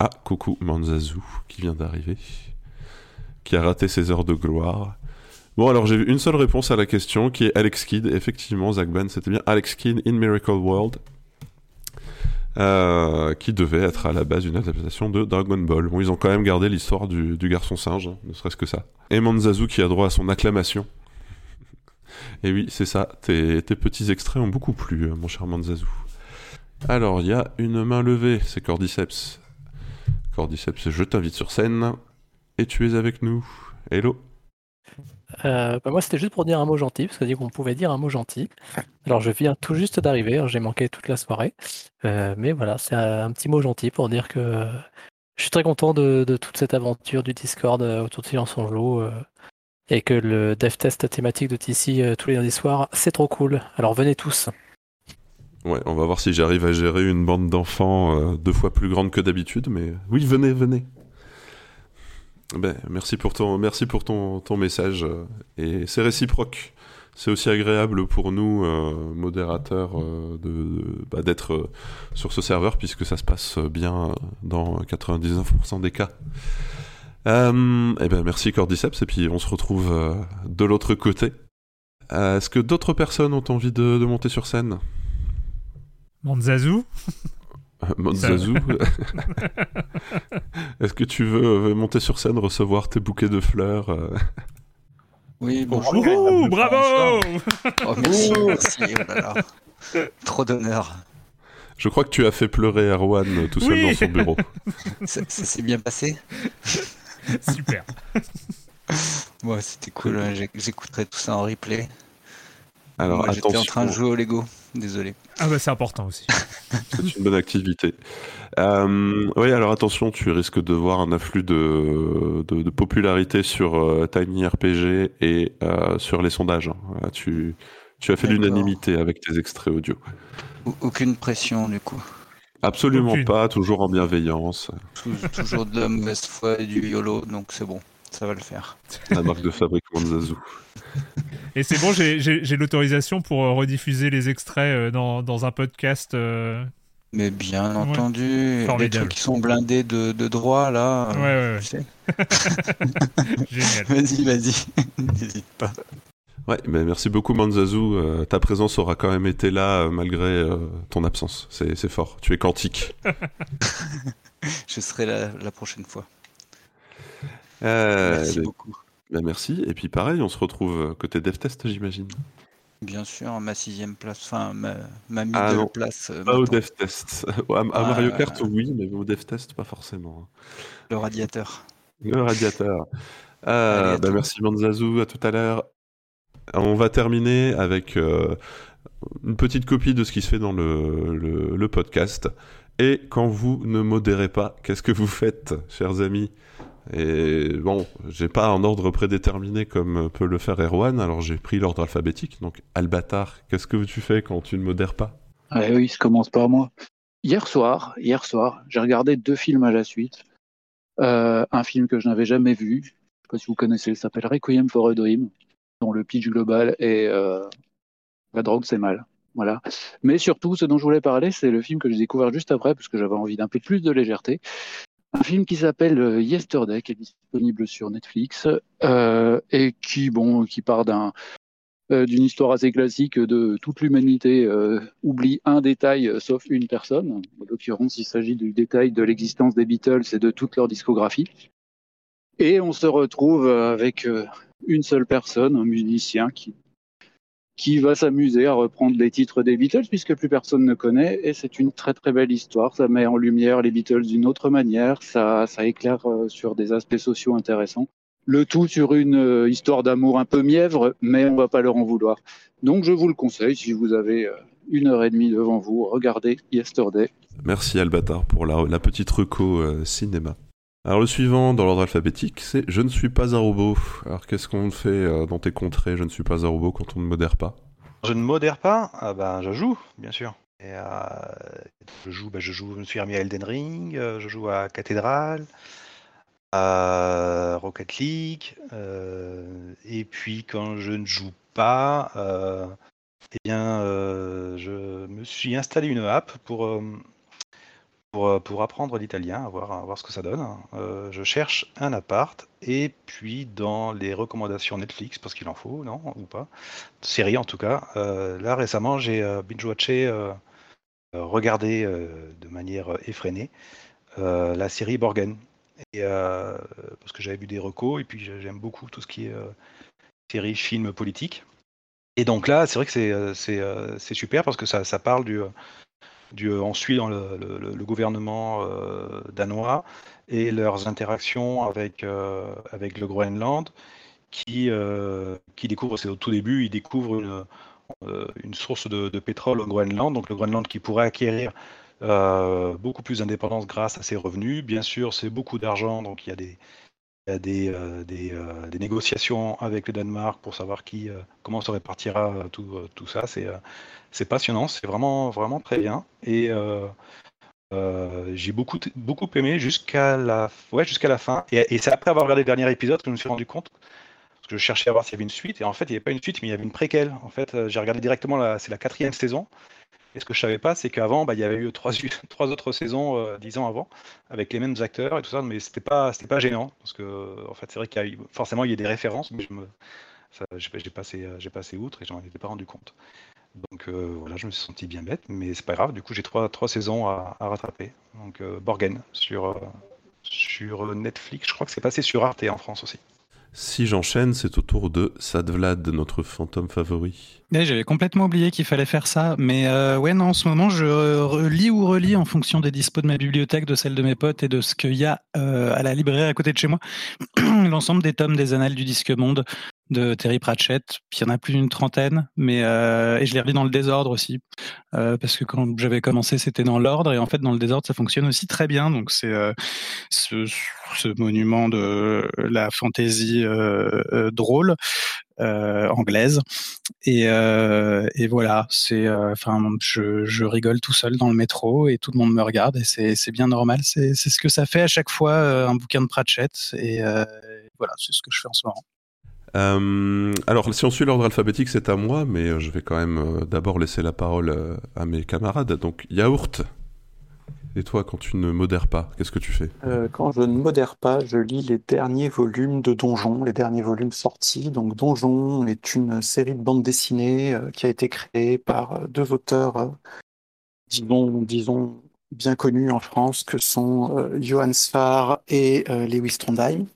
Ah, coucou Manzazu qui vient d'arriver, qui a raté ses heures de gloire. Bon, alors j'ai vu une seule réponse à la question qui est Alex Kidd. Effectivement, Zach Ben, c'était bien Alex Kidd in Miracle World. Euh, qui devait être à la base une adaptation de Dragon Ball. Bon, ils ont quand même gardé l'histoire du, garçon singe, hein, ne serait-ce que ça. Et Manzazu qui a droit à son acclamation. Et oui, c'est ça, tes, petits extraits ont beaucoup plu, euh, mon cher Manzazu. Alors, il y a une main levée, c'est Cordyceps. Cordyceps, je t'invite sur scène et tu es avec nous. Hello. Euh, bah, moi, c'était juste pour dire un mot gentil, parce qu'on dit qu'on pouvait dire un mot gentil. Alors, je viens tout juste d'arriver, hein, j'ai manqué toute la soirée. Euh, mais voilà, c'est un petit mot gentil pour dire que je suis très content de, toute cette aventure du Discord euh, autour de Silence en Joue. et que le dev test thématique de TC tous les lundis soirs, c'est trop cool. Alors, venez tous. Ouais, on va voir si j'arrive à gérer une bande d'enfants euh, deux fois plus grande que d'habitude, mais oui, venez, venez. Ben, merci pour ton, merci pour ton, message euh, et c'est réciproque. C'est aussi agréable pour nous, euh, modérateurs, de, bah, d'être sur ce serveur puisque ça se passe bien dans 99% des cas. Euh, eh ben, merci Cordyceps et puis on se retrouve de l'autre côté. Est-ce que d'autres personnes ont envie de monter sur scène? Manzazu Manzazu Est-ce que tu veux monter sur scène, recevoir tes bouquets de fleurs euh? Oui, bonjour. bravo oh, Merci, merci. Oh Trop d'honneur. Je crois que tu as fait pleurer Erwan tout seul dans son bureau. ça, s'est bien passé? Super. Bon, c'était cool. J'écouterai tout ça en replay. Alors, J'étais en train de jouer au Lego. Désolé. Ah bah c'est important aussi. c'est une bonne activité. Euh, oui, alors attention, tu risques de voir un afflux de, de, popularité sur euh, Tiny RPG et euh, sur les sondages. Hein. tu, tu as fait l'unanimité avec tes extraits audio. Aucune pression du coup. Absolument pas, toujours en bienveillance. Toujours de la mauvaise foi et du YOLO, donc c'est bon, ça va le faire. La marque de fabrique Manzazu. Et c'est bon, j'ai l'autorisation pour euh, rediffuser les extraits euh, dans, dans un podcast. Euh. Mais bien entendu, les trucs qui sont blindés de, de droit là. Ouais, ouais, Génial. Vas-y, vas-y, n'hésite pas. Ouais, mais merci beaucoup Manzazu. ta présence aura quand même été là malgré ton absence. C'est fort. Tu es quantique. Je serai là la prochaine fois. merci beaucoup. Ben merci. Et puis pareil, on se retrouve côté DevTest, j'imagine. Bien sûr, ma sixième place, enfin ma, ma Ah middle non, place. euh, pas au m'attend. dev test. à, Mario Ah, Kart, oui, mais au dev test, pas forcément. Le radiateur. Le radiateur. Euh, à bah, merci Manzazou, à tout à l'heure. On va terminer avec euh, une petite copie de ce qui se fait dans le, le- le podcast. Et quand vous ne modérez pas, qu'est-ce que vous faites, chers amis? Et bon, j'ai pas un ordre prédéterminé comme peut le faire Erwan, alors j'ai pris l'ordre alphabétique. Donc, Albatar, qu'est-ce que tu fais quand tu ne modères pas? Ouais, oui, ça commence par moi. Hier soir, hier soir, j'ai regardé deux films à la suite. Euh, un film que je n'avais jamais vu, je sais pas si vous connaissez, il s'appelle Requiem for a Dream, dont le pitch global est euh, la drogue c'est mal. Voilà. Mais surtout, ce dont je voulais parler, c'est le film que j'ai découvert juste après, parce que j'avais envie d'un peu plus de légèreté. Un film qui s'appelle euh, Yesterday, qui est disponible sur Netflix, euh, et qui, bon, qui part euh, d'une histoire assez classique de toute l'humanité oublie un détail sauf une personne. En l'occurrence, il s'agit du détail de l'existence des Beatles et de toute leur discographie. Et on se retrouve avec une seule personne, un musicien qui qui va s'amuser à reprendre les titres des Beatles puisque plus personne ne connaît et c'est une très très belle histoire. Ça met en lumière les Beatles d'une autre manière, ça, éclaire euh, sur des aspects sociaux intéressants. Le tout sur une euh, histoire d'amour un peu mièvre, mais on va pas leur en vouloir. Donc je vous le conseille si vous avez euh, une heure et demie devant vous, regardez Yesterday. Merci Albatar pour la, petite reco cinéma. Alors le suivant dans l'ordre alphabétique, c'est Je ne suis pas un robot. Alors qu'est-ce qu'on fait euh, dans tes contrées Je ne suis pas un robot quand on ne modère pas? Je ne modère pas, ah ben, je joue, bien sûr. Et, euh, je joue, ben, je joue, je me suis remis à Elden Ring, euh, je joue à Cathédrale, à Rocket League, et puis quand je ne joue pas, eh bien, je me suis installé une app pour, pour, euh, pour apprendre l'italien, voir, voir ce que ça donne. Euh, je cherche un appart, et puis dans les recommandations Netflix, parce qu'il en faut, non, ou pas, série en tout cas, euh, là récemment j'ai binge-watché, regardé de manière effrénée la série Borgen. Parce que j'avais vu des recos, et puis j'ai- j'aime beaucoup tout ce qui est série, film, politique. Et donc là, c'est vrai que c'est super parce que ça, ça parle du, du, on suit dans le, gouvernement euh, danois et leurs interactions avec, euh, avec le Groenland, qui, euh, qui découvre, c'est au tout début, ils découvrent une, une source de, pétrole au Groenland, donc le Groenland qui pourrait acquérir beaucoup plus d'indépendance grâce à ses revenus. Bien sûr, c'est beaucoup d'argent, donc il y a des, il y a des, euh, euh, des négociations avec le Danemark pour savoir qui, euh, comment se répartira euh, tout, tout ça. C'est passionnant, c'est vraiment, vraiment très bien. Et j'ai beaucoup, beaucoup aimé jusqu'à la, ouais, jusqu'à la fin. Et, et c'est après avoir regardé le dernier épisode que je me suis rendu compte, que je cherchais à voir s'il y avait une suite, et en fait, il n'y avait pas une suite, mais il y avait une préquelle. En fait, j'ai regardé directement, c'est la quatrième saison. Et ce que je savais pas, c'est qu'avant, bah, il y avait eu trois, autres saisons euh, dix ans avant, avec les mêmes acteurs et tout ça, mais c'était pas, c'était pas gênant, parce que en fait, c'est vrai qu'il y a forcément, il y a des références, mais je me, j'ai, passé, euh, j'ai passé outre et j'en étais pas rendu compte. Donc euh, voilà, je me suis senti bien bête, mais c'est pas grave. Du coup, j'ai trois, trois saisons à, rattraper. Donc euh, Borgen sur, euh, sur Netflix, je crois que c'est passé sur Arte en France aussi. Si j'enchaîne, c'est au tour de Sadvlad, notre fantôme favori. Ouais, J'avais complètement oublié qu'il fallait faire ça, mais euh, ouais, non, en ce moment, je relis ou relis en fonction des dispos de ma bibliothèque, de celle de mes potes et de ce qu'il y a euh, à la librairie à côté de chez moi. L'ensemble des tomes des Annales du Disque Monde de Terry Pratchett. Puis il y en a plus d'une trentaine, mais euh, et je les relis dans le désordre aussi, euh, parce que quand j'avais commencé, c'était dans l'ordre, et en fait, dans le désordre, ça fonctionne aussi très bien. Donc c'est euh, ce, monument de la fantaisie drôle anglaise. Et, voilà, c'est, enfin, je, je rigole tout seul dans le métro et tout le monde me regarde et c'est, bien normal. C'est, ce que ça fait à chaque fois un bouquin de Pratchett et voilà, c'est ce que je fais en ce moment. Euh, alors, si on suit l'ordre alphabétique, c'est à moi, mais euh, je vais quand même euh, d'abord laisser la parole à mes camarades. Donc, Yaourt. Et toi, quand tu ne modères pas, qu'est-ce que tu fais? Quand je ne modère pas, je lis les derniers volumes de Donjon, les derniers volumes sortis. Donc Donjon est une série de bandes dessinées qui a été créée par deux auteurs, disons, disons, bien connus en France, que sont Johann Sfar et Lewis Trondheim.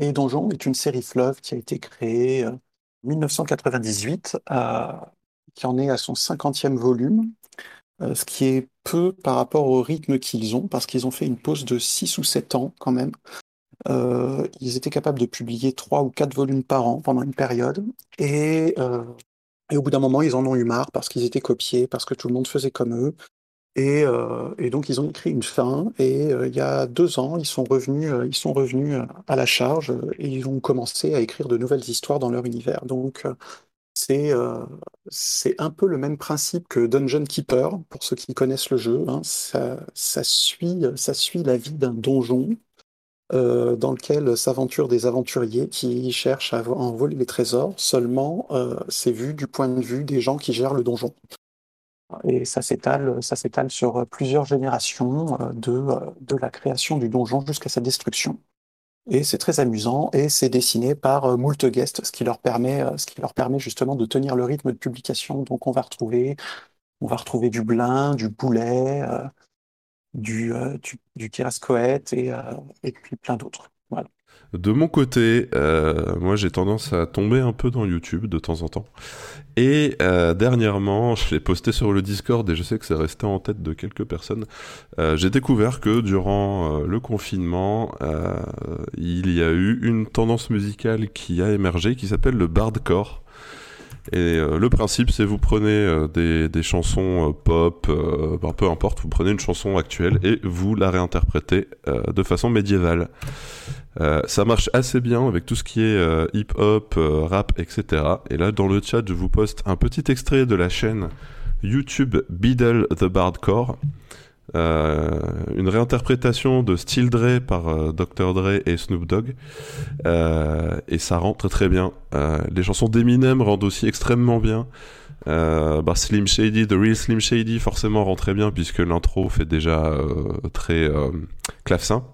Et Donjon est une série fleuve qui a été créée euh, en 1998 à qui en est à son 50e volume, ce qui est peu par rapport au rythme qu'ils ont, parce qu'ils ont fait une pause de 6 ou 7 ans quand même. ils étaient capables de publier 3 ou 4 volumes par an pendant une période, et au bout d'un moment, ils en ont eu marre parce qu'ils étaient copiés, parce que tout le monde faisait comme eux, et, euh, et, donc ils ont écrit une fin et euh, il y a deux ans ils sont revenus, euh, ils sont revenus à la charge et ils ont commencé à écrire de nouvelles histoires dans leur univers. Donc c'est c'est un peu le même principe que Dungeon Keeper pour ceux qui connaissent le jeu. Hein. Ça, ça, suit ça suit la vie d'un donjon dans lequel s'aventurent des aventuriers qui cherchent à envoler les trésors. Seulement c'est vu du point de vue des gens qui gèrent le donjon. Et ça s'étale, sur plusieurs générations euh, de, euh, de la création du donjon jusqu'à sa destruction. Et c'est très amusant et c'est dessiné par euh, moult guests, ce qui leur permet, justement de tenir le rythme de publication. Donc on va retrouver, on du Blin, du Boulet, du, du, et, et puis plein d'autres. De mon côté, euh, moi j'ai tendance à tomber un peu dans YouTube de temps en temps. Et euh, dernièrement, je l'ai posté sur le Discord et je sais que c'est resté en tête de quelques personnes. Euh, j'ai découvert que durant le confinement, il y a eu une tendance musicale qui a émergé qui s'appelle le bardcore. Et le principe, c'est vous prenez des, chansons pop, ben, peu importe, vous prenez une chanson actuelle et vous la réinterprétez de façon médiévale. Euh, ça marche assez bien avec tout ce qui est euh, hip-hop, euh, rap, etc. Et là, dans le chat, je vous poste un petit extrait de la chaîne YouTube Beadle the Bardcore. Une réinterprétation de Still Dre par Dr. Dre et Snoop Dogg. et ça rentre très bien. les chansons d'Eminem rendent aussi extrêmement bien. Bah, Slim Shady, The Real Slim Shady, forcément rend très bien puisque l'intro fait déjà très clavecin.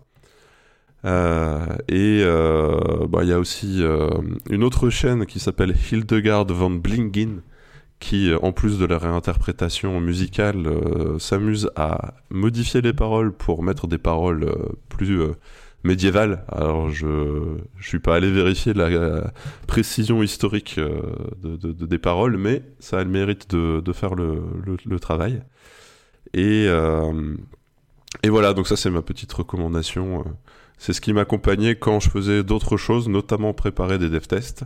Euh, et euh, bah, il y a aussi euh, une autre chaîne qui s'appelle Hildegard von Blingen, qui, en plus de la réinterprétation musicale, s'amuse à modifier les paroles pour mettre des paroles plus médiévales. Alors, je ne suis pas allé vérifier la, précision historique de, des paroles, mais ça a le mérite de, faire le, le, travail. Et, et voilà, donc ça c'est ma petite recommandation. C'est ce qui m'accompagnait quand je faisais d'autres choses, notamment préparer des dev tests.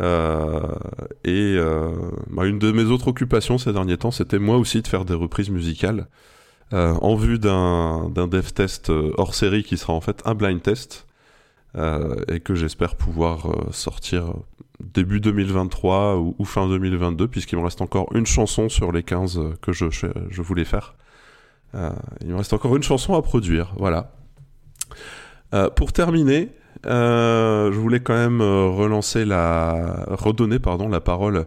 Euh, et euh, bah, une de mes autres occupations ces derniers temps, c'était moi aussi de faire des reprises musicales euh, en vue d'un dev test hors série qui sera en fait un blind test et que j'espère pouvoir sortir début 2023 ou, fin 2022 puisqu'il me reste encore une chanson sur les 15 que je, voulais faire. il me reste encore une chanson à produire, voilà. Pour terminer, euh, je voulais quand même euh, relancer la, redonner pardon la parole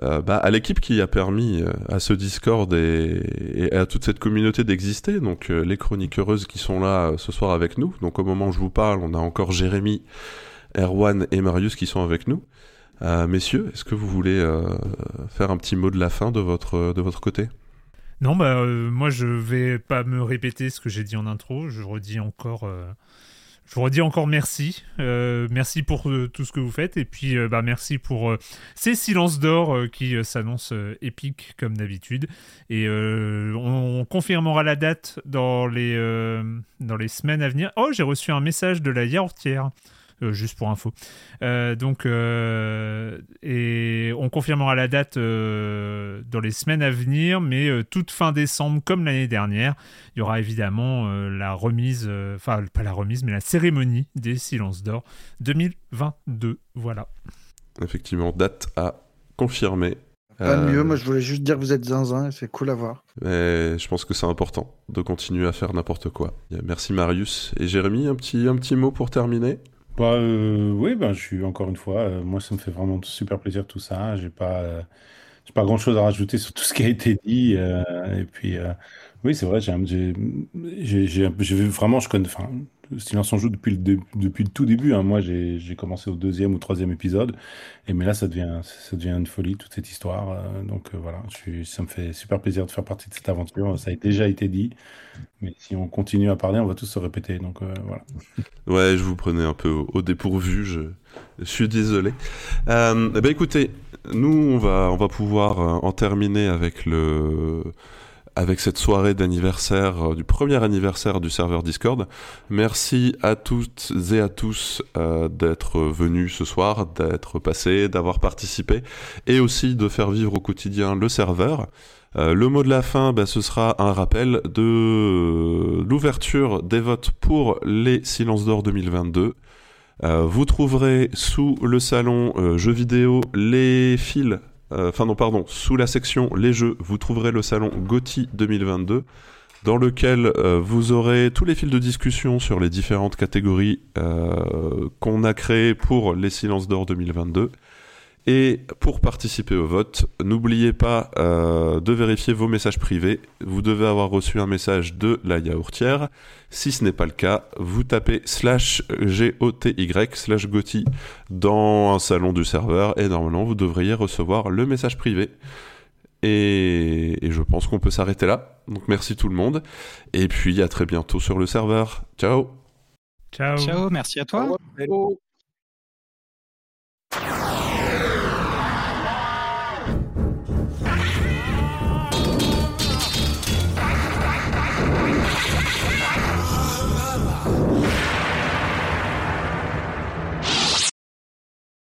bah, à l'équipe qui a permis à ce Discord et, à toute cette communauté d'exister. Donc les chroniqueuses qui sont là ce soir avec nous. Donc au moment où je vous parle, on a encore Jérémy, Erwan et Marius qui sont avec nous. messieurs, est-ce que vous voulez faire un petit mot de la fin de votre de votre côté? Non, bah moi je vais pas me répéter ce que j'ai dit en intro. Je redis encore je vous redis encore merci. Euh, merci pour euh, tout ce que vous faites. Et puis, euh, bah, merci pour ces silences d'or qui s'annoncent épiques comme d'habitude. Et on, confirmera la date dans les, semaines à venir. Oh, j'ai reçu un message de la yaourtière. Euh, juste pour info. Euh, donc, euh, et on confirmera la date dans les semaines à venir, mais toute fin décembre, comme l'année dernière, il y aura évidemment la remise, enfin pas la remise, mais la cérémonie des Silences d'Or 2022. Voilà. Effectivement, date à confirmer. Pas mieux, moi je voulais juste dire que vous êtes zinzin et c'est cool à voir. Mais je pense que c'est important de continuer à faire n'importe quoi. Merci Marius. Et Jérémy, un petit, un petit mot pour terminer? Bah, euh, oui, ben, je suis encore une fois, euh, moi ça me fait vraiment super plaisir tout ça. J'ai pas, euh, j'ai pas grand chose à rajouter sur tout ce qui a été dit. et puis, oui, c'est vrai, j'ai, j'ai, vraiment, je connais, Silence en joue depuis le, depuis le tout début. Hein. Moi, j'ai, commencé au deuxième ou troisième épisode. Et mais là, ça devient, ça devient une folie, toute cette histoire. donc voilà, je suis, ça me fait super plaisir de faire partie de cette aventure. Ça a déjà été dit. Mais si on continue à parler, on va tous se répéter. Donc euh, voilà. Ouais, je vous prenais un peu au, dépourvu. Je, suis désolé. Euh, eh ben écoutez, nous, on va, on va pouvoir euh, en terminer avec le, avec cette soirée d'anniversaire, euh, du premier anniversaire du serveur Discord. Merci à toutes et à tous euh, d'être venus ce soir, d'être passés, d'avoir participé et aussi de faire vivre au quotidien le serveur. Euh, le mot de la fin, bah, ce sera un rappel de l'ouverture des votes pour les Silences d'Or 2022. vous trouverez sous le salon jeux vidéo les fils enfin non pardon, sous la section les jeux, vous trouverez le salon GOTY 2022 dans lequel euh, vous aurez tous les fils de discussion sur les différentes catégories euh, qu'on a créées pour les silences d'or 2022. Et pour participer au vote, n'oubliez pas euh, de vérifier vos messages privés. Vous devez avoir reçu un message de la yaourtière. Si ce n'est pas le cas, vous tapez slash GOTY slash GOTY dans un salon du serveur et normalement vous devriez recevoir le message privé. Et, et je pense qu'on peut s'arrêter là. Donc merci tout le monde. Et puis à très bientôt sur le serveur. Ciao Ciao Ciao, merci à toi.